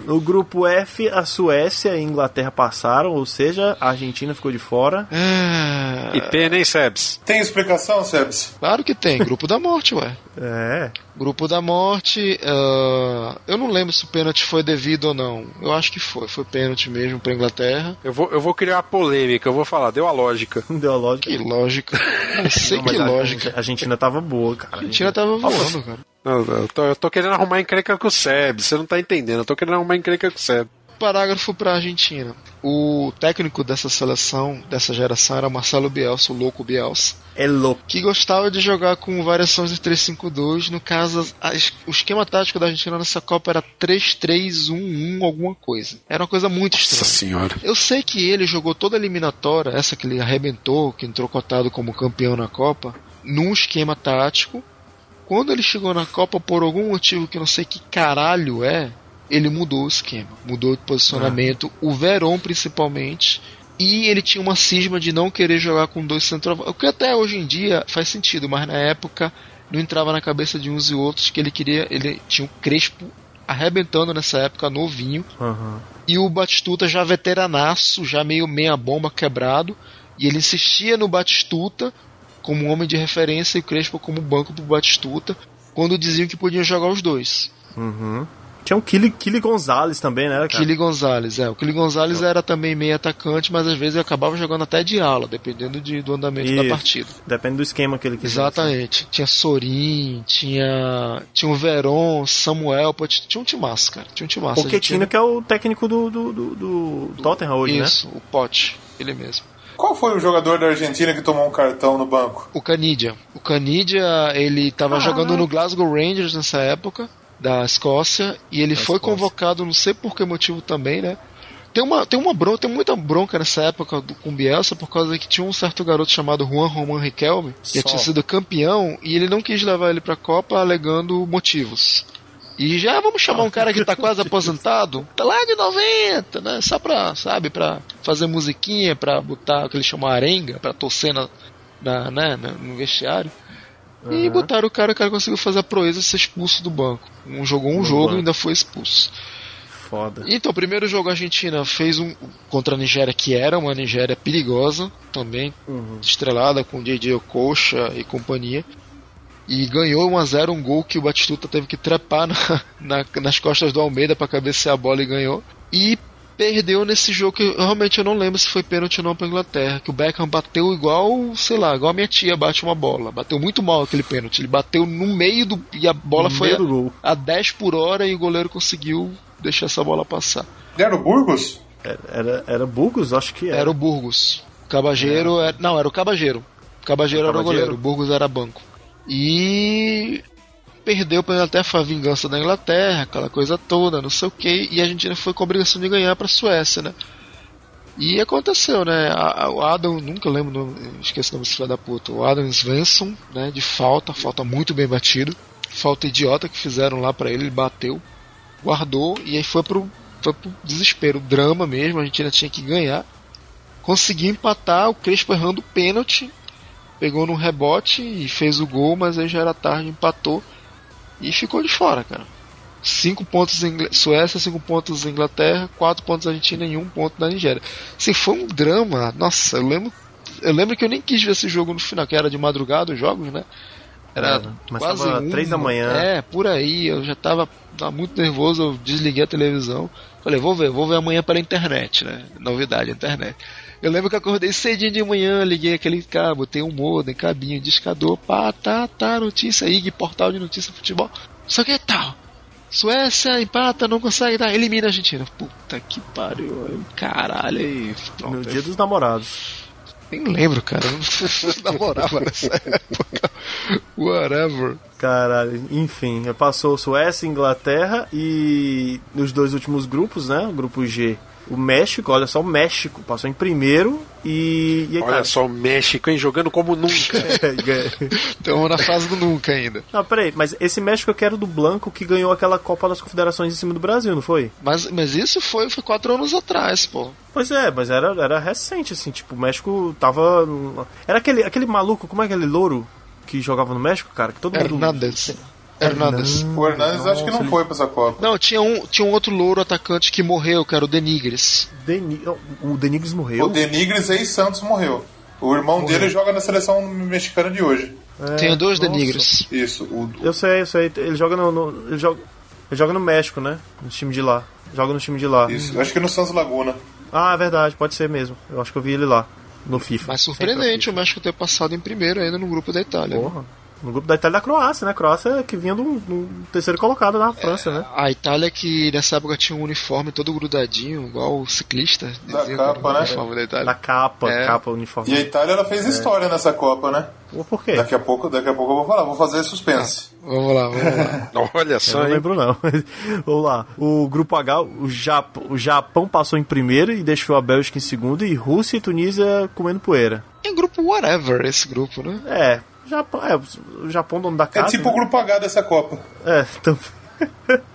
No grupo F, a Suécia e a Inglaterra passaram, ou seja, a Argentina ficou de fora. Ah, E pena, hein, Sebs? Tem explicação, Sebs? claro que tem, grupo da morte, ué. É. Grupo da morte, ah, eu não lembro se o pênalti foi devido ou não. Eu acho que foi, foi pênalti mesmo pra Inglaterra. Eu vou, eu vou criar uma polêmica, eu vou falar, deu a lógica. Não [laughs] deu a lógica. Que lógica. [laughs] Não sei Não, mas que a- lógica. A Argentina tava boa, cara. A Argentina tava voando, cara. Não, eu, tô, eu tô querendo arrumar encrenca com o Sebs, você não tá entendendo, eu tô querendo arrumar encrenca com o Sebs. Parágrafo pra Argentina. O técnico dessa seleção, dessa geração, era Marcelo Bielsa, o louco Bielsa. É louco. que gostava de jogar com variações de 3-5-2. No caso, a o esquema tático da Argentina nessa Copa era 3-3-1-1, alguma coisa. Era uma coisa muito Nossa estranha. senhora. Eu sei que ele jogou toda a eliminatória, essa que ele arrebentou, que entrou cotado como campeão na Copa, num esquema tático. Quando ele chegou na Copa, por algum motivo que eu não sei que caralho é, ele mudou o esquema, mudou de posicionamento, o Verón principalmente, e ele tinha uma cisma de não querer jogar com dois centroavantes, o que até hoje em dia faz sentido, mas na época não entrava na cabeça de uns e outros que ele queria, ele tinha o Crespo arrebentando nessa época, novinho, Aham. e o Batistuta já veteranaço, já meio meia bomba quebrado, E ele insistia no Batistuta como um homem de referência e o Crespo como banco pro Batistuta, quando diziam que podiam jogar os dois. Uhum. Tinha o Kili, Kili Gonzalez também, né, cara? Kili Gonzalez, é. O Kili Gonzalez era também meio atacante, mas às vezes ele acabava jogando até de ala, dependendo de, do andamento da Isso. partida. Depende do esquema que ele quisesse. Exatamente. Tinha Sorin, tinha. Tinha o Veron, Samuel, pô, tinha um timaço, cara. Tinha um timaço. O Quetino, que é o técnico do, do, do, do Tottenham hoje, Isso, o Pote, ele mesmo. Qual foi o jogador da Argentina que tomou um cartão no banco? O Canidia. O Canidia, ele tava jogando no Glasgow Rangers nessa época, da Escócia, e ele foi convocado, não sei por que motivo também, né? Tem uma, tem uma bronca, tem muita bronca nessa época do, com o Bielsa, por causa que tinha um certo garoto chamado Juan Roman Riquelme, que Só. tinha sido campeão, e ele não quis levar ele pra Copa alegando motivos. E já vamos chamar um cara que tá quase aposentado, tá lá de 90, né? Só pra, sabe, pra fazer musiquinha, pra botar o que eles chamam arenga, pra torcer na, na, né, no vestiário. E Uhum. botaram o cara, o cara conseguiu fazer a proeza de ser expulso do banco. Um, jogou um Do jogo banco. e ainda foi expulso. Foda. Então, o primeiro jogo a Argentina fez um contra a Nigéria, que era uma Nigéria perigosa, também Uhum. estrelada com JJ Okocha e companhia. E ganhou 1x0, um gol que o Batistuta teve que trepar na- [laughs] na- nas costas do Almeida para cabecear a bola e ganhou. E perdeu nesse jogo que eu- realmente eu não lembro se foi pênalti ou não pra Inglaterra. Que o Beckham bateu igual, sei lá, igual a minha tia bate uma bola. Bateu muito mal aquele pênalti. Ele bateu no meio do. E a bola No foi a, a 10 por hora e o goleiro conseguiu deixar essa bola passar. Era o Burgos? Era, era, era Burgos? Acho que era. Era o Burgos. O Cabageiro era. Não, era o Cabageiro. O Cabageiro era o goleiro, o Burgos era banco. E perdeu Inglaterra, foi a vingança da Inglaterra, aquela coisa toda, não sei o que, e a Argentina foi com a obrigação de ganhar pra Suécia, né? E aconteceu, né? A- a- o Adam, nunca lembro, esqueci o nome desse filho da puta. O Adam Svensson, né? De falta, falta muito bem batido. Falta idiota que fizeram lá pra ele, ele bateu, guardou e aí foi pro, foi pro desespero, drama mesmo. A Argentina tinha que ganhar. Conseguiu empatar, o Crespo errando o pênalti, pegou no rebote e fez o gol, mas aí já era tarde, empatou e ficou de fora, cara. Cinco pontos Ingl... Suécia, cinco pontos Inglaterra, quatro pontos Argentina e um ponto da Nigéria. Assim, foi um drama. Nossa, eu lembro, eu lembro que eu nem quis ver esse jogo no final, que era de madrugada os jogos, né? Era Era, quase três da manhã. É, por aí. Eu já tava, tava muito nervoso, eu desliguei a televisão. Falei, vou ver, vou ver amanhã pela internet, né? Novidade, internet. Eu lembro que eu acordei cedinho de manhã, liguei aquele cabo, tem um modem, cabinho, discador, pá, tá, tá, notícia, IG, portal de notícia futebol. Só que tal? Suécia empata, não consegue dar, elimina a Argentina. Puta que pariu, caralho aí. No pronto, dia dos namorados. Nem lembro, cara. Eu [laughs] não namorava nessa época. Whatever. Caralho, enfim, passou Suécia, Inglaterra e nos dois últimos grupos, né? O grupo G, o México, olha só, o México passou em primeiro e. e a Olha só o México, hein? Jogando como nunca. [laughs] Estamos na fase do nunca ainda. Não, peraí, mas esse México eu quero do Blanco que ganhou aquela Copa das Confederações em cima do Brasil, não foi? Mas, mas isso foi, foi quatro anos atrás, pô. Pois é, mas era, era recente, assim, tipo, o México tava. Era aquele, aquele maluco, como é aquele louro que jogava no México, cara? Que todo mundo. Hernandes. O Hernandes acho que não foi pra essa Copa. Não, tinha um, tinha um outro louro atacante que morreu, que era o Denigres. Deni... O Denigres morreu? O Denigres ex-Santos morreu. O irmão Morreu. dele joga na seleção mexicana de hoje. Tem dois nossa. Denigres. Isso. O, Eu sei, eu sei. Ele joga no. no- ele, joga, ele joga no México, né? No time de lá. Joga no time de lá. isso. Acho que no Santos Laguna. Ah, é verdade, pode ser mesmo. Eu acho que eu vi ele lá. No FIFA. Mas surpreendente o México ter passado em primeiro ainda no grupo da Itália. Porra. No grupo da Itália e da Croácia, né? Croácia que vinha do, do terceiro colocado na França, né? A Itália que nessa época tinha um uniforme todo grudadinho, igual o ciclista. Da dizia, capa, né? uniforme da Itália. Da capa, É. capa, uniforme. E a Itália ela fez história nessa Copa, né? Por quê? Daqui a pouco, daqui a pouco eu vou falar, vou fazer suspense. Vamos lá, vamos lá. [laughs] Olha Eu só, não hein? lembro não. [laughs] Vamos lá. O grupo H, o Japão, o Japão passou em primeiro e deixou a Bélgica em segundo e Rússia e Tunísia comendo poeira. É um grupo whatever esse grupo, né? É, Japão, é o Japão dono da É casa. tipo o né? grupo H dessa Copa. É, então... [laughs]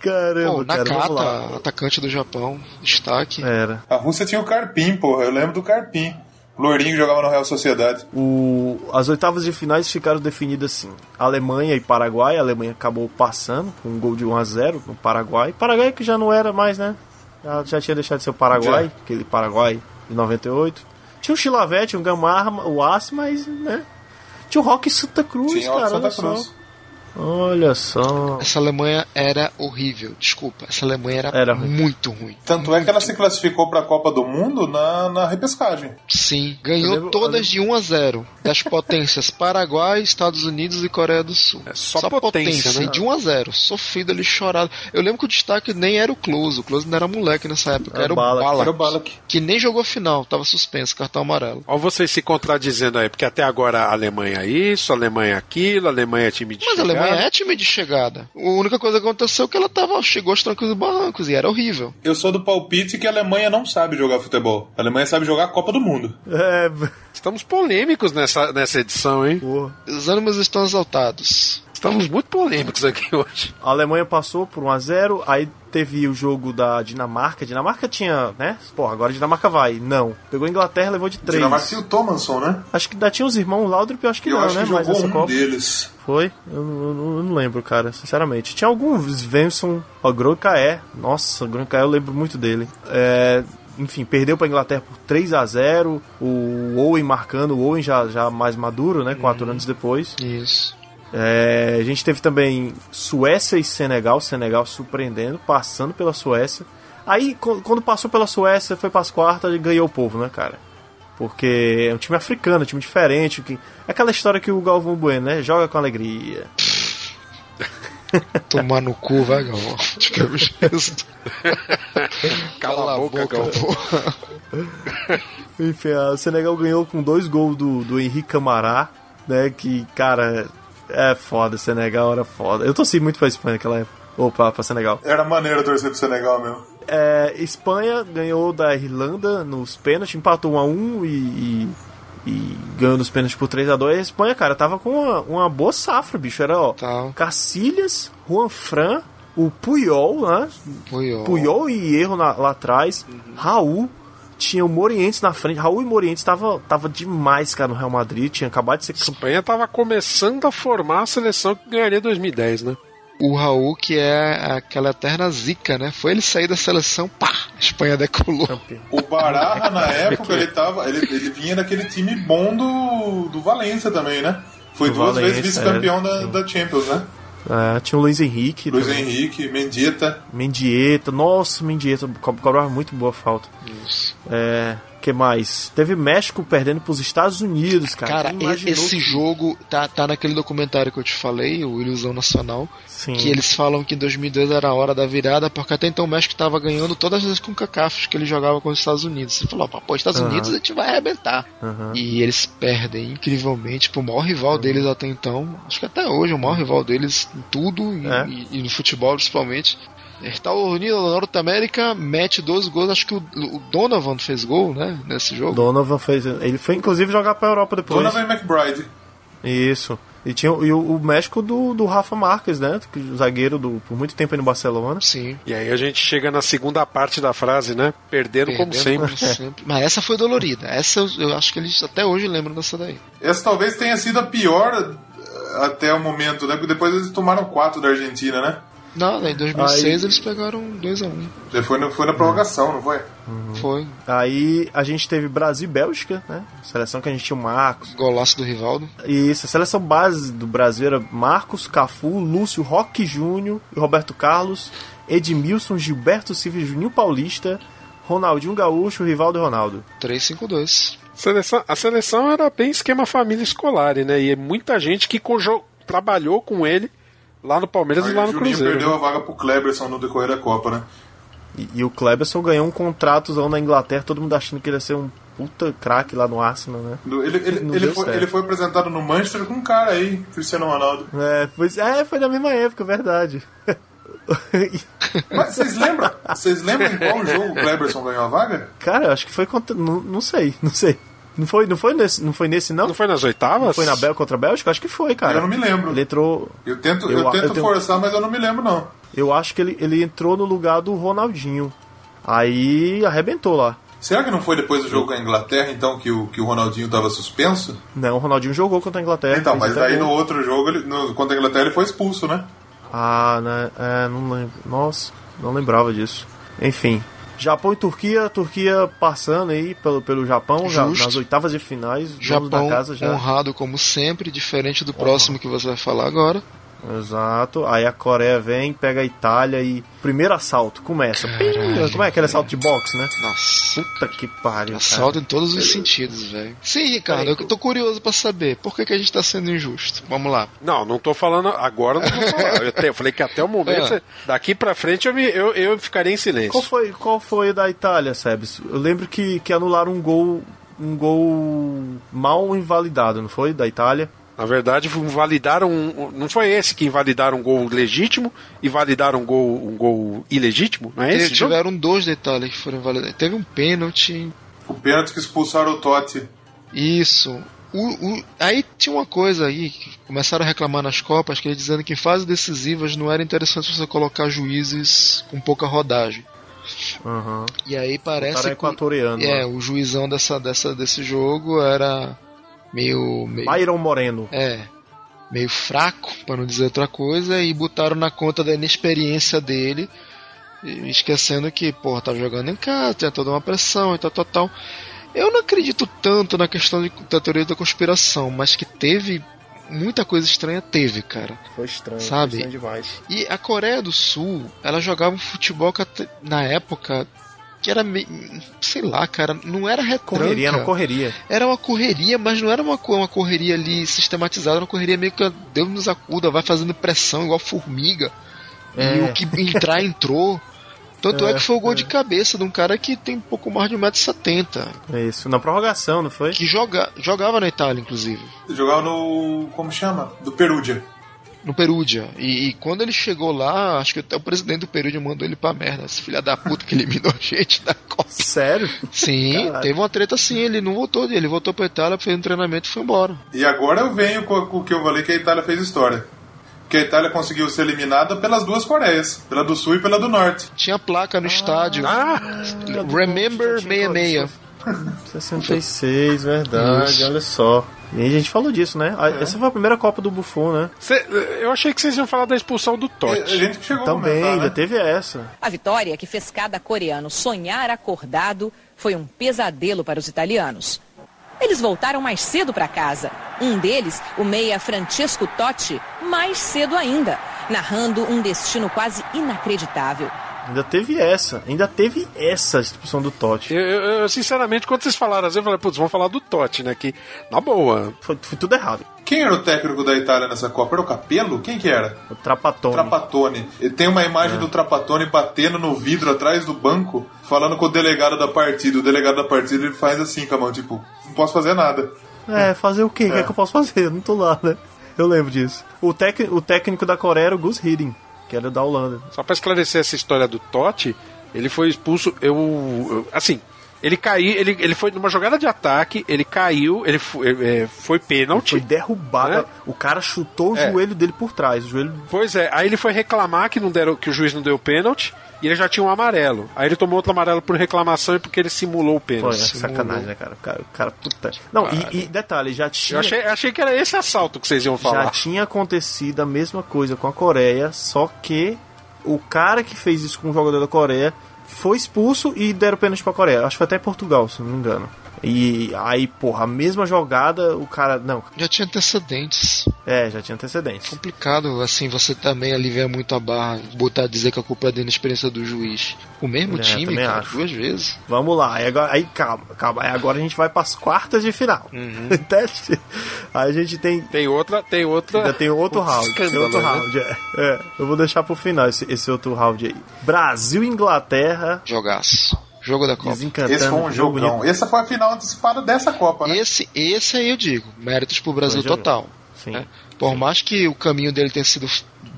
Caramba, Bom, cara. Nakata, atacante do Japão, destaque. Era. A Rússia tinha o Carpim, porra. Eu lembro do Carpim. Loirinho que jogava no Real Sociedade. O, as oitavas de finais ficaram definidas assim: Alemanha e Paraguai. A Alemanha acabou passando com um gol de 1 a 0 no Paraguai. Paraguai que já não era mais, né? Já, já tinha deixado de ser o Paraguai, Já. aquele Paraguai de 98. Tinha o Chilavete, o Gamarra, o Aço, mas, né? Tinha o Rock Santa Cruz, Tinha cara. Santa olha só. Olha só. Essa Alemanha era horrível, desculpa. Essa Alemanha era, Era ruim. muito ruim. Tanto é que ela se classificou pra Copa do Mundo na, na repescagem. Sim, ganhou lembro- todas de 1 a 0 das potências [laughs] Paraguai, Estados Unidos e Coreia do Sul. É só potência, né? de 1 a 0 sofrido ali, chorado. Eu lembro que o destaque nem era o Close, o Close não era moleque nessa época, Era era, o Ballack. o Ballack, Era o Ballack. que nem jogou a final, tava suspenso, cartão amarelo. Olha vocês se contradizendo aí, porque até agora a Alemanha é isso, a Alemanha é aquilo, a Alemanha é time de Mas é time de chegada. A única coisa que aconteceu é que ela tava, chegou aos trancos e barrancos e era horrível. Eu sou do palpite que a Alemanha não sabe jogar futebol. A Alemanha sabe jogar a Copa do Mundo. É, Estamos polêmicos nessa, nessa edição, hein? Os ânimos estão exaltados. Estamos muito polêmicos aqui hoje. A Alemanha passou por 1x0, aí teve o jogo da Dinamarca. A Dinamarca tinha, né? Pô, agora a Dinamarca vai. Não. Pegou a Inglaterra levou de 3. Dinamarca tinha o Thomanson, né? Acho que ainda tinha os irmãos Laudrup, eu acho que Eu não, acho né? que Mas essa um Copa. deles. Foi? Eu, não- eu eu não lembro, cara, sinceramente. Tinha alguns, Svensson, o Gronkaé. Nossa, o Gronkaé eu lembro muito dele. É, enfim, perdeu pra Inglaterra por 3 a 0 O Owen marcando, o Owen já, já mais maduro, né? Quatro anos depois. Isso. É, a gente teve também Suécia e Senegal, Senegal surpreendendo, passando pela Suécia. Aí, quando passou pela Suécia, foi pras quartas e ganhou o povo, né, cara? Porque é um time africano, um time diferente. Que... É aquela história que o Galvão Bueno, né? Joga com alegria. [laughs] Tomar no cu, vai, Galvão. Qualquer jeito. [laughs] Cala a boca, Galvão. [laughs] Enfim, o Senegal ganhou com dois gols do, do Henrique Camará, né? Que, cara, é foda. Senegal era foda. Eu torci muito pra Espanha naquela época. Opa, pra Senegal. Era maneiro torcer pro Senegal mesmo. É, Espanha ganhou da Irlanda nos pênaltis, empatou 1 a 1 e, e, e ganhou nos pênaltis por 3 a 2 A Espanha, cara, tava com uma, uma boa safra, bicho. Era, ó, Cacilhas, Juan Fran, o Puyol, né? Puyol. Puyol e Erro na- lá atrás, Raul. Tinha o Morientes na frente. Raul e Morientes tava, tava demais, cara, no Real Madrid. Tinha acabado de ser. Espanha tava começando a formar a seleção que ganharia 2010, né? O Raul, que é aquela eterna zica, né? Foi ele sair da seleção, pá, a Espanha decolou. O Baraja, na [laughs] época, ele tava. Ele, ele vinha daquele time bom do, do Valência também, né? Foi Do duas Valência, vezes vice-campeão é. da, da Champions, né? É, tinha o Luiz Henrique. Luiz também. Henrique, Mendieta. Mendieta, nossa, Mendieta, co- cobrava muito boa falta. Isso. É, que mais? Teve México perdendo pros Estados Unidos, cara. Cara, esse que- jogo tá, tá naquele documentário que eu te falei, o Ilusão Nacional, Sim. que eles falam que em 2002 era a hora da virada, porque até então o México tava ganhando todas as com cacafos que ele jogava com os Estados Unidos. Você falou, pô, Estados Aham. Unidos a gente vai arrebentar. Aham. E eles perdem incrivelmente pro maior rival deles até então. Acho que até hoje é o maior rival deles em tudo É. e- e no futebol principalmente. Estados Unidos da Norte América mete 12 gols. Acho que o, o Donovan fez gol, né? Nesse jogo. Donovan fez. Ele foi inclusive jogar pra Europa depois. Donovan e McBride. Isso. E tinha e o, o México do, do Rafa Marques, né? Zagueiro do, por muito tempo aí no Barcelona. Sim. E aí a gente chega na segunda parte da frase, né? Perderam como Perdendo sempre. como sempre. Mas essa foi dolorida. Essa eu, eu acho que eles até hoje lembram dessa daí. Essa talvez tenha sido a pior eh, até o momento, né? Porque depois eles tomaram quatro da Argentina, né? Não, né, em 2006 Aí- eles pegaram 2x1. Você Foi, no, foi na prorrogação, não foi? Foi. Aí a gente teve Brasil e Bélgica, né? Seleção que a gente tinha o Marcos. Golaço do Rivaldo. Isso, a seleção base do Brasil era Marcos, Cafu, Lúcio, Roque Júnior e Roberto Carlos, Edmilson, Gilberto Silva e Juninho Paulista, Ronaldinho Gaúcho, Rivaldo e Ronaldo. 3-5-2. Seleção, a seleção era bem esquema família escolar, né? E muita gente que trabalhou com ele lá no Palmeiras Aí e lá no Juninho Cruzeiro. perdeu né? a vaga pro Kleberson no decorrer da Copa, né? E, e o Kleberson ganhou um contratozão na Inglaterra, todo mundo achando que ele ia ser um puta craque lá no Arsenal, né? Ele, ele, ele foi, ele foi apresentado no Manchester com um cara aí, Cristiano Ronaldo. É, foi, é, foi na mesma época, verdade. [laughs] Mas vocês lembram? Vocês lembram em qual jogo o Kleberson ganhou a vaga? Cara, eu acho que foi contra. Não, não sei, não sei. Não foi, não foi nesse, não foi nesse não? Não foi nas oitavas? Não foi na Bélgica contra a Bélgica? Acho que foi, cara. Eu não me lembro. Ele entrou. Eu tento, eu Eu- tento eu tenho- forçar, mas eu não me lembro, não. Eu acho que ele, ele entrou no lugar do Ronaldinho. Aí arrebentou lá. Será que não foi depois do jogo com a Inglaterra, então, que o, que o Ronaldinho estava suspenso? Não, o Ronaldinho jogou contra a Inglaterra. Então, mas daí gol. no outro jogo, ele, no, contra a Inglaterra, ele foi expulso, né? Ah, né? É, não lembro. Nossa, não lembrava disso. Enfim. Japão e Turquia, Turquia passando aí pelo, pelo Japão, já nas oitavas de finais, Japão da casa já. honrado como sempre, diferente do próximo que você vai falar agora. Exato. Aí a Coreia vem, pega a Itália e. Primeiro assalto, começa. Pim, Como é aquele assalto de boxe, né? Nossa. Puta que pariu. Assalto em todos os sentidos, velho. Sim, Ricardo, eu tô curioso pra saber por que, que a gente tá sendo injusto. Vamos lá. Não, não tô falando agora, não vou [laughs] falar. Eu, te- eu falei que até o momento, Ah. daqui pra frente eu, me, eu, eu ficaria em silêncio. Qual foi, qual foi o da Itália, Sebes? Eu lembro que, que anularam um gol. Um gol mal invalidado, não foi? Da Itália. Na verdade, validaram. um- Não foi esse que invalidaram um gol legítimo e validaram um gol, um gol ilegítimo? Não é esse? jogo? tiveram dois detalhes que foram invalidados. Teve um pênalti. O pênalti que expulsaram o Totti. Isso. O, o- aí tinha uma coisa aí que começaram a reclamar nas Copas, que eles dizendo que em fases decisivas não era interessante você colocar juízes com pouca rodagem. Uhum. E aí parece cara é que equatoriano. é, né? o juizão dessa, dessa, desse jogo era meio, meio Byron Moreno. é, meio fraco, para não dizer outra coisa, e botaram na conta da inexperiência dele, esquecendo que, porra, tá jogando em casa, tinha toda uma pressão e tal, tal, tal. Eu não acredito tanto na questão de, da teoria da conspiração, mas que teve muita coisa estranha, teve, cara. Foi estranho. Sabe? Foi estranho demais. E a Coreia do Sul, ela jogava um futebol que na época que era meio, sei lá, cara, não era retranca. Correria, não correria. Era uma correria, mas não era uma, uma correria ali sistematizada, era uma correria meio que Deus nos acuda, vai fazendo pressão igual formiga. É. E o que entrar, entrou. Tanto é, É, que foi o gol é. de cabeça de um cara que tem um pouco mais de 1,70m. É isso. Na prorrogação, não foi? Que joga, jogava na Itália, inclusive. Jogava no. Como chama? Do Perúdia. No Perugia. E, e quando ele chegou lá, acho que até o presidente do Perugia mandou ele pra merda. Esse filho da puta que eliminou a gente da Copa. Sério? Sim, Caralho. teve uma treta assim, ele não voltou, ele voltou pra Itália, fez um treinamento e foi embora. E agora eu venho com, com o que eu falei que a Itália fez história. Que a Itália conseguiu ser eliminada pelas duas Coreias, pela do Sul e pela do Norte. Tinha placa no estádio. Ah, Remember 66. 66, verdade, Isso. olha só. E a gente falou disso, né? A- Essa foi a primeira Copa do Buffon, né? Cê- eu achei que vocês iam falar da expulsão do Totti. A gente chegou Também, a comentar, ainda né? teve essa. A vitória que fez cada coreano sonhar acordado foi um pesadelo para os italianos. Eles voltaram mais cedo para casa. Um deles, o meia Francesco Totti, mais cedo ainda, narrando um destino quase inacreditável. Ainda teve essa. Ainda teve essa expulsão do Totti. Eu, eu- eu, sinceramente, quando vocês falaram assim, eu falei, putz, vamos falar do Totti, né? Que, na boa. Foi, foi tudo errado. Quem era o técnico da Itália nessa Copa? Era o Capello? Quem que era? O Trapatone. Trapatone. Ele tem uma imagem do Trapatone batendo no vidro atrás do banco, falando com o delegado da partida. O delegado da partida ele faz assim com a mão, tipo, não posso fazer nada. É, fazer o quê? O que É. é que eu posso fazer? Eu não tô lá, né? Eu lembro disso. O, tec, o técnico da Coreia era o Gus Hiddink, que era da Holanda. Só pra esclarecer essa história do Totti, ele foi expulso. Eu. eu- assim, ele caiu, ele, ele foi numa jogada de ataque, ele caiu, ele foi, é, foi pênalti. Foi derrubado. É. O cara chutou o É. joelho dele por trás. O joelho Pois é, aí ele foi reclamar que, não deram, que o juiz não deu pênalti e ele já tinha um amarelo. Aí ele tomou outro amarelo por reclamação e porque ele simulou o Foi, pênalti. é sacanagem, né, cara? O cara, cara puta. Não, e, e detalhe, já tinha. Eu achei, achei que era esse assalto que vocês iam Já falar. tinha acontecido a mesma coisa com a Coreia, só que o cara que fez isso com o jogador da Coreia foi expulso e deram pênalti pra Coreia. Acho que foi até Portugal, se não me engano. E aí, porra, a mesma jogada, o cara. Não, Já tinha antecedentes. é, já tinha antecedentes. Complicado, assim, você também aliviar muito a barra, botar dizer que a culpa é da inexperiência do juiz. O mesmo É, time, cara, acho. duas vezes. Vamos lá, aí, agora, aí calma, calma. Aí agora a gente vai pras quartas de final. [laughs] Teste. Aí a gente tem. Tem outra, tem outra. Ainda tem outro round. Tem outro né? round, é. É, Eu vou deixar pro final esse, esse outro round aí. Brasil e Inglaterra. Jogaço. Jogo da Copa. Desencantando. Esse foi um jogo jogão. bonito. Essa foi a final antecipada dessa Copa, né? Esse, esse aí eu digo, méritos pro Brasil total. Sim. né? Por mais que o caminho dele tenha sido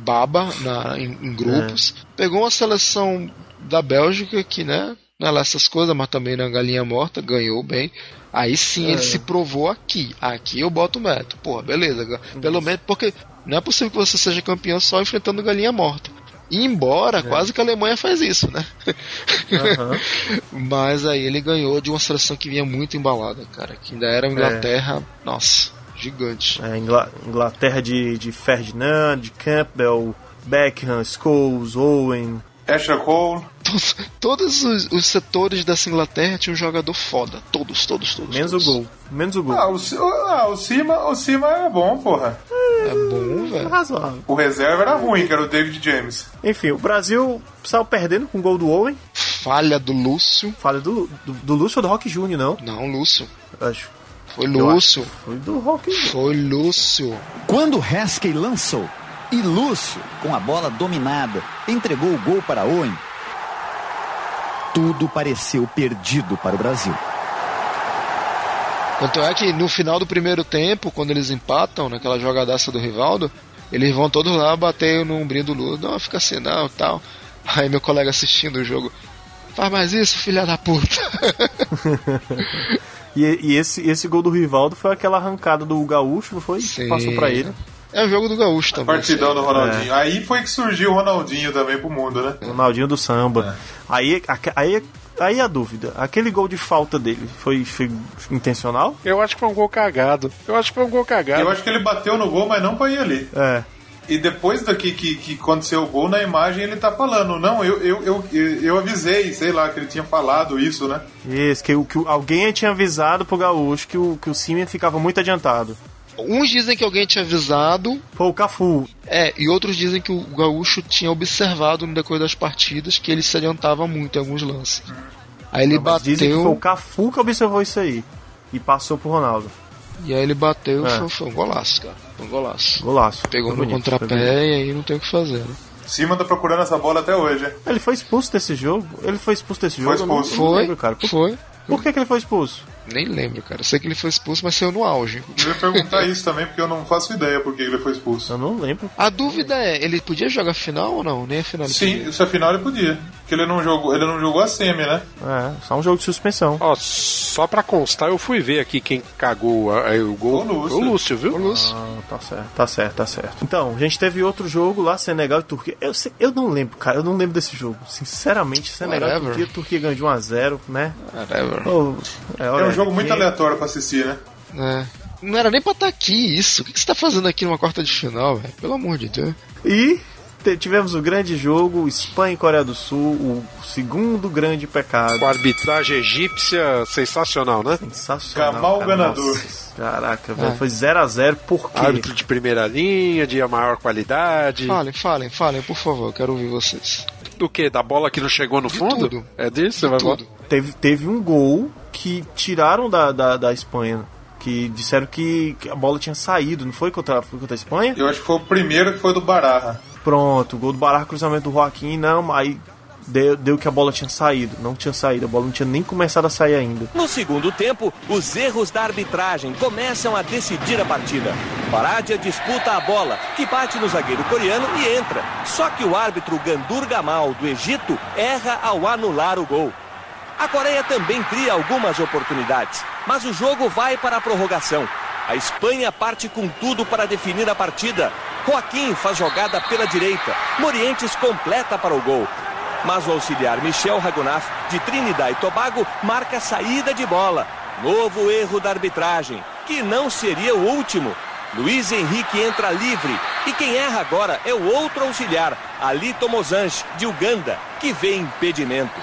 baba na, em, em grupos, É. pegou uma seleção da Bélgica que, né, não é lá essas coisas, mas também na galinha morta, ganhou bem. Aí sim É. ele se provou aqui. Aqui eu boto o mérito. Porra, beleza. Pelo menos porque não é possível que você seja campeão só enfrentando galinha morta. E embora, quase que a Alemanha faz isso, né? Aham. [laughs] Mas aí ele ganhou de uma seleção que vinha muito embalada, cara. Que ainda era a Inglaterra, nossa, gigante. É, Ingla- Inglaterra de, de Ferdinand, de Campbell, Beckham, Scholes, Owen. Asher Cole. Todos, todos os, os setores dessa Inglaterra tinham um jogador foda. Todos, todos, todos. Menos todos. o gol. Menos o gol. Ah, o, ah, o Cima, o Cima é bom, porra. É bom, velho. Razoável. O reserva era ruim, que era o David James. Enfim, o Brasil saiu perdendo com o gol do Owen. Falha do Lúcio. Falha do, do, do Lúcio ou do Rock Júnior, não? Não, Lúcio. Acho. Foi Lúcio. acho Foi do Rock Júnior. Foi Lúcio. Quando Heskey lançou e Lúcio, com a bola dominada, entregou o gol para Owen, tudo pareceu perdido para o Brasil. Tanto é que no final do primeiro tempo, quando eles empatam, naquela jogadaça do Rivaldo, eles vão todos lá bater no ombrinho do Lula. Não, fica assim não, tal. Aí meu colega assistindo o jogo, faz mais isso, filha da puta. [laughs] E, e esse, esse gol do Rivaldo foi aquela arrancada do Gaúcho, não foi? Sim. Passou pra ele. É o jogo do Gaúcho também. Partidão do Ronaldinho. É. Aí foi que surgiu o Ronaldinho também pro mundo, né? Ronaldinho do samba. Aí, aque- aí, aí a dúvida. Aquele gol de falta dele foi, foi intencional? Eu acho que foi um gol cagado. Eu acho que foi um gol cagado. Eu acho que ele bateu no gol, mas não pra ir ali. É. E depois daqui que, que aconteceu o gol, na imagem ele tá falando, não, eu, eu, eu, eu avisei, sei lá, que ele tinha falado isso, né? Isso, que, que alguém tinha avisado pro Gaúcho que o, que o Simeon ficava muito adiantado. Uns dizem que alguém tinha avisado. Foi o Cafu. É, e outros dizem que o Gaúcho tinha observado no decorrer das partidas que ele se adiantava muito em alguns lances. Aí ele Mas Dizem que foi o bateu. Cafu que observou isso aí. E passou pro Ronaldo. E aí ele bateu É. foi, foi um golaço, cara. Foi um golaço. Golaço. Pegou Foi no bonito, foi contrapé e aí não tem o que fazer, né? Cima tá procurando essa bola até hoje. Ele foi expulso desse jogo? Ele foi expulso desse Foi jogo? Não- expulso. eu não Foi, lembro, cara. Por, foi. por que, que ele foi expulso? Nem lembro, cara. Sei que ele foi expulso, mas saiu no auge. Eu ia perguntar isso também, porque eu não faço ideia por que ele foi expulso. Eu não lembro. A dúvida é, ele podia jogar final ou não? Nem a final Sim, podia. isso afinal ele podia. Porque ele não jogou, ele não jogou a semi, né? É, só um jogo de suspensão. Ó, só pra constar, eu fui ver aqui quem cagou a- a- o gol. O Lúcio. O Lúcio, viu? Ô, Lúcio. Ah, tá certo, tá certo, tá certo. Então, a gente teve outro jogo lá, Senegal e Turquia. Eu, eu não lembro, cara, eu não lembro desse jogo. Sinceramente, Senegal e Whatever. Turquia, Turquia ganhou de 1x0, né? Whatever. Oh, É olha, um jogo muito aleatório pra assistir, né? É. Não era nem pra estar aqui isso. O que que você tá fazendo aqui numa quarta de final, velho? Pelo amor de Deus. E tivemos o grande jogo, Espanha e Coreia do Sul, o segundo grande pecado. Com a arbitragem egípcia sensacional, né? Sensacional. Gamal cara. ganador. Nossa, Caraca, velho, É. foi 0x0, por quê? Árbitro de primeira linha, de maior qualidade. Falem, falem, falem, por favor. Quero ouvir vocês. Do que? Da bola que não chegou no De fundo? tudo. É disso? Você vai falar? Tudo. Teve, teve um gol que tiraram da, da, da Espanha. Que disseram que, que a bola tinha saído, não foi contra, foi contra a Espanha? Eu acho que foi o primeiro que foi do Bararra. Pronto, o gol do Barra, cruzamento do Joaquim, não, aí deu, deu que a bola tinha saído. Não tinha saído, a bola não tinha nem começado a sair ainda. No segundo tempo, os erros da arbitragem começam a decidir a partida. Paradia disputa a bola, que bate no zagueiro coreano e entra. Só que o árbitro Gandur Gamal, do Egito, erra ao anular o gol. A Coreia também cria algumas oportunidades, mas o jogo vai para a prorrogação. A Espanha parte com tudo para definir a partida. Joaquim faz jogada pela direita. Morientes completa para o gol. Mas o auxiliar Michel Ragunaf, de Trinidad e Tobago, marca a saída de bola. Novo erro da arbitragem, que não seria o último. Luiz Henrique entra livre e quem erra agora é o outro auxiliar, Ali Tomozange, de Uganda, que vê impedimento.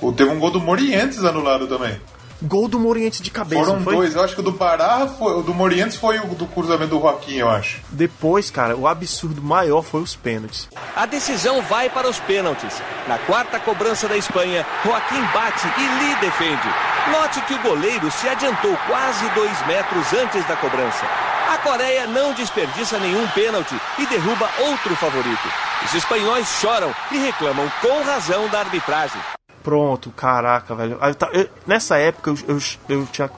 Ou teve um gol do Morientes anulado também. Gol do Morientes de cabeça, Foram dois. Eu acho que o do Bararra foi. O do Morientes foi o do cruzamento do Joaquim, eu acho. Depois, cara, o absurdo maior foi os pênaltis. A decisão vai para os pênaltis. Na quarta cobrança da Espanha, Joaquim bate e Lee defende. Note que o goleiro se adiantou quase dois metros antes da cobrança. A Coreia não desperdiça nenhum pênalti e derruba outro favorito. Os espanhóis choram e reclamam com razão da arbitragem. Pronto, caraca, velho. Eu eu- nessa época eu, eu, eu tinha.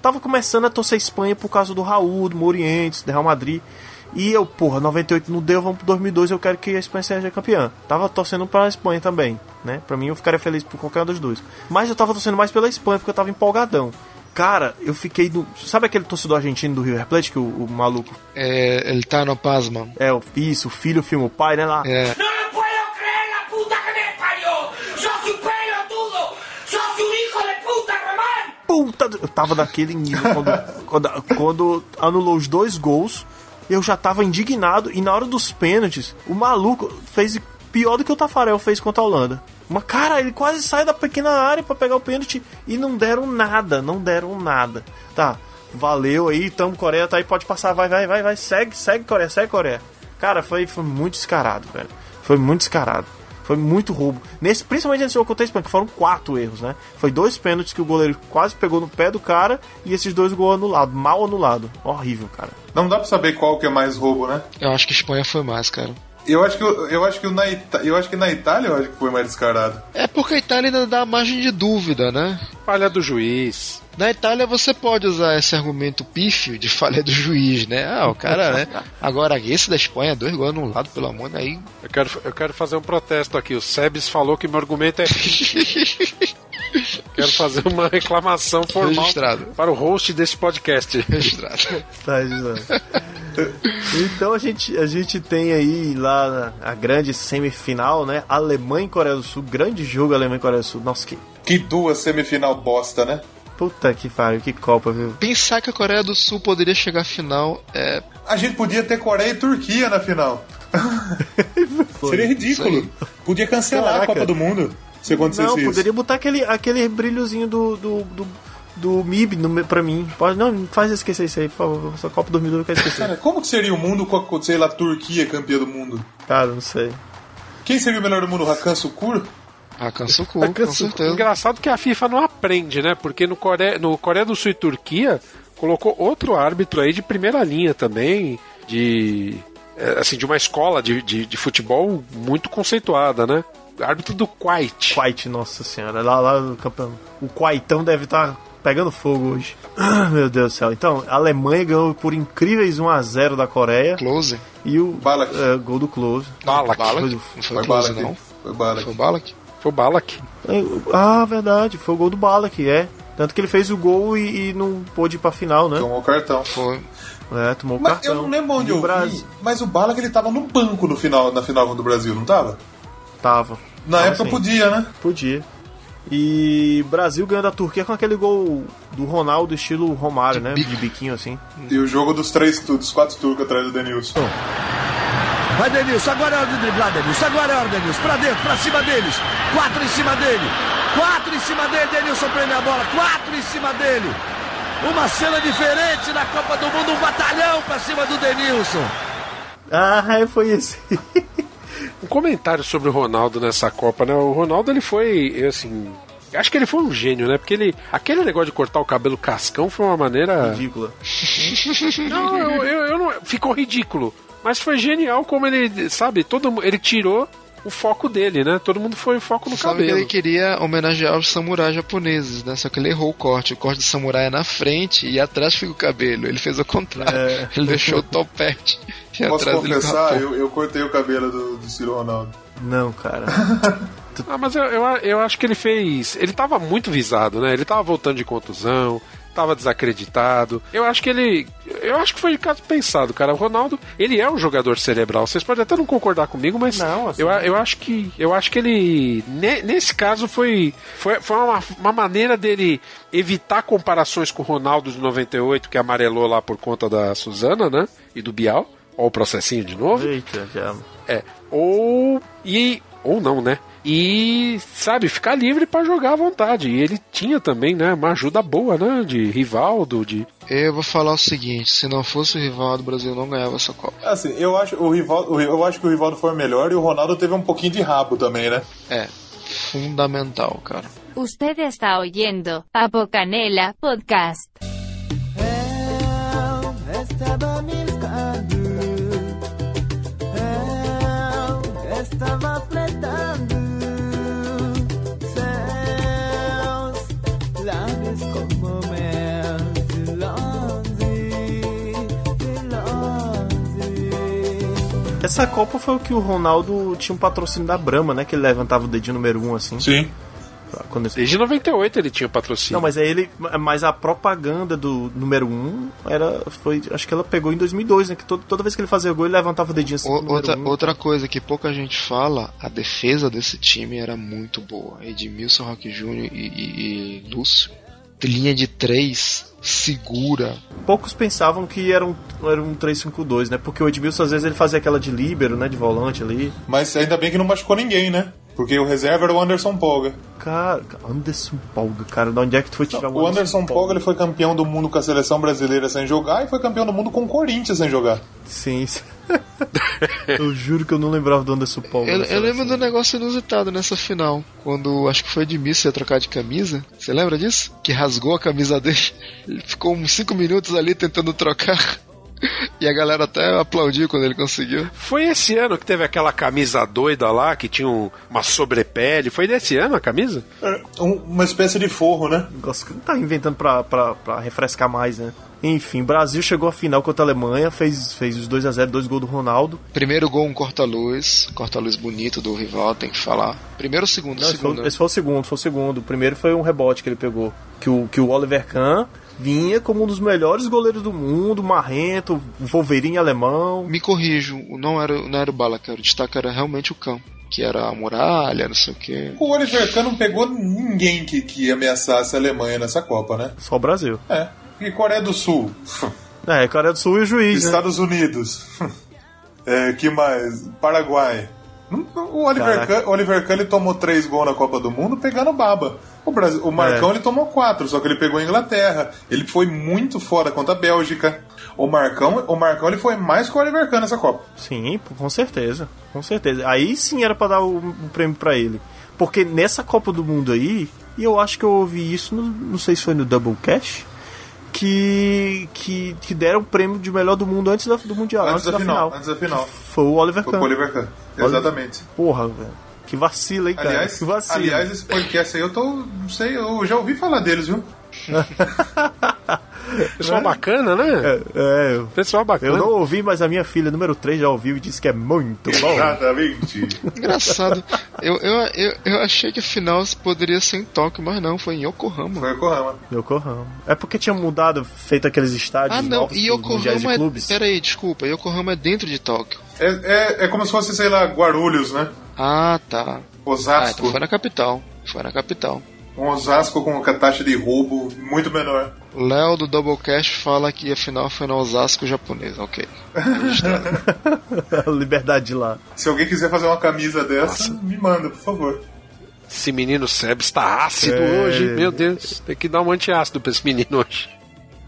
Tava começando a torcer Espanha por causa do Raul, do Morientes, do Real Madrid. E eu, porra, 98 não deu, vamos pro 2002, eu quero que a Espanha seja campeã. Tava torcendo pra Espanha também, né? Pra mim eu ficaria feliz por qualquer um dos dois. Mas eu tava torcendo mais pela Espanha, porque eu tava empolgadão. Cara, eu fiquei no. Sabe aquele torcedor argentino do River Plate que o, o maluco. É, ele tá no Pasma. É, o- isso, o filho filma o pai, né? Lá. É. Puta, eu tava daquele nível quando, [laughs] quando, quando anulou os dois gols. Eu já tava indignado e na hora dos pênaltis, o maluco fez pior do que o Tafarel fez contra a Holanda. Mas, cara, ele quase sai da pequena área para pegar o pênalti e não deram nada, não deram nada. Tá, valeu aí, tamo Coreia, tá aí, pode passar, vai, vai, vai, vai, segue, segue Coreia, segue Coreia. Cara, foi, foi muito descarado, velho. Foi muito descarado. Foi muito roubo. Nesse, principalmente nesse jogo contra a Espanha, que foram quatro erros, né? Foi dois pênaltis que o goleiro quase pegou no pé do cara e esses dois gols anulados, mal anulado. Horrível, cara. Não dá pra saber qual que é mais roubo, né? Eu acho que a Espanha foi mais, cara. Eu acho que, eu acho que, na, Ita eu acho que na Itália eu acho que foi mais descarado. É porque a Itália ainda dá margem de dúvida, né? Falha do juiz. Na Itália você pode usar esse argumento pífio de falha do juiz, né? Ah, o cara, né? Agora, esse da Espanha, dois gols anulados, pelo amor, de aí. Eu quero, eu quero fazer um protesto aqui. O Sebes falou que meu argumento é. [laughs] Quero fazer uma reclamação formal Registrado. para o host desse podcast. Registrado. [laughs] Tá, registrado. Então a gente, a gente tem aí lá a grande semifinal, né? Alemanha e Coreia do Sul. Grande jogo Alemanha e Coreia do Sul. Nossa, que. Que duas semifinal bosta, né? Puta que pariu, que Copa, viu? Pensar que a Coreia do Sul poderia chegar à final é. A gente podia ter Coreia e Turquia na final. [laughs] Seria ridículo. Podia cancelar Caraca. a Copa do Mundo se acontecesse Não, isso. poderia botar aquele, aquele brilhozinho do, do, do, do MIB no, pra mim. Pode, não, não faz esquecer isso aí, por favor. Essa Copa 2002 eu quero esquecer. Cara, como que seria o mundo com, a, sei lá, Turquia campeã do mundo? Cara, não sei. Quem seria o melhor do mundo? Hakan Sukur? Hakan [laughs] Sukur, com certeza. Engraçado que a FIFA não aprende, né? Porque no Coreia, no Coreia do Sul e Turquia colocou outro árbitro aí de primeira linha também, de é, assim de uma escola de, de, de futebol muito conceituada, né? Árbitro do Kuwait. Kuwait, nossa senhora. Lá, lá no campeão. O Kuwaitão deve estar pegando fogo hoje. Ah, meu Deus do céu. Então, a Alemanha ganhou por incríveis 1x0 da Coreia. Close. E o Balak. é, gol do Close. Balak. Balak? Foi foi, Foi Close, Balak. não? Foi Balak. Foi Balak? Foi o Balak. É, Ah, verdade. Foi o gol do Balak, é. Tanto que ele fez o gol e, e não pôde ir pra final, né? Tomou o cartão. Foi. É, tomou o Mas cartão. eu não lembro onde E o eu Brasil vi, mas o Balak ele tava no banco no final, na final do Brasil, não tava? Tava. Na época sim. podia, né? Podia. E Brasil ganhando a Turquia com aquele gol do Ronaldo, estilo Romário, né? De biquinho assim. E o jogo dos três, dos quatro turcos atrás do Denilson. Vai, Denilson, agora é hora de driblar, Denilson. Agora é hora, Denilson. Pra dentro, pra cima deles. Quatro em cima dele. Quatro em cima dele, Denilson prende a bola. Quatro em cima dele. Uma cena diferente na Copa do Mundo. Um batalhão pra cima do Denilson. Ah, é, foi esse. [laughs] Um comentário sobre o Ronaldo nessa Copa, né? O Ronaldo ele foi, assim, acho que ele foi um gênio, né? Porque ele, aquele negócio de cortar o cabelo cascão foi uma maneira Ridícula. [laughs] Não, eu, eu, eu não. Ficou ridículo. Mas foi genial como ele, sabe, todo ele tirou o foco dele, né? Todo mundo foi o foco no Sabe que cabelo. ele queria homenagear os samurais japoneses, né? Só que ele errou o corte. O corte do samurai é na frente e atrás fica o cabelo. Ele fez o contrário. É. [laughs] Ele deixou o topete. E Posso atrás confessar, eu, eu cortei o cabelo do, do Ciro Ronaldo. Não, cara. Ah, mas eu, eu, eu acho que ele fez. Ele tava muito visado, né? Ele tava voltando de contusão, tava desacreditado. Eu acho que ele. Eu acho que foi de caso pensado, cara. O Ronaldo, ele é um jogador cerebral. Vocês podem até não concordar comigo, mas Não, assim- eu, eu acho que. Eu acho que ele. ne- nesse caso foi. Foi, foi uma, uma maneira dele evitar comparações com o Ronaldo de 98, que amarelou lá por conta da Suzana, né? E do Bial. Ó, o processinho de novo. Eita, já. É. Ou. E. Ou não, né? E, sabe, ficar livre pra jogar à vontade. E ele tinha também, né, uma ajuda boa, né? De Rivaldo, de. Eu vou falar o seguinte: se não fosse o rival do Brasil, não ganhava essa Copa. Assim, eu acho, o Rivaldo, eu acho que o Rivaldo foi melhor e o Ronaldo teve um pouquinho de rabo também, né? É, fundamental, cara. Usted está oyendo Apocanela Podcast. Estaba buscando, eu estava Essa Copa foi o que o Ronaldo tinha um patrocínio da Brahma, né? Que ele levantava o dedinho número um assim. Sim. Quando ele... Desde 98 ele tinha patrocínio. Não, mas aí ele. Mas a propaganda do número um era. Foi, acho que ela pegou em 2002, né? Que todo, toda vez que ele fazia gol, ele levantava o dedinho assim. O- outra, um. outra coisa que pouca gente fala, a defesa desse time era muito boa. Edmilson, Roque Júnior e, e- e Lúcio. Linha de três, segura. Poucos pensavam que era um, era um 3-5-2, né? Porque o Edmilson às vezes ele fazia aquela de líbero, né? De volante ali. Mas ainda bem que não machucou ninguém, né? Porque o reserva era o Anderson Polga. Cara, Anderson Polga, cara, de onde é que tu foi tirar O Anderson Polga ele foi campeão do mundo com a seleção brasileira sem jogar e foi campeão do mundo com o Corinthians sem jogar. Sim. [laughs] eu juro que eu não lembrava do Anderson Polga. Eu, nessa eu lembro do negócio inusitado nessa final. Quando acho que foi Edmilson ia trocar de camisa. Você lembra disso? Que rasgou a camisa dele. [laughs] Ele ficou uns 5 minutos ali tentando trocar. [laughs] E a galera até aplaudiu quando ele conseguiu. Foi esse ano que teve aquela camisa doida lá, que tinha um- uma sobrepele. Foi desse ano a camisa? Um- uma espécie de forro, né? Negócio que tá inventando pra, pra, pra refrescar mais, né? Enfim, Brasil chegou à final contra a Alemanha, fez, fez os 2x0, dois gols do Ronaldo. Primeiro gol, um corta-luz. Corta-luz bonito do rival, tem que falar. Primeiro ou segundo? Não, esse, segundo. foi, esse foi o segundo, foi o segundo. O primeiro foi um rebote que ele pegou. Que o, que o Oliver Kahn vinha como um dos melhores goleiros do mundo, marrento, Wolverine alemão. Me corrijo, não era, não era o Balacar, o destaque era realmente o campo. Que era a muralha, não sei o quê. O Oliver Kahn não pegou ninguém que, que ameaçasse a Alemanha nessa Copa, né? Só o Brasil. É. E Coreia do Sul? É, Coreia do Sul e o juiz, né? Estados Unidos? é, que mais? Paraguai? O Oliver. Kahn, Oliver Kahn ele tomou três gols na Copa do Mundo pegando baba. O, Brasil, o Marcão É. ele tomou quatro, só que ele pegou a Inglaterra. Ele foi muito fora contra a Bélgica. O Marcão, o Marcão ele foi mais que o Oliver Kahn nessa Copa. Sim, com certeza. Com certeza. Aí sim era pra dar o, o prêmio pra ele. Porque nessa Copa do Mundo aí, e eu acho que eu ouvi isso, no, não sei se foi no Double Cash, que, que, que deram o prêmio de melhor do mundo antes da, do Mundial, Antes, da, final, Antes da final. Foi o Oliver Foi Kahn. com o Oliver Kahn. Exatamente. Porra, velho. Que vacila, hein, cara? Aliás, que vacila. aliás, esse podcast aí eu tô. Não sei, eu já ouvi falar deles, viu? [laughs] Pessoal bacana, né? É, é. Pessoal bacana. Eu não ouvi, mas a minha filha número 3 já ouviu e disse que é muito bom. Exatamente. Engraçado. eu, eu, eu, eu achei que a final poderia ser em Tóquio, mas não, foi em Yokohama. Foi Yokohama. Yokohama. É porque tinha mudado, feito aqueles estádios Ah, não, novos e Yokohama é. clubes. Peraí, desculpa, Yokohama é dentro de Tóquio. É, é, é como se fosse, sei lá, Guarulhos, né? Ah, tá. Ah, Osasco. então foi na capital. Foi na capital. Um Osasco com a taxa de roubo muito menor. Léo do Doublecast fala que a final foi no Osasco japonês, ok. [laughs] Liberdade de lá. Se alguém quiser fazer uma camisa dessa, me manda, por favor. Esse menino Sebs tá ácido É. hoje, meu Deus. Tem que dar um antiácido pra esse menino hoje.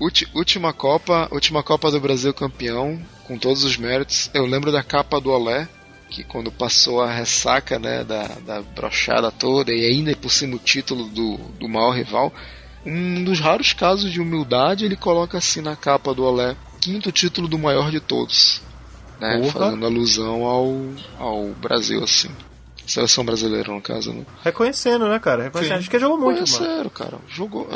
Ulti- última Copa, última Copa do Brasil campeão, com todos os méritos. Eu lembro da capa do Olé, que quando passou a ressaca, né, da, da brochada toda e ainda por cima o título do, do maior rival, um dos raros casos de humildade ele coloca assim na capa do Olé, quinto título do maior de todos, né, fazendo alusão ao, ao Brasil assim. Seleção brasileira, no caso, né? Reconhecendo, né, cara? Reconhecendo. Sim. Acho que jogou muito, mano. sério, cara. Jogou.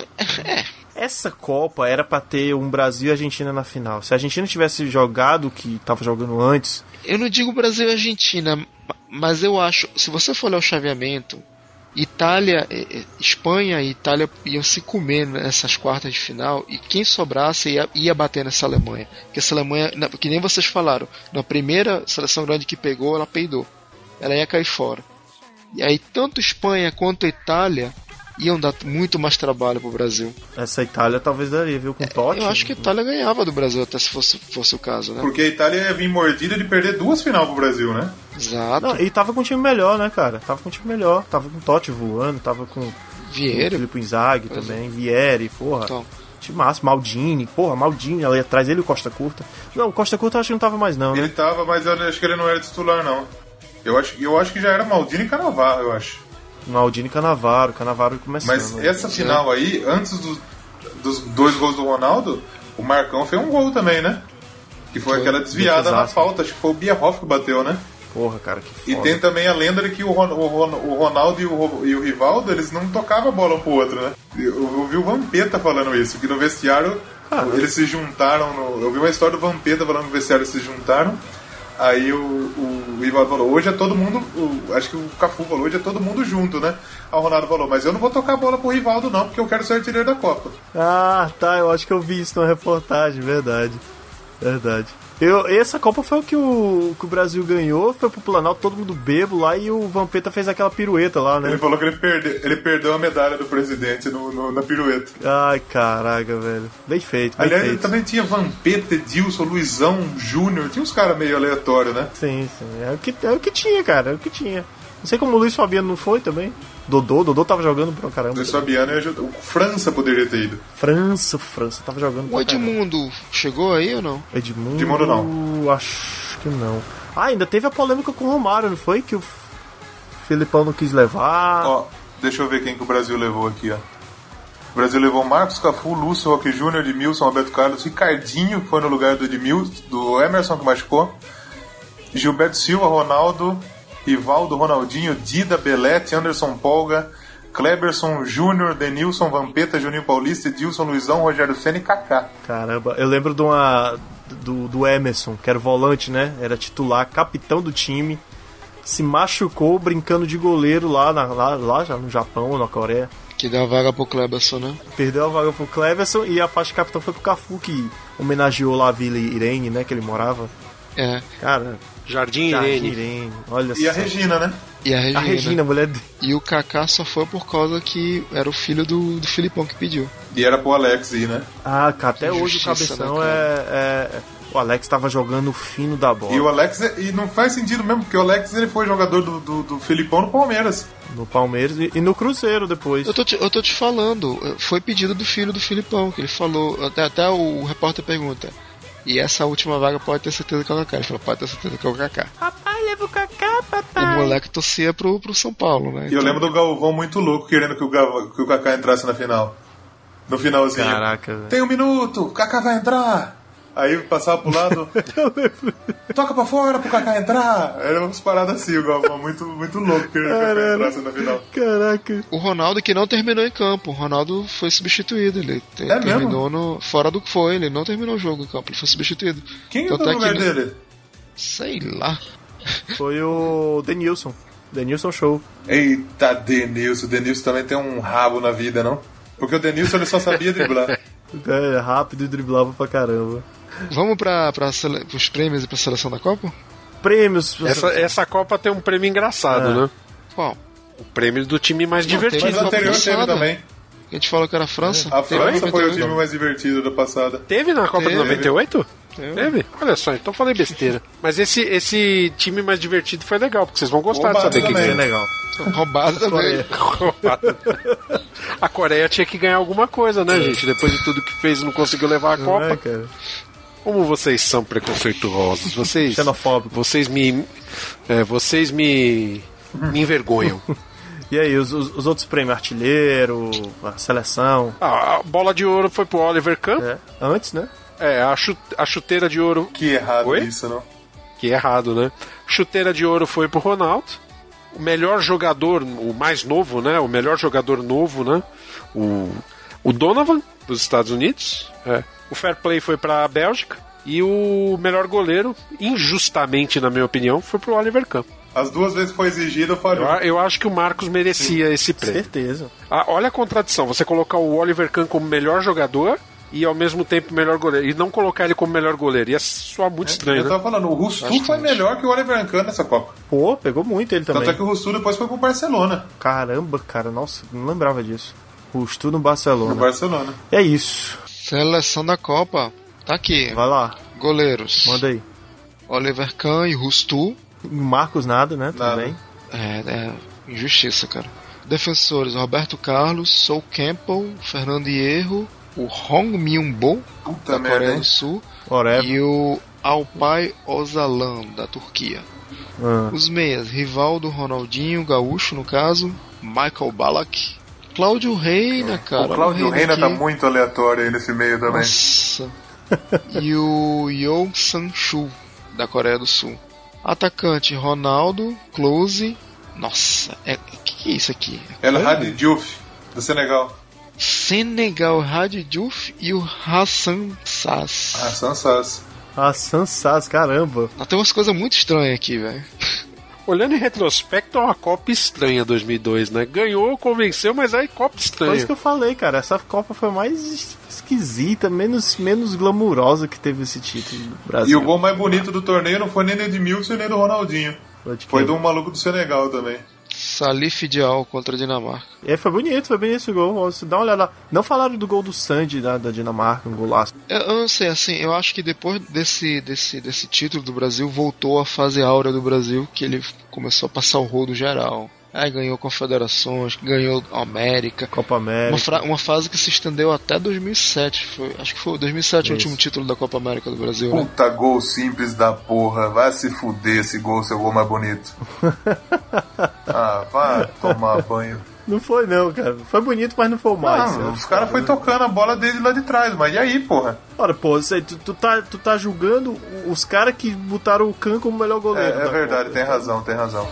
Essa Copa era pra ter um Brasil e Argentina na final. Se a Argentina tivesse jogado o que tava jogando antes, Eu não digo Brasil e Argentina, ma- mas eu acho, se você for olhar o chaveamento, Itália, eh, eh, Espanha e Itália iam se comer nessas quartas de final e quem sobrasse ia, ia bater nessa Alemanha. Porque essa Alemanha, que nem vocês falaram, na primeira seleção grande que pegou, ela peidou. Ela ia cair fora. E aí tanto Espanha quanto Itália iam dar muito mais trabalho pro Brasil. essa Itália talvez daria, viu? Com Totti. Eu acho que a Itália ganhava do Brasil até se fosse, fosse o caso, né? Porque a Itália ia vir mordida de perder duas final pro Brasil, né? Exato. Não, e tava com um time melhor, né, cara? Tava com um time melhor. Tava com o Totti voando, tava com Vieira. com o Filippo Inzaghi Pois também, Vieri, porra. Então. Time massa, Maldini, porra, Maldini ali atrás, ele e o Costa Curta. Não, o Costa Curta eu acho que não tava mais não? Ele tava, mas eu acho que ele não era titular, não. Eu acho, eu acho que já era Maldini e Canavarro, eu acho. Maldini e Canavaro, Canavaro começando. Mas né? essa final aí, antes dos, dos dois gols do Ronaldo, o Marcão fez um gol também, né? Que foi, Foi, aquela desviada na falta, acho que foi o Bierhoff que bateu, né? Porra, cara, que E foda. tem também a lenda de que o, Ron- o Ron- o Ronaldo e o, e o Rivaldo, eles não tocavam a bola um pro outro, né? Eu ouvi o Vampeta falando isso, que no vestiário eles se juntaram. No, eu vi uma história do Vampeta falando que no vestiário eles se juntaram. Aí o, o, o Rivaldo falou, hoje é todo mundo. o- acho que o Cafu falou, hoje é todo mundo junto, né? O Ronaldo falou, mas eu não vou tocar a bola pro Rivaldo, não, porque eu quero ser artilheiro da Copa. Ah, tá, eu acho que eu vi isso numa reportagem, verdade. Verdade. Eu, essa Copa foi o que o, que o Brasil ganhou, foi pro Planalto, todo mundo bebo lá e o Vampeta fez aquela pirueta lá, né? Ele falou que ele, perde, ele perdeu a medalha do presidente no, no- na pirueta. Ai, caraca, velho. Bem feito, bem Aliás, ele feito. também tinha Vampeta, Edilson, Luizão, Júnior, tinha uns caras meio aleatórios, né? Sim, sim. É o, que, é o que tinha, cara, é o que tinha. Não sei como o Luiz Fabiano não foi também. Dodô, Dodô tava jogando pra caramba. Luiz Fabiano e a- o França poderia ter ido. França, França, tava jogando O pra caramba. Edmundo chegou aí ou não? Edmundo. Edmundo não. Acho que não. Ah, ainda teve a polêmica com o Romário, não foi? Que o Filipão não quis levar. Ó, deixa eu ver quem que o Brasil levou aqui, ó. O Brasil levou Marcos Cafu, Lúcio, Roque Júnior, Edmilson, Roberto Carlos, Ricardinho, que foi no lugar do Edmilson, do Emerson, que machucou. Gilberto Silva, Ronaldo, Rivaldo, Ronaldinho, Dida, Belete, Anderson Polga, Kleberson, Júnior, Denilson, Vampeta, Juninho Paulista, Edilson, Luizão, Rogério Senna e Kaká. Caramba, eu lembro de uma. Do, do Emerson, que era o volante, né? Era titular, capitão do time. Se machucou brincando de goleiro lá, na- lá, lá já no Japão ou na Coreia. Que deu a vaga pro Kleberson, né? Perdeu a vaga pro Cleverson e a faixa de capitão foi pro Cafu, que homenageou lá a Vila Irene, né? Que ele morava. É. Cara, Jardim Jardim Irene. Irene. Olha E a só. Regina, né? E a Regina. A Regina, a mulher dele. E o Kaká só foi por causa que era o filho do, do Filipão que pediu. E era pro Alex ir, né? Ah, cara, até hoje o justiça, cabeção né, é, é- O Alex tava jogando fino da bola. E o Alex, e não faz sentido mesmo, porque o Alex ele foi jogador do, do, do Felipão no Palmeiras. No Palmeiras e, e no Cruzeiro depois. Eu tô, te, eu tô te falando, foi pedido do filho do Filipão, que ele falou. Até, até o repórter pergunta. E essa última vaga pode ter certeza que é o Kaká. Ele falou, pode ter certeza que é o Kaká. Papai, leva o Kaká, O papai. moleque torcia pro, pro São Paulo, né? E eu lembro do Galvão muito louco querendo que o, Gal- que o Kaká entrasse na final. No finalzinho. Caraca, velho. Tem um minuto, o Kaká vai entrar. Aí passava pro lado. [laughs] [laughs] Toca pra fora pro Kaká entrar. Era umas paradas assim, Galvão, muito, muito louco que o Kaká entrasse na final. Caraca. O Ronaldo que não terminou em campo. O Ronaldo foi substituído. Ele te- É terminou no. Fora do que foi, ele não terminou o jogo em campo, ele foi substituído. Quem Tanto entrou é no lugar no- dele? Sei lá. [laughs] Foi o Denilson. Denilson Show. Eita, Denilson. Denilson também tem um rabo na vida, não? Porque o Denilson ele só sabia driblar. É rápido e driblava pra caramba. Vamos sele... pros prêmios e pra seleção da Copa? Prêmios. Essa, essa Copa tem um prêmio engraçado, É. né? Qual? O prêmio do time mais Não, divertido. Mas anterior teve também. A gente falou que era a França. A Teve França foi o 98. time mais divertido da passada. Teve na Copa de Teve. 98? Teve. Teve? Olha só, então falei besteira. Mas esse, esse time mais divertido foi legal, porque vocês vão gostar de Roubado saber quem também. que É legal. Roubado também. [laughs] A Coreia tinha que ganhar alguma coisa, né, gente? Depois de tudo que fez, não conseguiu levar a Não Copa. é, cara? Como vocês são preconceituosos. Vocês, Xenofóbicos. vocês me. é, vocês me. me envergonham. [laughs] E aí, os, os- os outros prêmios? Artilheiro, a seleção. Ah, a bola de ouro foi pro Oliver Kahn. É. Antes, né? É, a, chu- a chuteira de ouro. Que errado Oi? isso, não? Que é errado, né? Chuteira de ouro foi pro Ronaldo. O melhor jogador, o mais novo, né? O melhor jogador novo, né? O, o Donovan, dos Estados Unidos. É. O Fair Play foi pra Bélgica. E o melhor goleiro, injustamente, na minha opinião, foi pro Oliver Kahn. As duas vezes que foi exigido, Eu, falhou. a- eu acho que o Marcos merecia esse prêmio. Certeza. Ah, olha a contradição. Você colocar o Oliver Kahn como melhor jogador e ao mesmo tempo melhor goleiro. E não colocar ele como melhor goleiro. Ia soar muito estranho, É, Eu né? tava falando, o Rustu foi melhor que o Oliver Kahn nessa Copa. Pô, pegou muito ele também. Tanto é que o Rustu depois foi pro Barcelona. Caramba, cara, nossa, não lembrava disso. Rustu no Barcelona. No Barcelona. É isso. Seleção da Copa. Tá aqui. Vai lá, Goleiros. manda aí. Oliver Kahn e Rustu. Marcos nada, né? Tudo Nada. bem. É, é injustiça, cara. Defensores: Roberto Carlos, Sol Campbell, Fernando Hierro, o Hong Myung-bo, da merda, Coreia hein? do Sul, e o Alpay Ozalan, da Turquia. Ah. Os meias: Rivaldo, Ronaldinho, Gaúcho, no caso, Michael Ballack, Cláudio Reina, cara. o Claudio Reina Reina tá muito aleatório aí nesse meio também. Nossa. e o Yong San-chu, da Coreia do Sul. Atacante Ronaldo, Close. Nossa, é, que, que é isso aqui? El Como? Hadi Diouf, do Senegal. Senegal Hadi Diouf e o Hassan Sass. Ah, Sansas. Ah, Sansas, caramba. Tem umas coisas muito estranhas aqui, velho. Olhando em retrospecto, é uma Copa estranha 2002, né? Ganhou, convenceu, mas aí Copa Foi estranha. isso que eu falei, cara. Essa Copa foi mais es- esquisita, menos, menos glamurosa que teve esse título do Brasil. E o gol mais bonito do torneio não foi nem do Edmilson nem do Ronaldinho. Foi de um maluco do Senegal também. Salif Dial contra a Dinamarca. É, foi bonito, foi bonito esse gol. Você dá uma olhada lá. Não falaram do gol do Sandy da, da Dinamarca, um golaço. Eu, eu não sei, assim, eu acho que depois desse, desse, desse título do Brasil, voltou a fase áurea do Brasil, que ele começou a passar o rodo geral. Aí ganhou Confederações, ganhou América. Copa América. Uma, uma fase que se estendeu até 2007. Foi, acho que foi 2007 o Isso. último título da Copa América do Brasil. né? Puta gol simples da porra. Vai se fuder esse gol, seu gol mais bonito. [laughs] ah, vai tomar banho. Não foi não, cara. Foi bonito, mas não foi o mais. Não, os caras foi tocando a bola dele lá de trás, mas e aí, porra? Ora, pô, você- tu, tu tá, tu tá julgando os caras que botaram o Khan como melhor É, goleiro. é da verdade, Copa. tem razão, tem razão.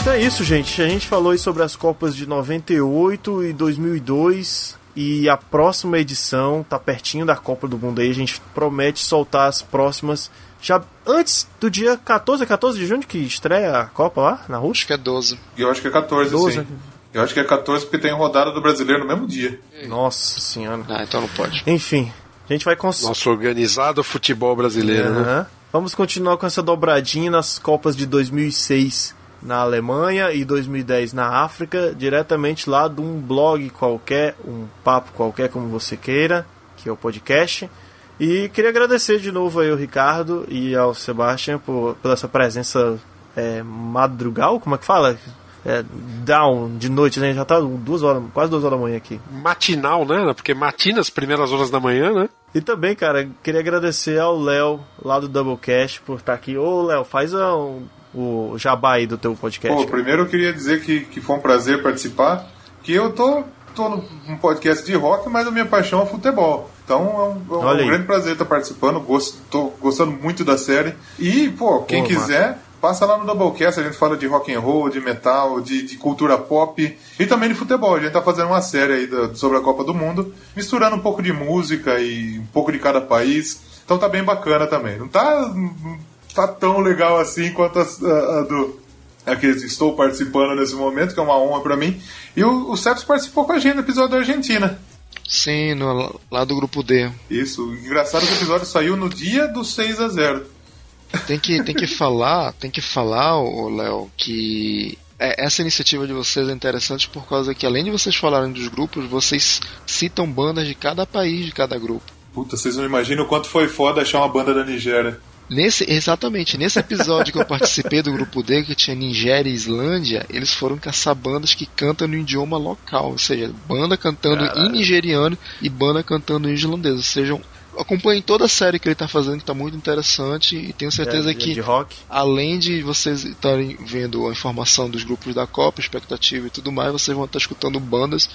Então é isso, gente. A gente falou aí sobre as Copas de 98 e 2002. E a próxima edição tá pertinho da Copa do Mundo aí. A gente promete soltar as próximas já antes do dia 14, é 14 de junho que estreia a Copa lá na Rússia? Acho que é 12. Eu acho que é 14, 12, sim. Eu acho que é 14 porque tem rodada do brasileiro no mesmo dia. Nossa senhora. Ah, então não pode. Enfim, a gente vai cons... Nosso organizado futebol brasileiro, né? Aham. Vamos continuar com essa dobradinha nas Copas de 2006 na Alemanha e 2010 na África, diretamente lá de um blog qualquer, um papo qualquer, como você queira, que é o podcast. E queria agradecer de novo aí ao Ricardo e ao Sebastian por, essa presença é, madrugal, como é que fala? É, down, de noite, né? Já tá duas horas, quase duas horas da manhã aqui. Matinal, né? Porque matina as primeiras horas da manhã, né? E também, cara, queria agradecer ao Léo, lá do Doublecast, por estar aqui. Ô, Léo, faz um- o jabá aí do teu podcast. Pô, primeiro eu queria dizer que, que foi um prazer participar, que eu tô, tô num podcast de rock, mas a minha paixão é futebol. Então é um, é um grande prazer estar participando, gosto, tô gostando muito da série. E, pô, quem Pô, quiser, passa lá no Doublecast, a gente fala de rock and roll, de metal, de, de cultura pop e também de futebol. A gente tá fazendo uma série aí da- sobre a Copa do Mundo, misturando um pouco de música e um pouco de cada país. Então tá bem bacana também. Não tá, tá tão legal assim quanto a, a- a do a que estou participando nesse momento, que é uma honra pra mim. E o, o Ceps participou com a gente no episódio da Argentina. Sim, no, lá do grupo D. Isso, engraçado que o episódio saiu no dia do 6 a 0 Tem que, tem que falar, tem que falar, Léo, que é, essa iniciativa de vocês é interessante por causa que além de vocês falarem dos grupos, vocês citam bandas de cada país, de cada grupo. Puta, vocês não imaginam o quanto foi foda achar uma banda da Nigéria. Nesse, exatamente, nesse episódio que eu participei do grupo D, que tinha Nigéria e Islândia, eles foram caçar bandas que cantam no idioma local, ou seja, banda cantando Caralho. em nigeriano e banda cantando em islandês. Ou seja, acompanhem toda a série que ele está fazendo, que está muito interessante, e tenho certeza É, que, de rock. além de vocês estarem vendo a informação dos grupos da Copa, expectativa e tudo mais, vocês vão estar escutando bandas,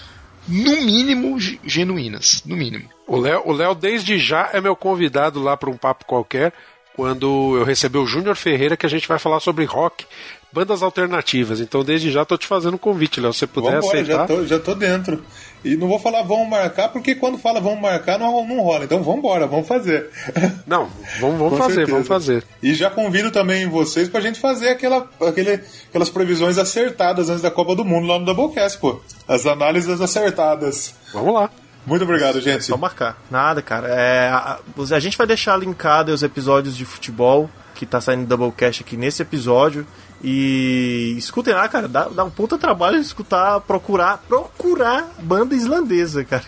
no mínimo, ge- genuínas. No mínimo. O Léo, o Léo, desde já, é meu convidado lá para um papo qualquer, quando eu receber o Júnior Ferreira, que a gente vai falar sobre rock, bandas alternativas. Então, desde já, tô te fazendo um convite, Léo. Se você puder Vambora, aceitar. já tô, já tô dentro. E não vou falar vamos marcar, porque quando fala vamos marcar não, não rola. Então vambora, vamos fazer. [laughs] Não, vamos, vamos fazer, certeza. vamos fazer. E já convido também vocês pra gente fazer aquela, aquele, aquelas previsões acertadas antes da Copa do Mundo lá no Doublecast, pô. As análises acertadas. Vamos lá. Muito obrigado, gente. Só marcar. Nada, cara. É, a, a gente vai deixar linkado os episódios de futebol que tá saindo do Doublecast aqui nesse episódio. E escutem lá, cara. Dá, dá um puta trabalho escutar, procurar, procurar banda islandesa, cara.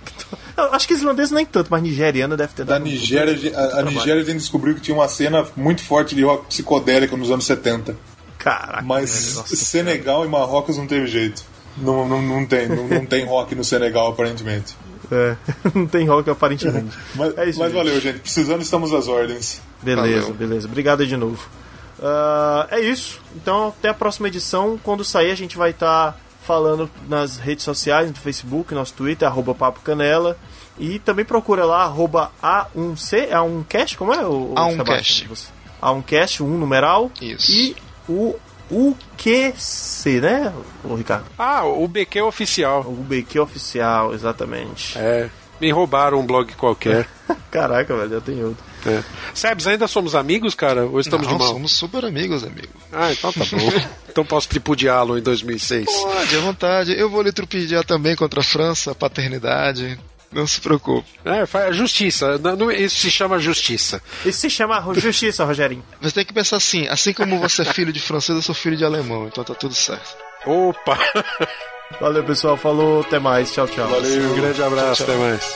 Eu acho que islandesa nem tanto, mas nigeriana deve ter Da dado um Nigéria, puta- a, a puta Nigéria a gente descobriu que tinha uma cena muito forte de rock psicodélico nos anos 70. Caraca. Mas nossa Senegal e Marrocos não teve jeito. Não, não, não tem, não, não tem rock no Senegal, aparentemente. É, [laughs] não tem rock aparentemente. [laughs] Mas, É isso, mas gente. valeu, gente. Precisando, estamos às ordens. Beleza, Valeu. beleza. Obrigado aí de novo. Ah, é isso. Então, até a próxima edição. Quando sair, a gente vai estar falando nas redes sociais, no Facebook, nosso Twitter, arroba Papo Canela. E também procura lá, arroba A1C, A1Cast, como é? O, o A1Cast. Sebastião? A1Cast, um numeral. Isso. E o UQC, né, o Ricardo? Ah, o BQ oficial. O BQ oficial, exatamente. É. Me roubaram um blog qualquer. [laughs] Caraca, velho, já tem outro. É. Sebs, ainda somos amigos, cara? Ou estamos Não, de mal? somos super amigos, amigo. Ah, então tá bom. [laughs] então posso tripudiá-lo em 2006. Pode, à vontade. Eu vou lhe trupidiar também contra a França, a paternidade. Não se preocupe. É, faz justiça. Não- não- Isso se chama justiça. Isso se chama justiça, Rogerinho. Você tem que pensar assim, assim como você é filho de francês, eu sou filho de alemão, então tá tudo certo. Opa! Valeu, pessoal. Falou. Até mais. Tchau, tchau. Valeu, um grande abraço, Tchau, tchau. até mais.